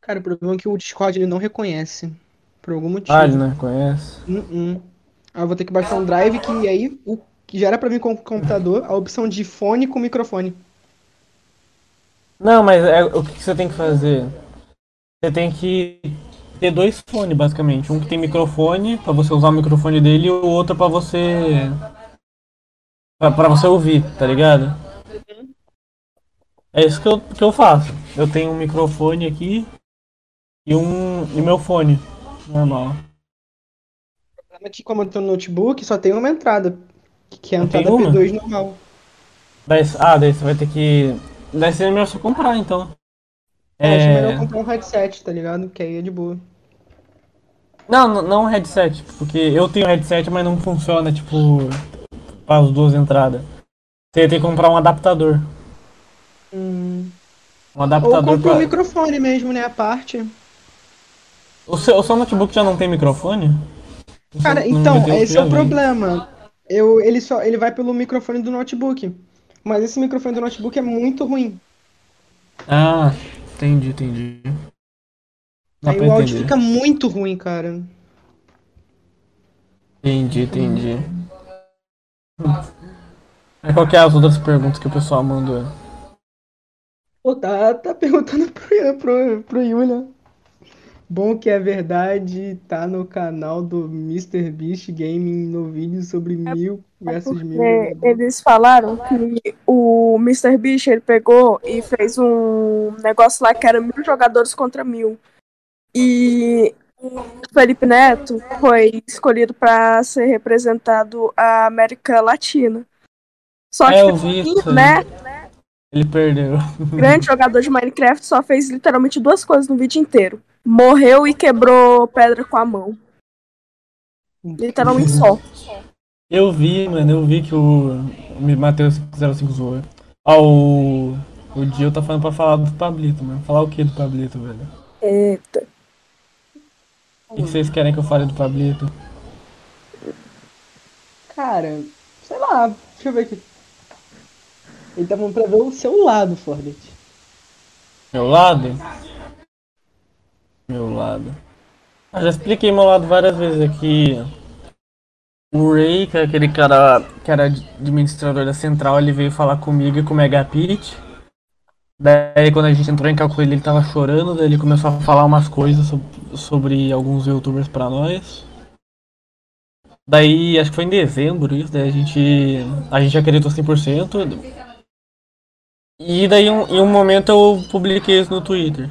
Cara, o problema é que o Discord ele não reconhece. Por algum motivo. Ah, ele não conhece. Uh-uh. Aí eu vou ter que baixar um drive que aí o que já era pra mim com o computador, a opção de fone com microfone. Não, mas é, o que você tem que fazer? Você tem que ter dois fones, basicamente. Um que tem microfone, pra você usar o microfone dele, e o outro pra você. Pra, pra você ouvir, tá ligado? É isso que eu, que eu faço. Eu tenho um microfone aqui e um. e meu fone. Normal. O problema é que como eu tô no notebook, só tem uma entrada. Que é a Só entrada uma? P2 normal. Daí, ah, daí você vai ter que. Daí seria melhor você comprar então. Eu acho É... melhor comprar um headset, tá ligado? Que aí é de boa. Não, não, um headset, porque eu tenho headset, mas não funciona, tipo, para as duas entradas. Você tem que comprar um adaptador. Hum. Um Ou adaptador compra pra... um microfone mesmo, né? A parte. o, seu, o seu notebook já não tem microfone? Cara, então, esse é o problema. Eu, ele, só, ele vai pelo microfone do notebook. Mas esse microfone do notebook é muito ruim. Ah, entendi, entendi. Dá aí o áudio entender. fica muito ruim, cara. Entendi, entendi. Aí qual que é as outras perguntas que o pessoal mandou? Pô, tá, tá perguntando pro, pro, pro Yulia. Bom que é verdade, tá no canal do MrBeast Gaming no vídeo sobre mil versus mil. É, eles falaram que o Mr. Beast ele pegou e fez um negócio lá que era mil jogadores contra mil. E o Felipe Neto foi escolhido para ser representado a América Latina. Só que É, eu vi né, Ele perdeu. grande jogador de Minecraft só fez literalmente duas coisas no vídeo inteiro. Morreu e quebrou pedra com a mão. Literalmente só. Eu vi, mano, eu vi que o o Matheus 05 zoou. Ó, o. O Dio tá falando pra falar do Pablito, mano. Falar o que do Pablito, velho? Eita. O que que vocês querem que eu fale do Pablito? Cara, sei lá, deixa eu ver aqui. Ele tá falando pra ver o seu lado, Fordet. Meu lado? Meu lado. Eu já expliquei meu lado várias vezes aqui. O Ray, que é aquele cara que era administrador da central, ele veio falar comigo e com o Megapit. Daí quando a gente entrou em cálculo ele tava chorando, daí ele começou a falar umas coisas so- sobre alguns youtubers pra nós. Daí, acho que foi em dezembro isso, daí a gente. A gente acreditou 100%. E daí em um momento eu publiquei isso no Twitter.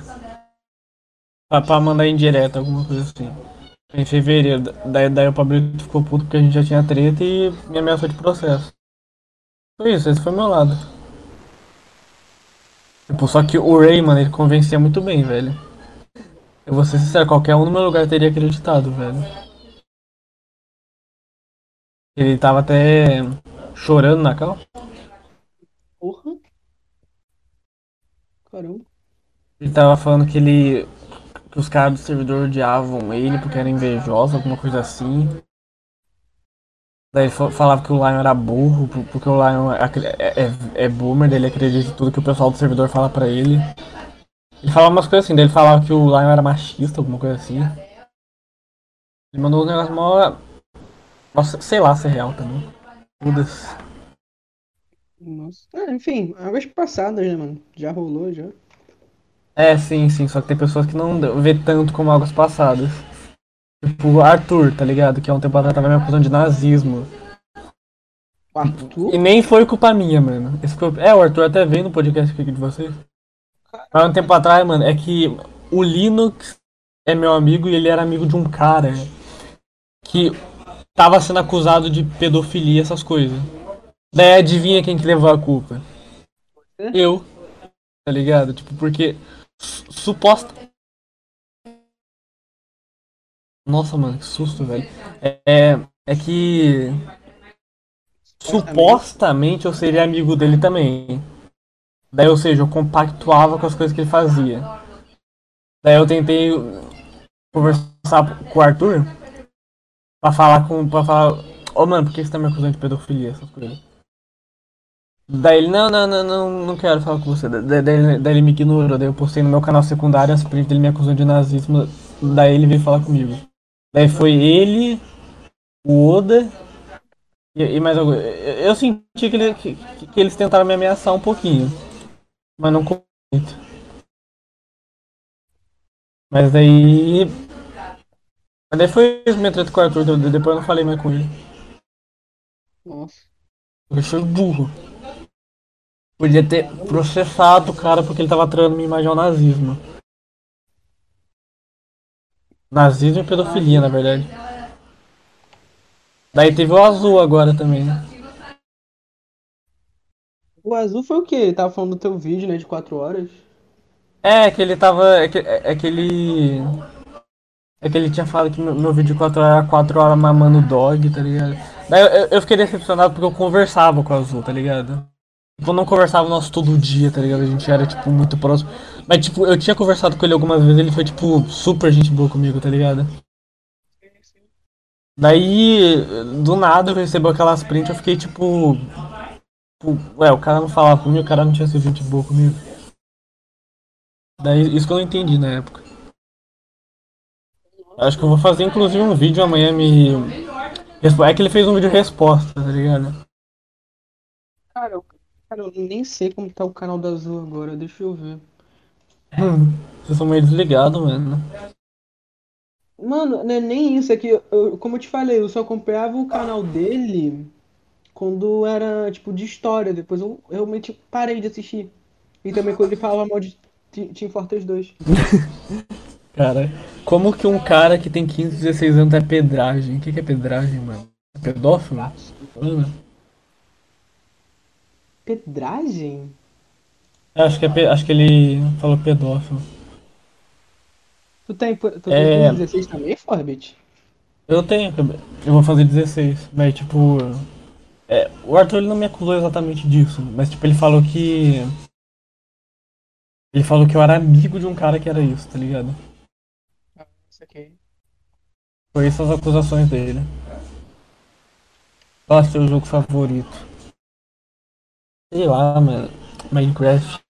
Pra, pra mandar em direto, alguma coisa assim. Em fevereiro. Daí, daí o Pablito ficou puto porque a gente já tinha treta e me ameaçou de processo. Foi isso, esse foi meu lado. Tipo, só que o Ray, mano, ele convencia muito bem, velho. Eu vou ser sincero, qualquer um no meu lugar teria acreditado, velho. Ele tava até chorando na cal. Porra. Caramba. Ele tava falando que ele. Que os caras do servidor odiavam ele porque era invejoso, alguma coisa assim. Daí ele fa- falava que o Lion era burro, por- porque o Lion acre- é, é, é boomer, daí ele acredita em tudo que o pessoal do servidor fala pra ele. Ele falava umas coisas assim, daí ele falava que o Lion era machista, alguma coisa assim. Ele mandou um negócio mó. Nossa, sei lá se é real também. Foda-se. Nossa. Ah, enfim, águas passadas, né, mano? Já rolou, já. É, sim, sim, só que tem pessoas que não vê tanto como águas passadas. Tipo o Arthur, tá ligado? Que há um tempo atrás tava me acusando de nazismo. O Arthur? E nem foi culpa minha, mano. Esse foi... É, o Arthur até veio no podcast aqui de vocês. Há um tempo atrás, mano, é que o Linux é meu amigo e ele era amigo de um cara que tava sendo acusado de pedofilia, essas coisas. Daí adivinha quem que levou a culpa? Eu. Tá ligado? Tipo, porque suposta. Nossa, mano, que susto, velho. É, é que supostamente eu seria amigo dele também. Daí, ou seja, eu compactuava com as coisas que ele fazia. Daí eu tentei conversar com o Arthur pra falar com. pra falar. Ô mano, por que você tá me acusando de pedofilia, essas coisas? Daí ele, não, não, não, não, não quero falar com você. Daí, daí- daí ele me ignorou. Daí eu postei no meu canal secundário as prints dele me acusando de nazismo. Daí ele veio falar comigo. Daí foi ele, o Oda e, e mais algum. Eu, eu senti que, ele- que, que eles tentaram me ameaçar um pouquinho. Mas não com muito. Mas daí. Mas daí foi isso, minha treta com o Arthur. de- Depois eu não falei mais com ele. Nossa. Eu achei burro. Podia ter processado o cara porque ele tava traindo minha imagem ao nazismo. Nazismo e pedofilia, na verdade. Daí teve o azul agora também, né? O azul foi o quê? Ele tava falando do teu vídeo, né? De 4 horas. É, que ele tava. É que, é, é que ele. É que ele tinha falado que meu, meu vídeo de 4 horas era 4 horas mamando dog, tá ligado? Daí eu, eu fiquei decepcionado porque eu conversava com o Azul, tá ligado? Tipo, não conversava nós todo dia, tá ligado? A gente era, tipo, muito próximo. Mas, tipo, eu tinha conversado com ele algumas vezes, ele foi, tipo, super gente boa comigo, tá ligado? Daí, do nada, eu recebo aquelas prints, eu fiquei, tipo... tipo, Ué, o cara não falava comigo, o cara não tinha sido gente boa comigo. Daí, isso que eu não entendi na época. Acho que eu vou fazer, inclusive, um vídeo amanhã me... É que ele fez um vídeo resposta, tá ligado? Cara, eu, cara, eu nem sei como tá o canal do azul agora. Deixa eu ver. Hum, Vocês são meio desligados, mano. Mano, não é nem isso, é que, eu, como eu te falei, eu só acompanhava o canal dele quando era, tipo, de história. Depois eu realmente parei de assistir. E também quando ele falava mal de Te- Team Fortress 2. [LAUGHS] Cara, como que um cara que tem 15, 16 anos é pedragem? O que, que é pedragem, mano? É pedófilo? Mano, Pedragem? Acho que, é acho que ele falou pedófilo. Tu tem, tu tem É. 15, 16 também, Forbit? Eu tenho, eu vou fazer 16, mas tipo. é, o Arthur ele não me acusou exatamente disso, mas tipo, ele falou que. Ele falou que eu era amigo de um cara que era isso, tá ligado? Isso aqui. Foi essas as acusações dele. Qual é o seu jogo favorito? Sei lá, mano. Minecraft.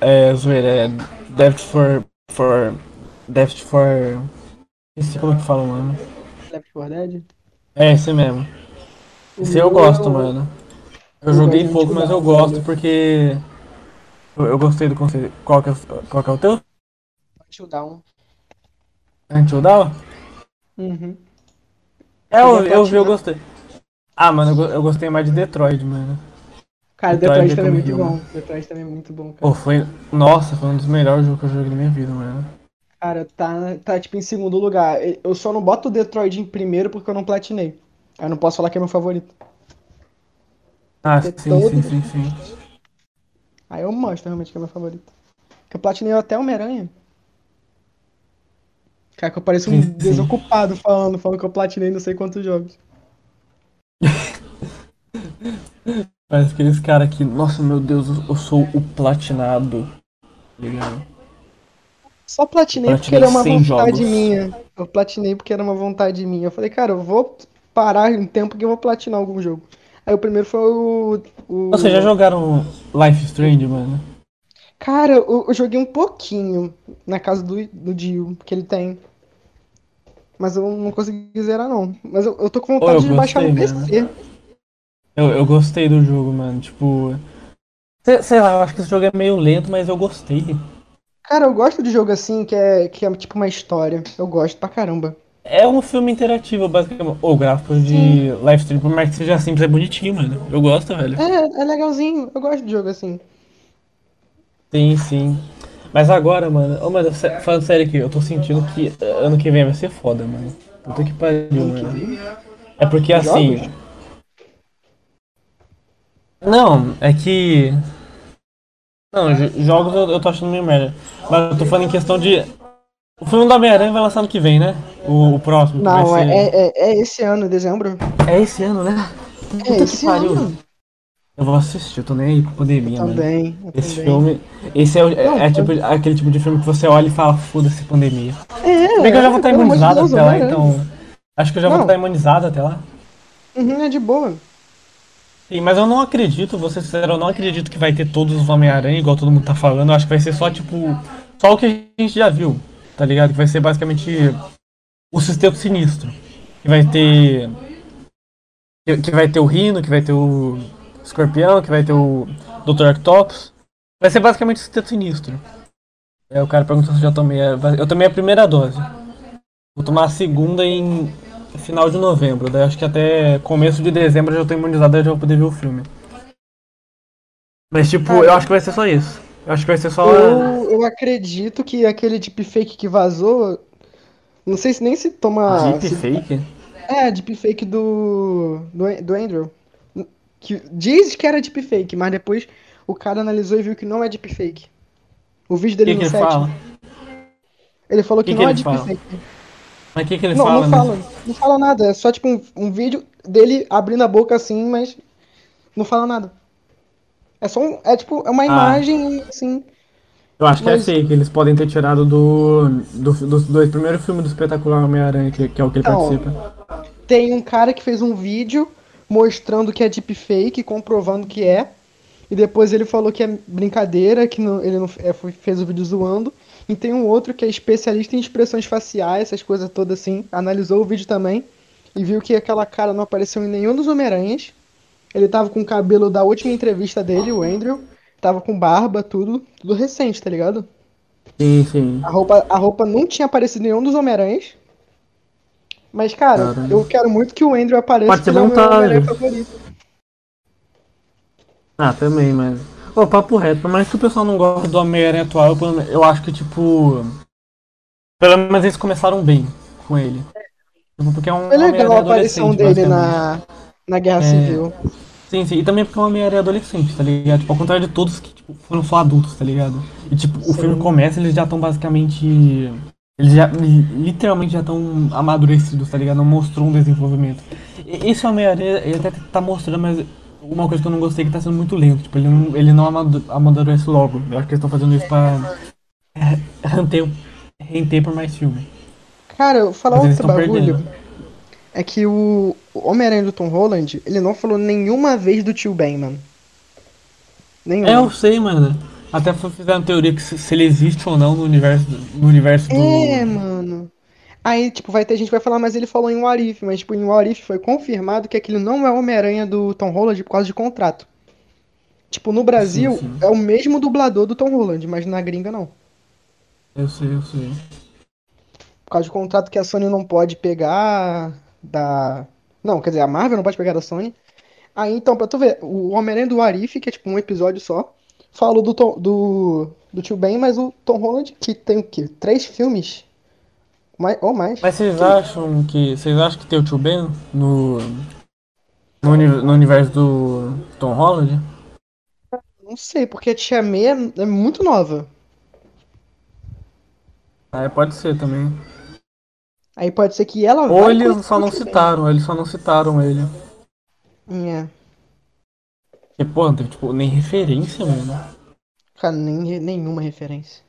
É, é zoeira, é Deft for. for. Deft for. Esqueci como é que fala o nome. Left 4 Dead? É esse mesmo. Esse eu gosto, mano. Eu joguei pouco, mas eu gosto porque. Eu, eu gostei do conceito. Qual que é, o- qual que é o teu? Until Dawn. Until Dawn? Uhum. É, eu, eu vi, eu gostei. Ah, mano, eu, go- eu gostei mais de Detroit, mano. Cara, Detroit Detroit também é muito bom. Human. Detroit também é muito bom, cara. Pô, foi. Nossa, foi um dos melhores jogos que eu joguei na minha vida, mano. Cara, tá, tá tipo em segundo lugar. Eu só não boto o Detroit em primeiro porque eu não platinei. Aí eu não posso falar que é meu favorito. Ah, Porque sim, todo- sim, sim, sim. Aí eu mostro realmente que é meu favorito. Que eu platinei até Homem-Aranha. Cara, que eu pareço um Sim, sim. desocupado falando, falando que eu platinei não sei quantos jogos. [LAUGHS] Parece aqueles caras que, nossa, meu Deus, eu- sou o platinado. Ligado? Só platinei Eu porque era uma platinei 100 vontade jogos. minha. Eu platinei porque era uma vontade minha. Eu falei, cara, eu vou parar um tempo que eu vou platinar algum jogo. Aí o primeiro foi o. o... Vocês já jogaram Life Strange, mano? Cara, eu, eu joguei um pouquinho na casa do, do Dio, que ele tem. Mas eu não consegui zerar, não. Mas eu, eu tô com vontade eu de baixar no gostei, PC. Eu, eu gostei do jogo, mano. Tipo. Sei, sei lá, eu acho que esse jogo é meio lento, mas eu gostei. Cara, eu gosto de jogo assim, que é, que é tipo uma história. Eu gosto pra caramba. É um filme interativo, basicamente. O gráfico de live stream, por mais que seja simples, é bonitinho, mano. Eu gosto, velho. É, é legalzinho. Eu gosto de jogo assim. Sim, sim. Mas agora, mano, ô, mano, sé- falando sério aqui, eu tô sentindo que eh, ano que vem vai ser foda, mano. Puta que pariu, mano. É porque assim. Jogos? Não, é que. Não, jo- jogos eu, eu tô achando meio merda. Mas eu tô falando em questão de. O filme do Homem-Aranha vai lançar ano que vem, né? O, o próximo. Não, é, ser... é, é- é esse ano, dezembro. é esse ano, né? É Puta que esse pariu. ano. Eu vou assistir, eu tô nem aí com pandemia, mano. Também. eu Esse também. filme. Esse é, o- é- Não, é tipo, aquele tipo de filme que você olha e fala, foda-se pandemia. É, Bem que eu já vou estar amor de imunizado até lá, Homem-Aranha. então. Acho que eu já vou Não. estar imunizado até lá. Uhum, é de boa. Sim, mas eu não acredito, vou ser sincero, eu não acredito que vai ter todos os Homem-Aranha, igual todo mundo tá falando. Eu acho que vai ser só, tipo, só o que a gente já viu, tá ligado? Que vai ser basicamente o Sistema Sinistro. Que vai ter. Que vai ter o Rino, que vai ter o Escorpião, que vai ter o Dr. Octopus. Vai ser basicamente o Sistema Sinistro. É, o cara perguntou se eu já tomei. a- Eu tomei a primeira dose. Vou tomar a segunda em final de novembro. Daí acho que até começo de dezembro eu já tô imunizado e já vou poder ver o filme. Mas tipo, eu acho que vai ser só isso. Eu acho que vai ser só. Eu, eu acredito que aquele deepfake que vazou. Não sei se nem se toma. Deep se-? É, deepfake do, do. do Andrew. Que diz que era deepfake, mas depois o cara analisou e viu que não é deepfake. O vídeo dele que, que no ele set. fala? Ele falou que, Que que não é ele fala? deepfake. Mas o que, que ele Não, fala? não né? fala. Não fala nada. É só tipo um, um vídeo dele abrindo a boca assim, mas não fala nada. É só um. É tipo, é uma imagem assim. Eu acho que Mas- é fake. Eles podem ter tirado do, do, dos dois primeiros filmes do espetacular Homem-Aranha, que, que é o que ele Então, participa. Tem um cara que fez um vídeo mostrando que é deepfake, comprovando que é. E depois ele falou que é brincadeira, que não- ele não é, fez o vídeo zoando. E tem um outro que é especialista em expressões faciais, essas coisas todas assim. Analisou o vídeo também e viu que aquela cara não apareceu em nenhum dos Homem-Aranhas. Ele tava com o cabelo da última entrevista dele, o Andrew. Tava com barba, tudo. Tudo recente, tá ligado? Sim, sim. A roupa, a roupa não tinha aparecido em nenhum dos Homem-Aranhas. Mas, cara, Caralho. eu quero muito que o Andrew apareça Pode ser é o montagem. Favorito. Ah, também, mas. Ô, papo reto, por mais que o pessoal não goste do Homem-Aranha atual, eu, eu acho que, tipo. Pelo menos eles começaram bem com ele. Tipo, Porque é um. Foi legal a aparição dele na, na Guerra É. Civil. Sim, sim. E também porque é um Homem-Aranha adolescente, tá ligado? Tipo, ao contrário de todos que tipo, foram só adultos, tá ligado? E tipo, o Sim. filme começa eles já estão basicamente. Eles já li- literalmente já estão amadurecidos, tá ligado? Não mostrou um desenvolvimento. Esse Homem-Aranha, ele até tá mostrando, mas uma coisa que eu não gostei é que tá sendo muito lento. Tipo, ele não, ele não amadu- amadurece logo. Eu acho que eles estão fazendo isso pra é, render, render por mais filme. Cara, eu vou falar Mas outro bagulho. perdendo. É que o o Homem-Aranha do Tom Holland, ele não falou nenhuma vez do tio Ben, mano. Nenhuma. É, eu sei, mano. Até fizeram teoria que se, se ele existe ou não no universo, no universo do. É, mano. Aí, tipo, vai ter gente que vai falar, mas ele falou em What If, mas, tipo, em What If foi confirmado que aquele não é o Homem-Aranha do Tom Holland por causa de contrato. Tipo, no Brasil, Sim, sim. é o mesmo dublador do Tom Holland, mas na gringa não. Eu sei, eu sei. Por causa de contrato que a Sony não pode pegar da. Não, quer dizer, a Marvel não pode pegar da Sony. Aí, então, pra tu ver, o Homem-Aranha do Arif, que é tipo um episódio só, falou do, Tom- do, do Tio Ben, mas o Tom Holland, que tem o quê? Três filmes? Mais, ou mais? Mas vocês acham que. Vocês acham que tem o Tio Ben no. No, no universo do Tom Holland? Não sei, porque a Tia May é, é muito nova. Ah, é, pode ser também. Aí pode ser que ela Ou eles só não citaram, eles só não citaram ele. É. Porque, pô, não teve tipo, nem referência, mano. Cara, nem, nenhuma referência.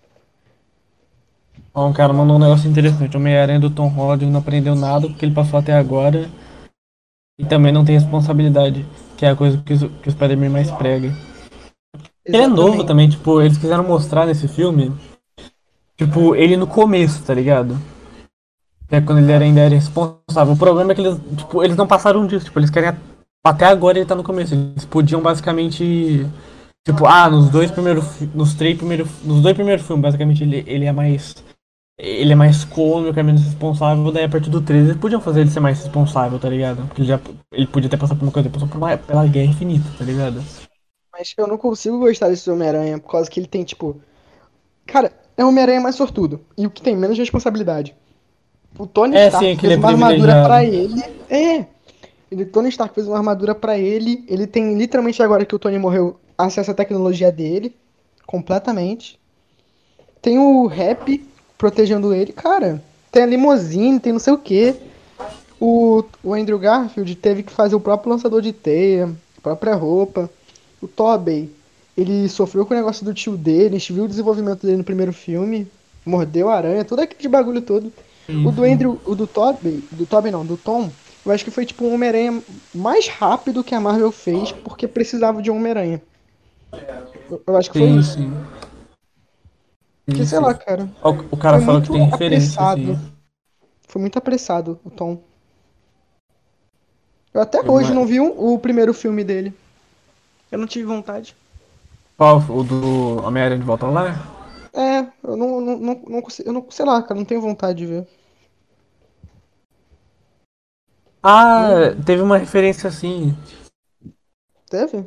Ó, um cara mandou um negócio interessante. O Homem-Aranha do Tom Holland não aprendeu nada porque ele passou até agora. E também não tem responsabilidade, que é a coisa que, o- que o Spider-Man mais prega. Ele é novo também, tipo, eles quiseram mostrar nesse filme, tipo, ele no começo, tá ligado? É quando ele ainda era responsável. O problema é que eles, tipo, eles não passaram disso. Tipo, eles querem. Até agora ele tá no começo. Eles podiam basicamente. Tipo, ah, nos dois primeiros. Nos três primeiros. Nos dois primeiros filmes, basicamente, ele, ele é mais. Ele é mais cômico, é menos responsável, daí a partir do 13 eles podiam fazer ele ser mais responsável, tá ligado? Porque ele já. Ele podia ter passado por uma coisa, ele passou por uma, pela guerra infinita, tá ligado? Mas eu não consigo gostar desse Homem-Aranha por causa que ele tem, tipo. Cara, é o Homem-Aranha mais sortudo. E o que tem menos responsabilidade. O Tony É, Stark sim, que fez é uma armadura pra ele. É! Ele, Tony Stark fez uma armadura pra ele. Ele tem literalmente agora que o Tony morreu acesso à tecnologia dele. Completamente. Tem o Rap protegendo ele. Cara, tem a limousine, tem não sei o que. O, o Andrew Garfield teve que fazer o próprio lançador de teia, a própria roupa. O Tobey, ele sofreu com o negócio do tio dele, a gente viu o desenvolvimento dele no primeiro filme. Mordeu a aranha, todo aquele bagulho todo. O do Andrew, o do Tobey, do Tobey não, do Tom, eu acho que foi tipo um Homem-Aranha mais rápido que a Marvel fez, porque precisava de um Homem-Aranha. Eu, eu acho que foi Sim, isso. sim. Porque, sei lá, cara. Ó, O cara Foi falou que tem referência, assim. Foi muito apressado o Tom. Eu até Eu hoje não- não vi um- o primeiro filme dele. Eu não tive vontade. Qual? O do Homem-Aranha de Volta Lar? É, eu não, não, não, não consigo. Eu não, sei lá, cara, não tenho vontade de ver. Ah, teve uma referência assim. Teve?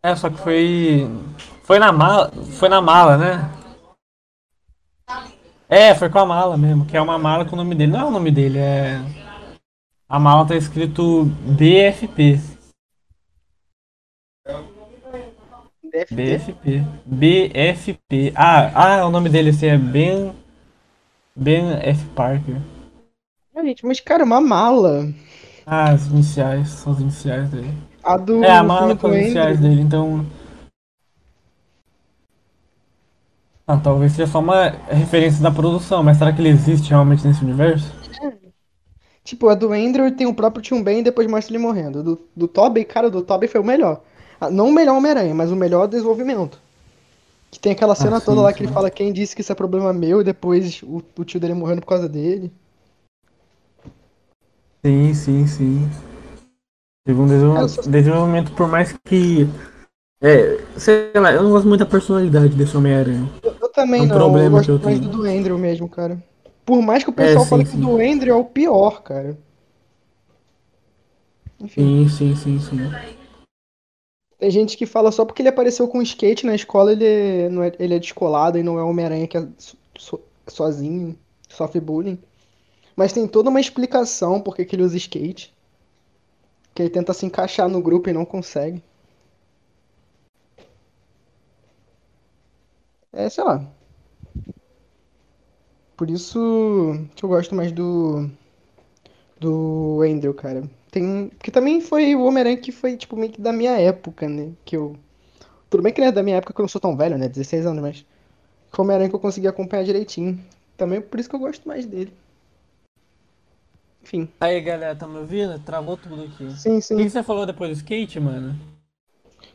É, só que foi. Foi na mala. Foi na mala, né? É, foi com a mala mesmo, que é uma mala com o nome dele. Não é o nome dele, é. A mala tá escrito BFP. DFT? BFP. BFP. Ah, ah, o nome dele assim é Ben. Ben F. Parker. Ah, gente, mas cara, uma mala. Ah, as iniciais, são as iniciais dele. A do É, a mala com as iniciais Andrew. dele, então. Ah, talvez seja só uma referência da produção, mas será que ele existe realmente nesse universo? Tipo, a do Andrew tem o próprio Tio Ben e depois mostra ele morrendo. Do, do Tobey, cara, do Tobey foi o melhor. Ah, Não o melhor Homem-Aranha, mas o melhor desenvolvimento. Que tem aquela cena Ah, sim, toda lá sim. que ele fala quem disse que isso é problema meu e depois o, o tio dele morrendo por causa dele. Sim, sim, sim. Teve um desenvolvimento, por mais que. É, sei lá, eu não gosto muito da personalidade desse Homem-Aranha. Eu, eu também É um não, problema eu que eu gosto mais tenho. do Andrew mesmo, cara. Por mais que o pessoal sim, fale que sim. o do Andrew é o pior, cara. Enfim, Sim, sim, sim, sim. tem gente que fala só porque ele apareceu com skate na escola, ele não é, ele é descolado e não é Homem-Aranha que é so- sozinho, sofre bullying. Mas tem toda uma explicação por que ele usa skate. Que ele tenta se encaixar no grupo e não consegue. É, sei lá. Por isso que eu gosto mais do do Andrew, cara. Tem que também foi o Homem-Aranha que foi tipo meio que da minha época, né? Que eu tudo bem que ele é da minha época que eu não sou tão velho, né? 16 anos, mas Homem-Aranha que eu consegui acompanhar direitinho. Também por isso que eu gosto mais dele. Enfim, Aí galera, tá me ouvindo? Travou tudo aqui. sim, O sim. que que você falou depois do skate, mano?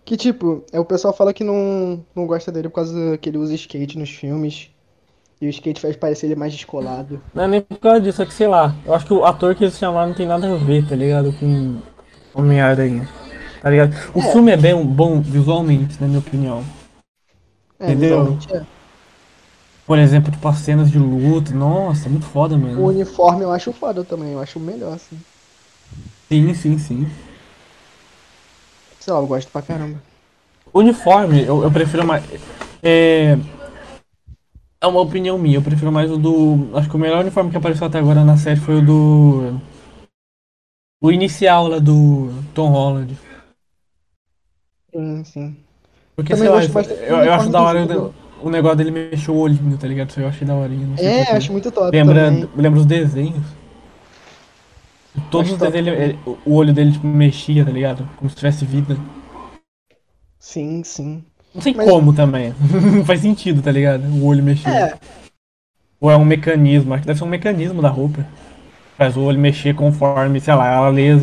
Que tipo, é, o pessoal fala que não, não gosta dele por causa que ele usa skate nos filmes. E o skate faz parecer ele mais descolado. Não é nem por causa disso, é que sei lá. Eu acho que o ator que eles chamaram não tem nada a ver, tá ligado? Com Homem-Aranha. Tá ligado? O É. filme é bem bom visualmente, na minha opinião. É, Entendeu? visualmente é. Por exemplo, tipo as cenas de luta. Nossa, muito foda, O mano. uniforme eu acho foda também, eu acho o melhor, assim. Sim, sim, sim. Sei lá, eu gosto pra caramba. Uniforme, eu, eu prefiro mais. É. É uma opinião minha, eu prefiro mais o do. Acho que o melhor uniforme que apareceu até agora na série foi o do. O inicial lá do Tom Holland. Sim, sim. Porque, Também sei lá, do eu, eu acho da hora. O, negócio dele mexer o olhinho, tá ligado? Isso eu achei da É, porquê. acho muito top Lembra, também. lembra os desenhos? Todos Acho os desenhos, ele- ele- o olho dele tipo, mexia, tá ligado? Como se tivesse vida. Sim, sim. Não sei Mas- como também. Não [LAUGHS] faz sentido, tá ligado? O olho mexer. É, Ou é um mecanismo, acho que deve ser um mecanismo da roupa. Faz o olho mexer conforme, sei lá, ela lê, as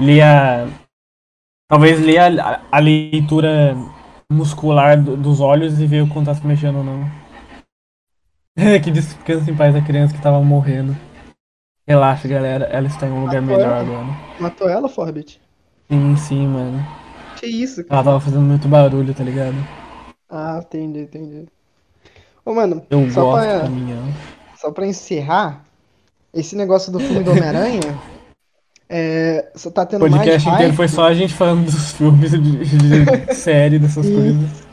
lê a. Talvez lê a, a leitura muscular do- dos olhos e ver quando tá se mexendo ou não. [LAUGHS] que descanso em paz da criança que tava morrendo. Relaxa, galera. Ela está em um lugar Matou melhor ela? agora. Matou ela, Forbit? Sim, sim, mano. Que isso, cara? Ela tava fazendo muito barulho, tá ligado? Ah, entendi, entendi. Ô, mano, Eu só gosto pra, de caminhão. só pra encerrar, esse negócio do filme do Homem-Aranha, [LAUGHS] é, só tá O tendo mais podcast inteiro hype. foi só a gente falando dos filmes de, de [LAUGHS] série, dessas coisas.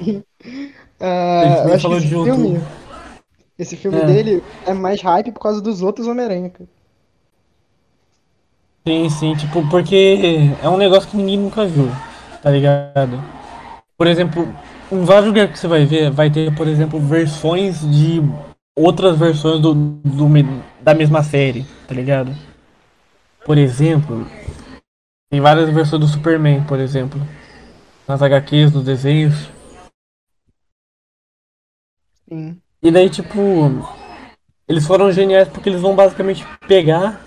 Ah, A gente falou de filme, YouTube. esse filme É. dele é mais hype por causa dos outros Homem-Aranha. Sim, sim, tipo, porque é um negócio que ninguém nunca viu, tá ligado? Por exemplo, em vários lugares que você vai ver, vai ter, por exemplo, versões de outras versões do, do da mesma série, tá ligado? Por exemplo, tem várias versões do Superman, por exemplo. Nas HQs, nos desenhos. Sim. E daí, tipo, eles foram geniais porque eles vão basicamente pegar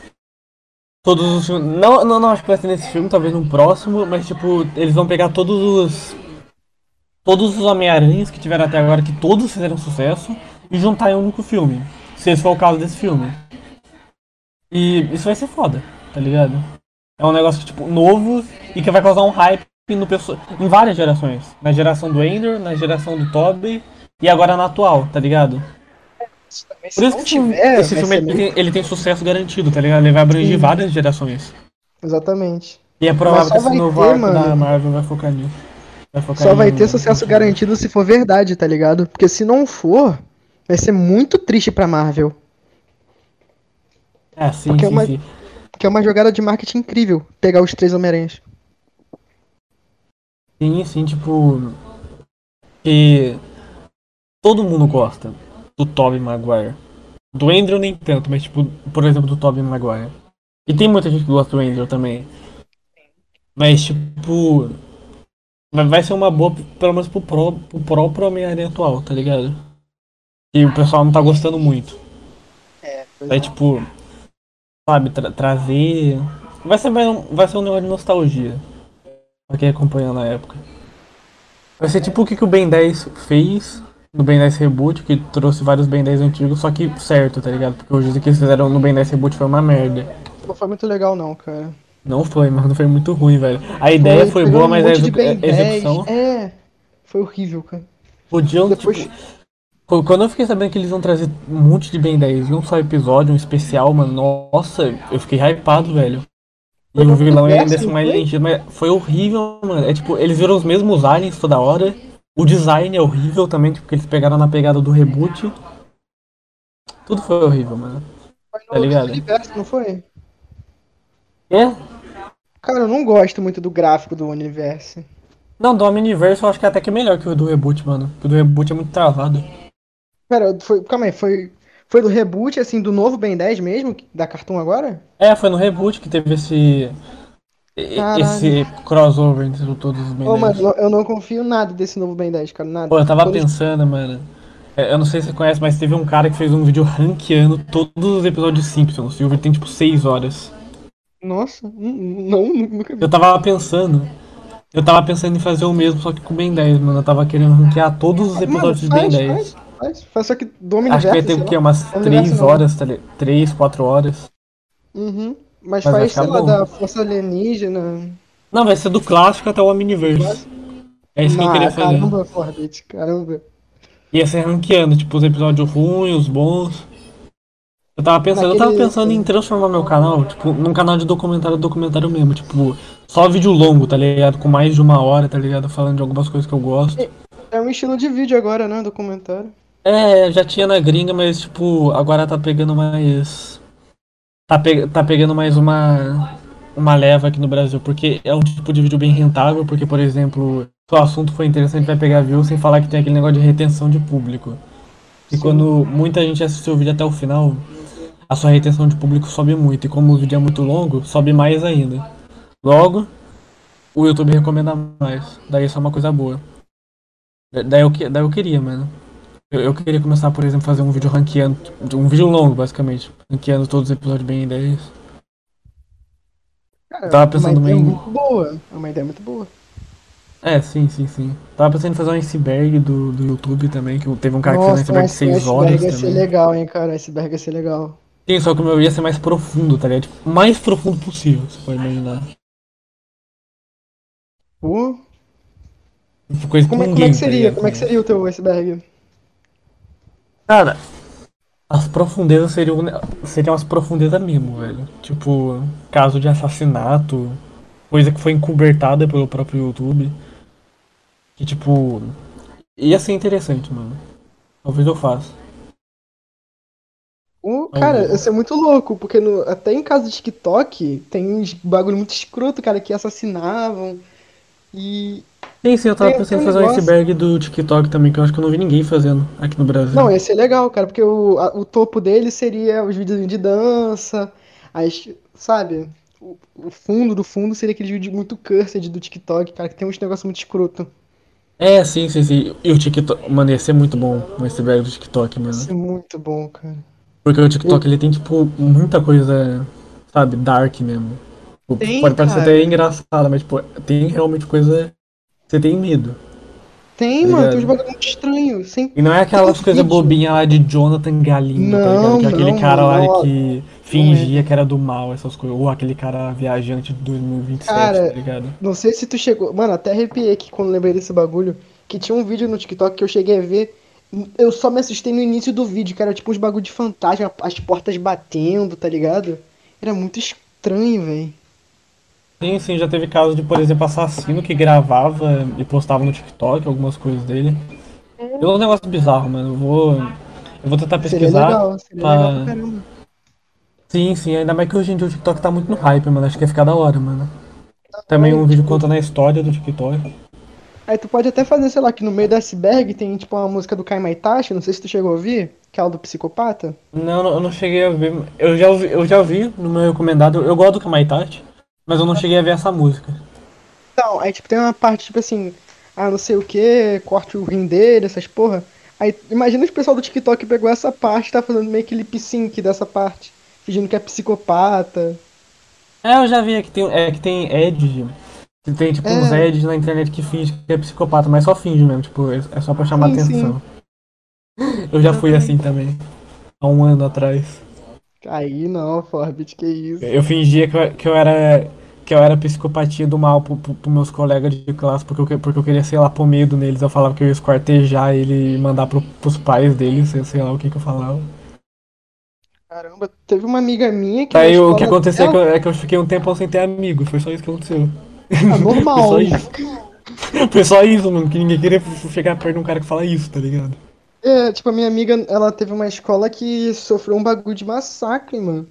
todos os filmes. Não, não, não acho que vai ser nesse filme, talvez no próximo, mas tipo, eles vão pegar todos os. Todos os Homem-Aranhas que tiveram até agora, que todos fizeram sucesso, e juntar em um único filme. Se esse for o caso desse filme. E isso vai ser foda, tá ligado? É um negócio, tipo, novo e que vai causar um hype no perso- em várias gerações. Na geração do Ender, na geração do Tobey e agora na atual, tá ligado? Se Por isso que esse filme- tiver, esse vai filme ele meio- ele tem sucesso garantido, tá ligado? Ele vai abranger Sim. várias gerações. Exatamente. E é provável que esse vai novo ter, arco da mano. Marvel vai focar nisso. Vai focar Só vai em- ter sucesso garantido se for verdade, tá ligado? Porque se não for, vai ser muito triste pra Marvel. É, sim, Porque é sim, uma- sim. Que é uma jogada de marketing incrível, pegar os três Homem-Aranhas. Sim, sim, tipo. Que todo mundo gosta do Tobey Maguire. Do Andrew nem tanto, mas tipo, por exemplo, do Tobey Maguire. E tem muita gente que gosta do Andrew também. Mas tipo. vai- ser uma boa, pelo menos pro, pró, pro próprio Homem-Aranha atual, tá ligado? E o pessoal não tá gostando muito. É, Vai tipo. Sabe, tra- trazer. Vai ser, mais um, vai ser um negócio de nostalgia. Pra quem acompanhou na época. Vai ser tipo o que, que o Ben 10 fez no Ben 10 Reboot, que trouxe vários Ben 10 antigos, só que certo, tá ligado? Porque hoje o que eles fizeram no Ben 10 Reboot foi uma merda. Não foi muito legal não, cara. Não foi, mano, foi muito ruim, velho. A ideia foi, pegou boa, um mas a monte de execu- Ben 10, execução. É, foi horrível, cara. Podiam, Depois- tipo, qu- Quando eu fiquei sabendo que eles iam trazer um monte de Ben 10 e um só episódio, um especial, mano, nossa, eu fiquei hypado, velho. E o vilão assim não mais foi? lentido, mas foi horrível, mano. É tipo, eles viram os mesmos aliens toda hora. O design é horrível também, tipo, porque eles pegaram na pegada do reboot. Tudo foi horrível, mano. Foi no Tá ligado? universo, não foi? É? Cara, eu não gosto muito do gráfico do universo. Não, do Omniverse eu acho que é até que é melhor que o do reboot, mano. Porque o do reboot é muito travado. Pera, foi, calma aí, foi, foi do reboot, assim, do novo Ben 10 mesmo, da Cartoon agora? É, foi no reboot que teve esse. Caralho. Esse crossover entre todos os Ben Ô, 10. mano, eu não confio nada desse novo Ben 10, cara, nada. Pô, eu tava Todos- pensando, mano. é, Eu não sei se você conhece, mas teve um cara que fez um vídeo ranqueando todos os episódios Simpsons. E o vídeo tem tipo 6 horas. Nossa, não, nunca vi. Eu tava pensando. Eu tava pensando em fazer o mesmo, só que com o Ben 10, mano. Eu tava querendo ranquear todos os episódios de Ben faz, 10. faz, faz, faz só que do Acho universo, que vai ter o quê? Umas Do universo 3 não. horas, tá ligado? 3, 4 horas. Uhum. Mas, Mas faz, sei lá, bom. da Força Alienígena. Não, vai ser do clássico até o Omniverse. É isso que eu queria fazer. caramba, Forbit, caramba. Ia ser ranqueando, tipo, os episódios ruins, os bons. Eu tava pensando, eu tava Naquele- pensando em transformar meu canal, tipo, num canal de documentário, documentário mesmo, tipo, só vídeo longo, tá ligado? Com mais de uma hora, tá ligado? Falando de algumas coisas que eu gosto. É um estilo de vídeo agora, né, documentário. É, já tinha na gringa, mas tipo, agora tá pegando mais. Tá, pe... tá pegando mais uma. Uma leva aqui no Brasil, porque é um tipo de vídeo bem rentável, porque, por exemplo, se o assunto for interessante, vai pegar view sem falar que tem aquele negócio de retenção de público. E Sim. quando muita gente assistiu o vídeo até o final, a sua retenção de público sobe muito. E como o vídeo é muito longo, sobe mais ainda. Logo, o YouTube recomenda mais. Daí isso é uma coisa boa. Da- Daí eu, daí eu queria, mano. Eu, eu queria começar, por exemplo, fazer um vídeo ranqueando. Um vídeo longo, basicamente. Ranqueando todos os episódios bem 10. Cara, Tava pensando é uma ideia muito boa. É uma ideia muito boa. É, sim, sim, sim. Tava pensando em fazer um iceberg do, do YouTube também, que teve um cara que fez um Nossa, iceberg de esse 6 iceberg horas ia ser também. legal, hein, cara. Iceberg ia ser legal. Sim, só que o meu ia ser mais profundo, tá ligado? Tipo, mais profundo possível, você pode imaginar. Tipo, coisa como, é, como é que tá seria? ligado? Como é que seria o teu iceberg? Cara, as profundezas seriam, seriam as profundezas mesmo, velho. Tipo, caso de assassinato, coisa que foi encobertada pelo próprio YouTube. Que, tipo, ia ser interessante, mano. Talvez eu faça. Pô, cara, Talvez. isso é muito louco, porque no- até em caso de TikTok tem uns bagulho muito escroto, cara, que assassinavam. E. Sim, sim, eu tava Tem- pensando em fazer um iceberg do TikTok também, que eu acho que eu não vi ninguém fazendo aqui no Brasil. Não, ia ser legal, cara, porque o, a- o topo dele seria os vídeos de dança, as, sabe? O, o fundo do fundo seria aquele vídeo muito cursed do TikTok, cara, que tem uns negócios muito escroto. É, sim, sim, sim. E o TikTok. Mano, ia ser muito bom o iceberg do TikTok, mano. Isso é muito bom, cara. Porque o TikTok ele tem, tipo, muita coisa, sabe, dark mesmo. Tipo, Tem, pode parecer cara. até engraçado, mas, tipo, tem realmente coisa. Você tem medo. Tem, Tá mano, ligado? tem uns bagulho muito estranho. Sem... E não é aquelas coisas bobinhas lá de Jonathan Galindo, tá Não, ligado? Que é aquele não, cara lá que fingia que era do mal, essas coisas. Ou aquele cara viajante de 2027, Cara, tá ligado? Não sei se tu chegou. Mano, até arrepiei aqui quando lembrei desse bagulho. Que tinha um vídeo no TikTok que eu cheguei a ver. Eu só me assustei no início do vídeo, era tipo uns bagulho de fantasma, as portas batendo, tá ligado? Era muito estranho, velho. Sim, sim, já teve caso de, por exemplo, assassino que gravava e postava no TikTok algumas coisas dele. É um negócio bizarro, mano. Eu vou. Eu vou tentar Seria pesquisar. legal, seria pra- legal pra caramba. Sim, sim, ainda mais que hoje em dia o TikTok tá muito no hype, mano. Acho que ia ficar da hora, mano. Também um vídeo contando a história do TikTok. Aí tu pode até fazer, sei lá, que no meio do iceberg tem tipo uma música do Kai Maitachi, não sei se tu chegou a ouvir, aquela do psicopata. Não, eu não cheguei a ver. Eu já ouvi, eu já vi no meu recomendado. Eu gosto do Kamaitachi, mas eu não cheguei a ver essa música. Então, aí tipo tem uma parte tipo assim, ah, não sei o que, corte o rim dele, essas porra. Aí imagina o pessoal do TikTok pegou essa parte e tá fazendo meio que lip sync dessa parte, fingindo que é psicopata. É, eu já vi é que tem, é que tem Edge. Tem tipo É. uns Edge na internet que finge que é psicopata, mas só finge mesmo, tipo, é é só pra chamar Sim, atenção. Eu já fui assim também. Há um ano atrás. Aí não, Forbit, que isso. Eu fingia que eu, que eu era. Que eu era psicopatia do mal pro, pro, pro meus colegas de classe, porque eu, que- porque eu queria, sei lá, pôr medo neles. Eu falava que eu ia esquartejar ele e mandar pro, pros pais deles, sei, sei lá o que que eu falava. Caramba, teve uma amiga minha que. Aí o que aconteceu é que, dela- eu, é que eu fiquei um tempo sem ter amigo, foi só isso que aconteceu. Ah, normal. [LAUGHS] Foi só isso. Foi só isso, mano, que ninguém queria chegar perto de um cara que fala isso, tá ligado? É, tipo, a minha amiga, ela teve uma escola que sofreu um bagulho de massacre, mano.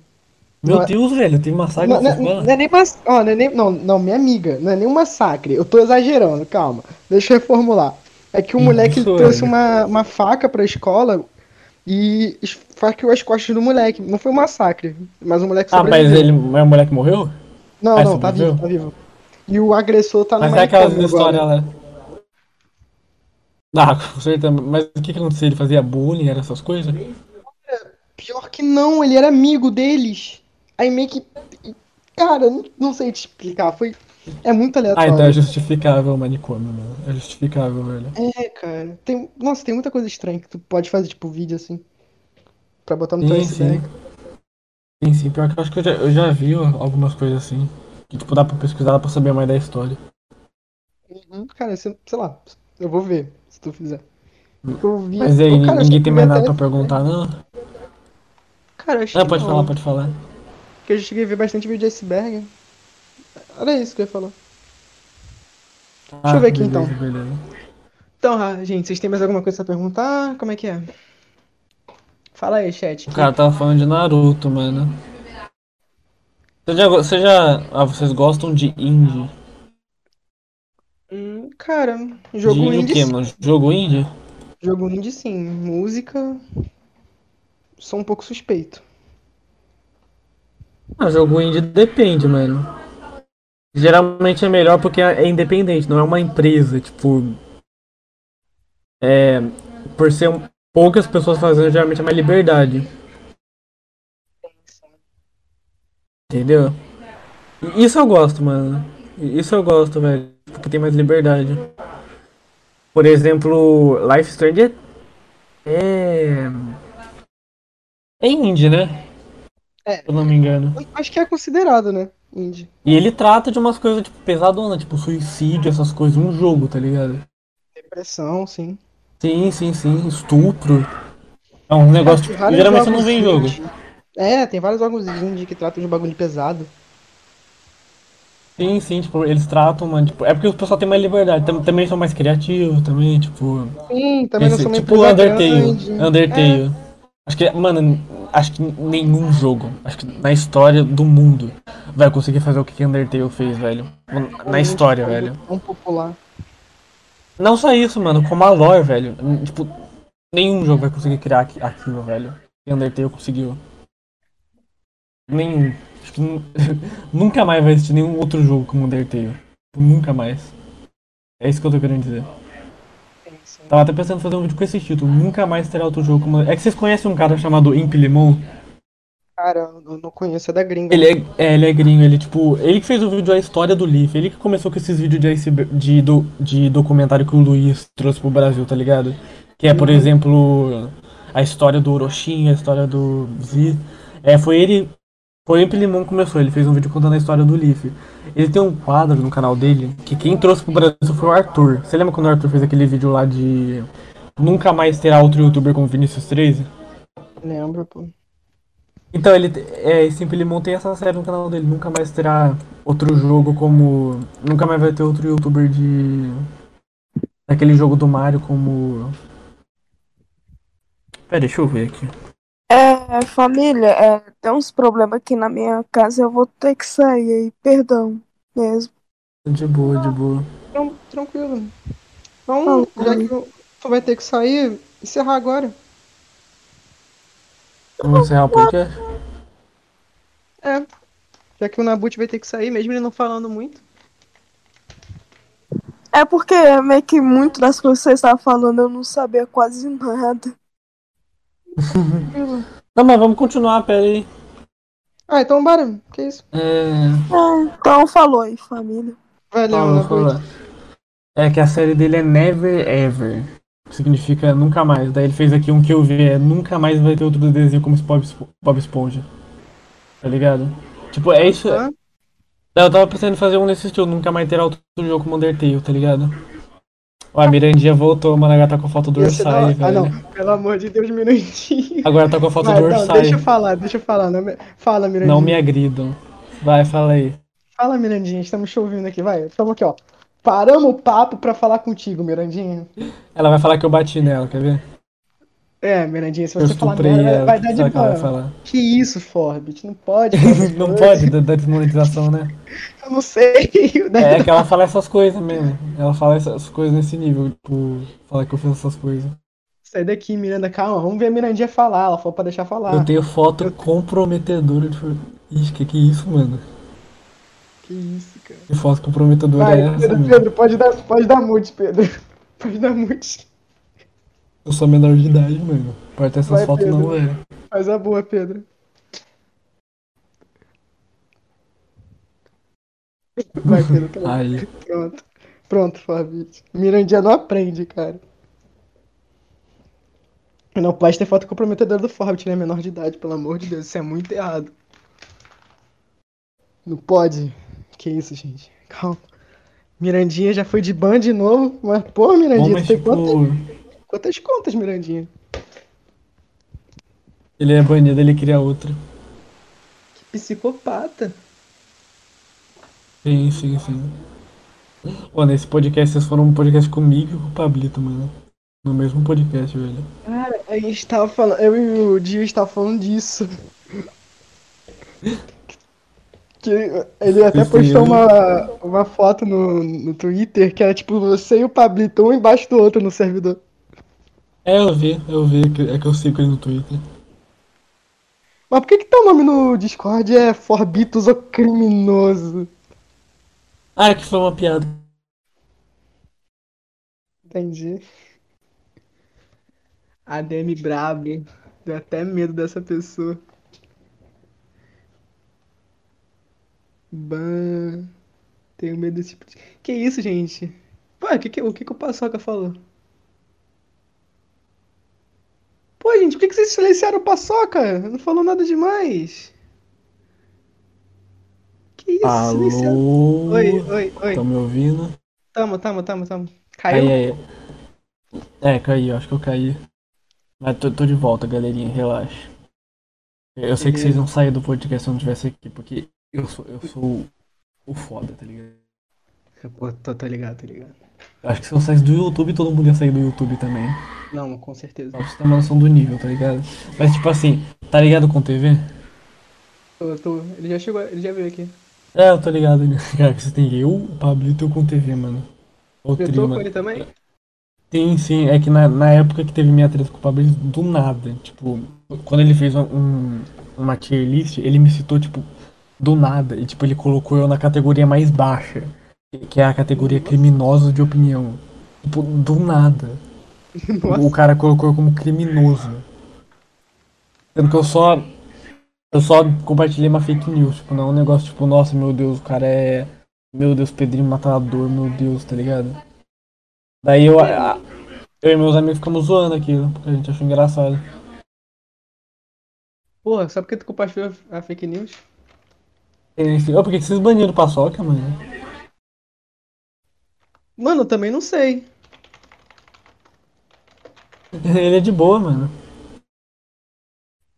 Meu Não é- Deus, velho, teve massacre Não, nessa não, escola? não é nem mas... ó, não, é nem... não, não, minha amiga, não é nem um massacre. Eu tô exagerando, calma. Deixa eu reformular. É que o moleque trouxe uma, uma faca pra escola e esfaqueou as costas do moleque. Não foi um massacre, mas o moleque Ah, mas sobreviveu. ele. Mas o moleque morreu? Não, Ah, não, tá sobreviveu? vivo, tá vivo. E o agressor tá Mas é aquelas histórias lá. Ah, com certeza. Mas o que que aconteceu? Ele fazia bullying, era essas coisas? Pior que não, ele era amigo deles. Aí meio que. Cara, não, não sei te explicar. Foi. É muito Ah, aleatório. então é justificável o manicômio, mano. É justificável, velho. É, cara. Tem... Nossa, tem muita coisa estranha que tu pode fazer, tipo, vídeo assim. Pra botar no teu Sim, sim. iceberg. Sim, sim. Pior que eu acho que eu já, eu já vi algumas coisas assim. Que tipo, dá pra pesquisar, dá pra saber mais da história. Uhum. Cara, se- sei lá, eu vou ver, se tu fizer. Eu vi. Mas aí, cara, ninguém tem eu mais nada pra perguntar, não? Cara, acho Não, que pode falar, pode falar. Porque eu já cheguei a ver bastante vídeo de iceberg. Era isso que eu ia falar. Ah, eu ver aqui, beleza, então. Beleza. Então, ah, gente, vocês têm mais alguma coisa pra perguntar? Como é que é? Fala aí, chat. O cara tava falando de Naruto, mano. Você já, você já. Ah, vocês gostam de indie? Hum, cara, jogo de indie o sim. mano? Jogo indie? Jogo indie sim. Música. Sou um pouco suspeito. Ah, jogo indie depende, mano. Geralmente é melhor porque é independente, não é uma empresa, tipo. É. Por ser um- poucas pessoas fazendo, geralmente é mais liberdade. Entendeu? Isso eu gosto, mano. Isso eu gosto, velho. Porque tem mais liberdade. Por exemplo, Life Strange. É. É indie, né? É. Se eu não me engano. Acho que é considerado, né? Indie. E ele trata de umas coisas, tipo, pesadonas, tipo suicídio, essas coisas, um jogo, tá ligado? Depressão, sim. Sim, sim, sim. Estupro. É um negócio, Tem tipo, geralmente não vê em jogo. É, tem vários jogos indie que tratam de bagulho pesado. Sim, sim, tipo, eles tratam, mano, tipo, é porque o pessoal tem mais liberdade, tam- também são mais criativos, também, tipo. Sim, também não esse- sou uma tipo empresa Undertale. grande. Acho que, mano, acho que nenhum jogo, acho que na história do mundo vai conseguir fazer o que Undertale fez, velho. Na história, velho. Tão popular. Não só isso, mano, como a lore, velho. Tipo, nenhum jogo vai conseguir criar aqui- aquilo, velho. Que Undertale conseguiu. Nenhum. Acho que nu- [LAUGHS] nunca mais vai existir nenhum outro jogo como Undertale. Nunca mais. É isso que eu tô querendo dizer. Tava até pensando em fazer um vídeo com esse título. Nunca mais terá outro jogo como. É que vocês conhecem um cara chamado Imp Limon? Cara, eu não conheço, é da gringa. Ele é, é, ele é gringo, ele tipo. Ele que fez o vídeo A História do Leaf, ele que começou com esses vídeos de, iceberg- de, do, de documentário que o Luiz trouxe pro Brasil, tá ligado? Que é, por Uhum. exemplo, a história do Orochin, a história do Z. É, foi ele. Foi o que começou, ele fez um vídeo contando a história do Leaf. Ele tem um quadro no canal dele que quem trouxe pro Brasil foi o Arthur. Você lembra quando o Arthur fez aquele vídeo lá de. Nunca mais terá outro youtuber como Vinicius 13? Lembro, pô. Então, ele é, esse Imp Limon tem essa série no canal dele. Nunca mais terá outro jogo como. Nunca mais vai ter outro youtuber de. Daquele jogo do Mario como. Pera, deixa eu ver aqui. É, família, é, tem uns problemas aqui na minha casa, eu vou ter que sair aí, perdão mesmo. De boa, de boa. Então, tranquilo. Então, Ah, já que tu vai ter que sair, encerrar agora. Vamos encerrar o podcast? É. Já que o Nabut vai ter que sair, mesmo ele não falando muito. É porque meio que muito das coisas que você estava falando eu não sabia quase nada. [LAUGHS] Não, mas vamos continuar, pera aí. Ah, então bora. Que isso? É. É, então falou aí, família. Valeu, Nabut. fala. É que a série dele é Never Ever. que Significa nunca mais. Daí ele fez aqui um que eu vi, é nunca mais vai ter outro desenho como esse Bob, Espo- Bob Esponja. Tá ligado? Tipo, é isso. Hã? Eu tava pensando em fazer um nesse estilo, nunca mais terá outro jogo como Undertale, tá ligado? Ó, a Mirandinha voltou, mano, agora tá com a foto do Esse Ursai, Ah, velho. não. Pelo amor de Deus, minutinho. Agora tá com a foto Vai, do não, Ursai. deixa eu falar, deixa eu falar. Não me... Fala, Mirandinha. Não me agridam. Vai, fala aí. Fala, Mirandinha, estamos te ouvindo aqui, vai. Estamos aqui, ó. Paramos o papo pra falar contigo, Mirandinha. Ela vai falar que eu bati nela, quer ver? É, Mirandinha, se Eu você falar merda, vai, dar de que ela vai boa. falar? Que isso, Forbit? Não pode. [LAUGHS] Não pode dar dar desmonetização, né? Eu não sei. [LAUGHS] É que ela fala essas coisas mesmo. Ela fala essas coisas nesse nível, tipo, falar que eu fiz essas coisas. Sai daqui, Miranda, calma. Vamos ver a Mirandinha falar. Ela falou pra deixar falar. Eu tenho foto comprometedora de. Ixi, que que é isso, mano? Que isso, cara. Que foto comprometedora Vai, é essa, Pedro? Pedro, pode dar, pode dar mute, Pedro. [LAUGHS] Pode dar mute. Eu sou menor de idade, mano. Pode ter essas Vai, fotos Pedro. não, velho. Faz a boa, Pedro. Vai, Pedro. Pronto. Aí. Pronto. Pronto, Forbit. Mirandinha não aprende, cara. Não pode ter foto comprometedora do Forbit, né? Menor de idade, pelo amor de Deus. Isso é muito errado. Não pode. Que isso, gente. Calma. Mirandinha já foi de ban de novo. Mas, pô, Bom, Mirandinha, mas tu tem tipo, quantas, quantas contas, Mirandinha? ele é banido, ele cria outra. Que psicopata. Sim, sim, sim. Pô, nesse podcast vocês foram um podcast comigo e com o Pablito, mano. No mesmo podcast, velho. Cara, a gente tava falando. Eu e o Dio estavam falando disso. Que ele até postou uma, uma foto no, no Twitter que era tipo você e o Pablito, um embaixo do outro no servidor. É, eu vi, eu vi, é que eu sigo ele no Twitter. Mas por que que teu nome no Discord é Forbitos o Criminoso? Ah, é que foi uma piada. Entendi. ADM brabo. Deu até medo dessa pessoa. Ban. Tenho medo desse tipo de. Que isso, gente? Pô, o que, que, o que, que o Paçoca falou? Pô, gente, por que, que vocês silenciaram o Paçoca? Não falou nada demais. Isso, isso. Alô? Oi, oi, oi. Estão me ouvindo? Tamo, tamo, tamo, tamo. Aí, Caiu? aí. É, caí, eu acho que eu caí. Mas tô, tô de volta, galerinha, relaxa. Eu sei que vocês vão sair do podcast se eu não tivesse aqui, porque eu sou, eu sou o foda, tá ligado? Pô, tô, tô ligado, tô ligado. Eu acho que se eu saísse do YouTube, todo mundo ia sair do YouTube também. Não, com certeza. Pra você ter uma noção do nível, tá ligado? Mas tipo assim, tá ligado com TV? Tô, tô- Ele já chegou, ele já veio aqui. É, eu tô ligado. [LAUGHS] Cara, que você tem eu, o Pablito e eu com TV, mano. O Eu tô com mano. ele também? Sim, sim, é que na, na época que teve minha treta com o Pablo, do nada, tipo, quando ele fez um, um- uma tier list, ele me citou, tipo, do nada, e tipo, ele colocou eu na categoria mais baixa, que é a categoria criminoso de opinião. Tipo, do nada. Nossa. [LAUGHS] O cara colocou como criminoso. Sendo que eu só. Eu só compartilhei uma fake news, tipo, não é um negócio tipo, nossa, meu Deus, o cara é. Meu Deus, Pedrinho Matador, meu Deus, tá ligado? Daí eu, a- eu e meus amigos ficamos zoando aquilo, porque a gente achou engraçado. Porra, só porque tu compartilhou a fake news? Enfim, Ô, por que que vocês baniram o Paçoca, mano? Mano, eu também não sei. [LAUGHS] Ele é de boa, mano.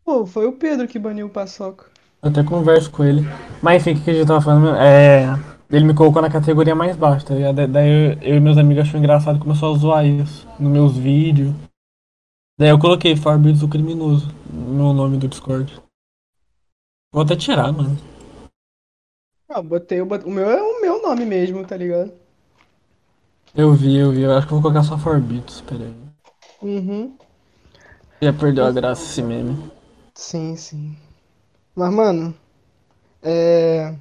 Pô, foi o Pedro que baniu o Paçoca. Eu até converso com ele. Mas enfim, o que a gente tava falando? É. Ele me colocou na categoria mais baixa, tá ligado? Daí eu, eu e meus amigos achou engraçado e começou a zoar isso nos meus vídeos. Daí eu coloquei Farbits o criminoso no meu nome do Discord. Vou até tirar, mano. Ah, botei, botei- o meu é o meu nome mesmo, tá ligado? Eu vi, eu vi. Eu acho que eu vou colocar só Farbits, pera aí. Uhum. Já perdeu a graça esse meme. Sim, sim. Mas, mano, é.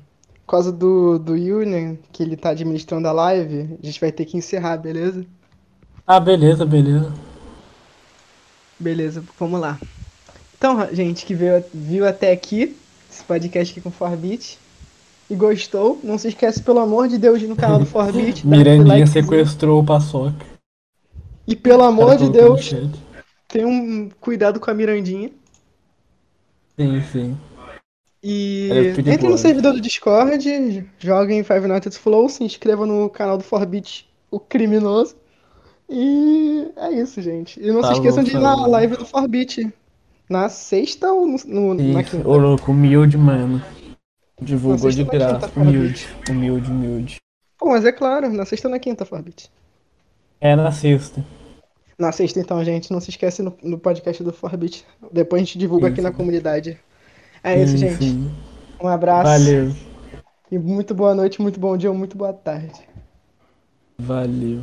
Por causa do, do Union, que ele tá administrando a live, a gente vai ter que encerrar, beleza? Ah, beleza, beleza. Beleza, vamos lá. Então, gente que veio, viu até aqui, esse podcast aqui com Forbit, e gostou, não se esquece, pelo amor de Deus, de ir no canal do Forbit. aquele [LAUGHS] Mirandinha sequestrou o Paçoca. E pelo amor de Deus, tenha um cuidado com a Mirandinha. Sim, sim. E entre no servidor do Discord, joguem Five Nights at Flow, se inscreva no canal do Forbit, o criminoso. E é isso, gente. E não se Falou, esqueçam de ir na live do Forbit. Na sexta ou no, no- na quinta? ô louco, humilde, mano. Divulgou de graça. Humilde, humilde, humilde. Pô, mas é claro, na sexta ou na quinta, Forbit. É na sexta. Na sexta, então, gente, não se esquece no, no podcast do Forbit. Depois a gente divulga aqui Isso. na comunidade. É isso, gente. Enfim. Um abraço. Valeu, E muito boa noite, muito bom dia, muito boa tarde. valeu.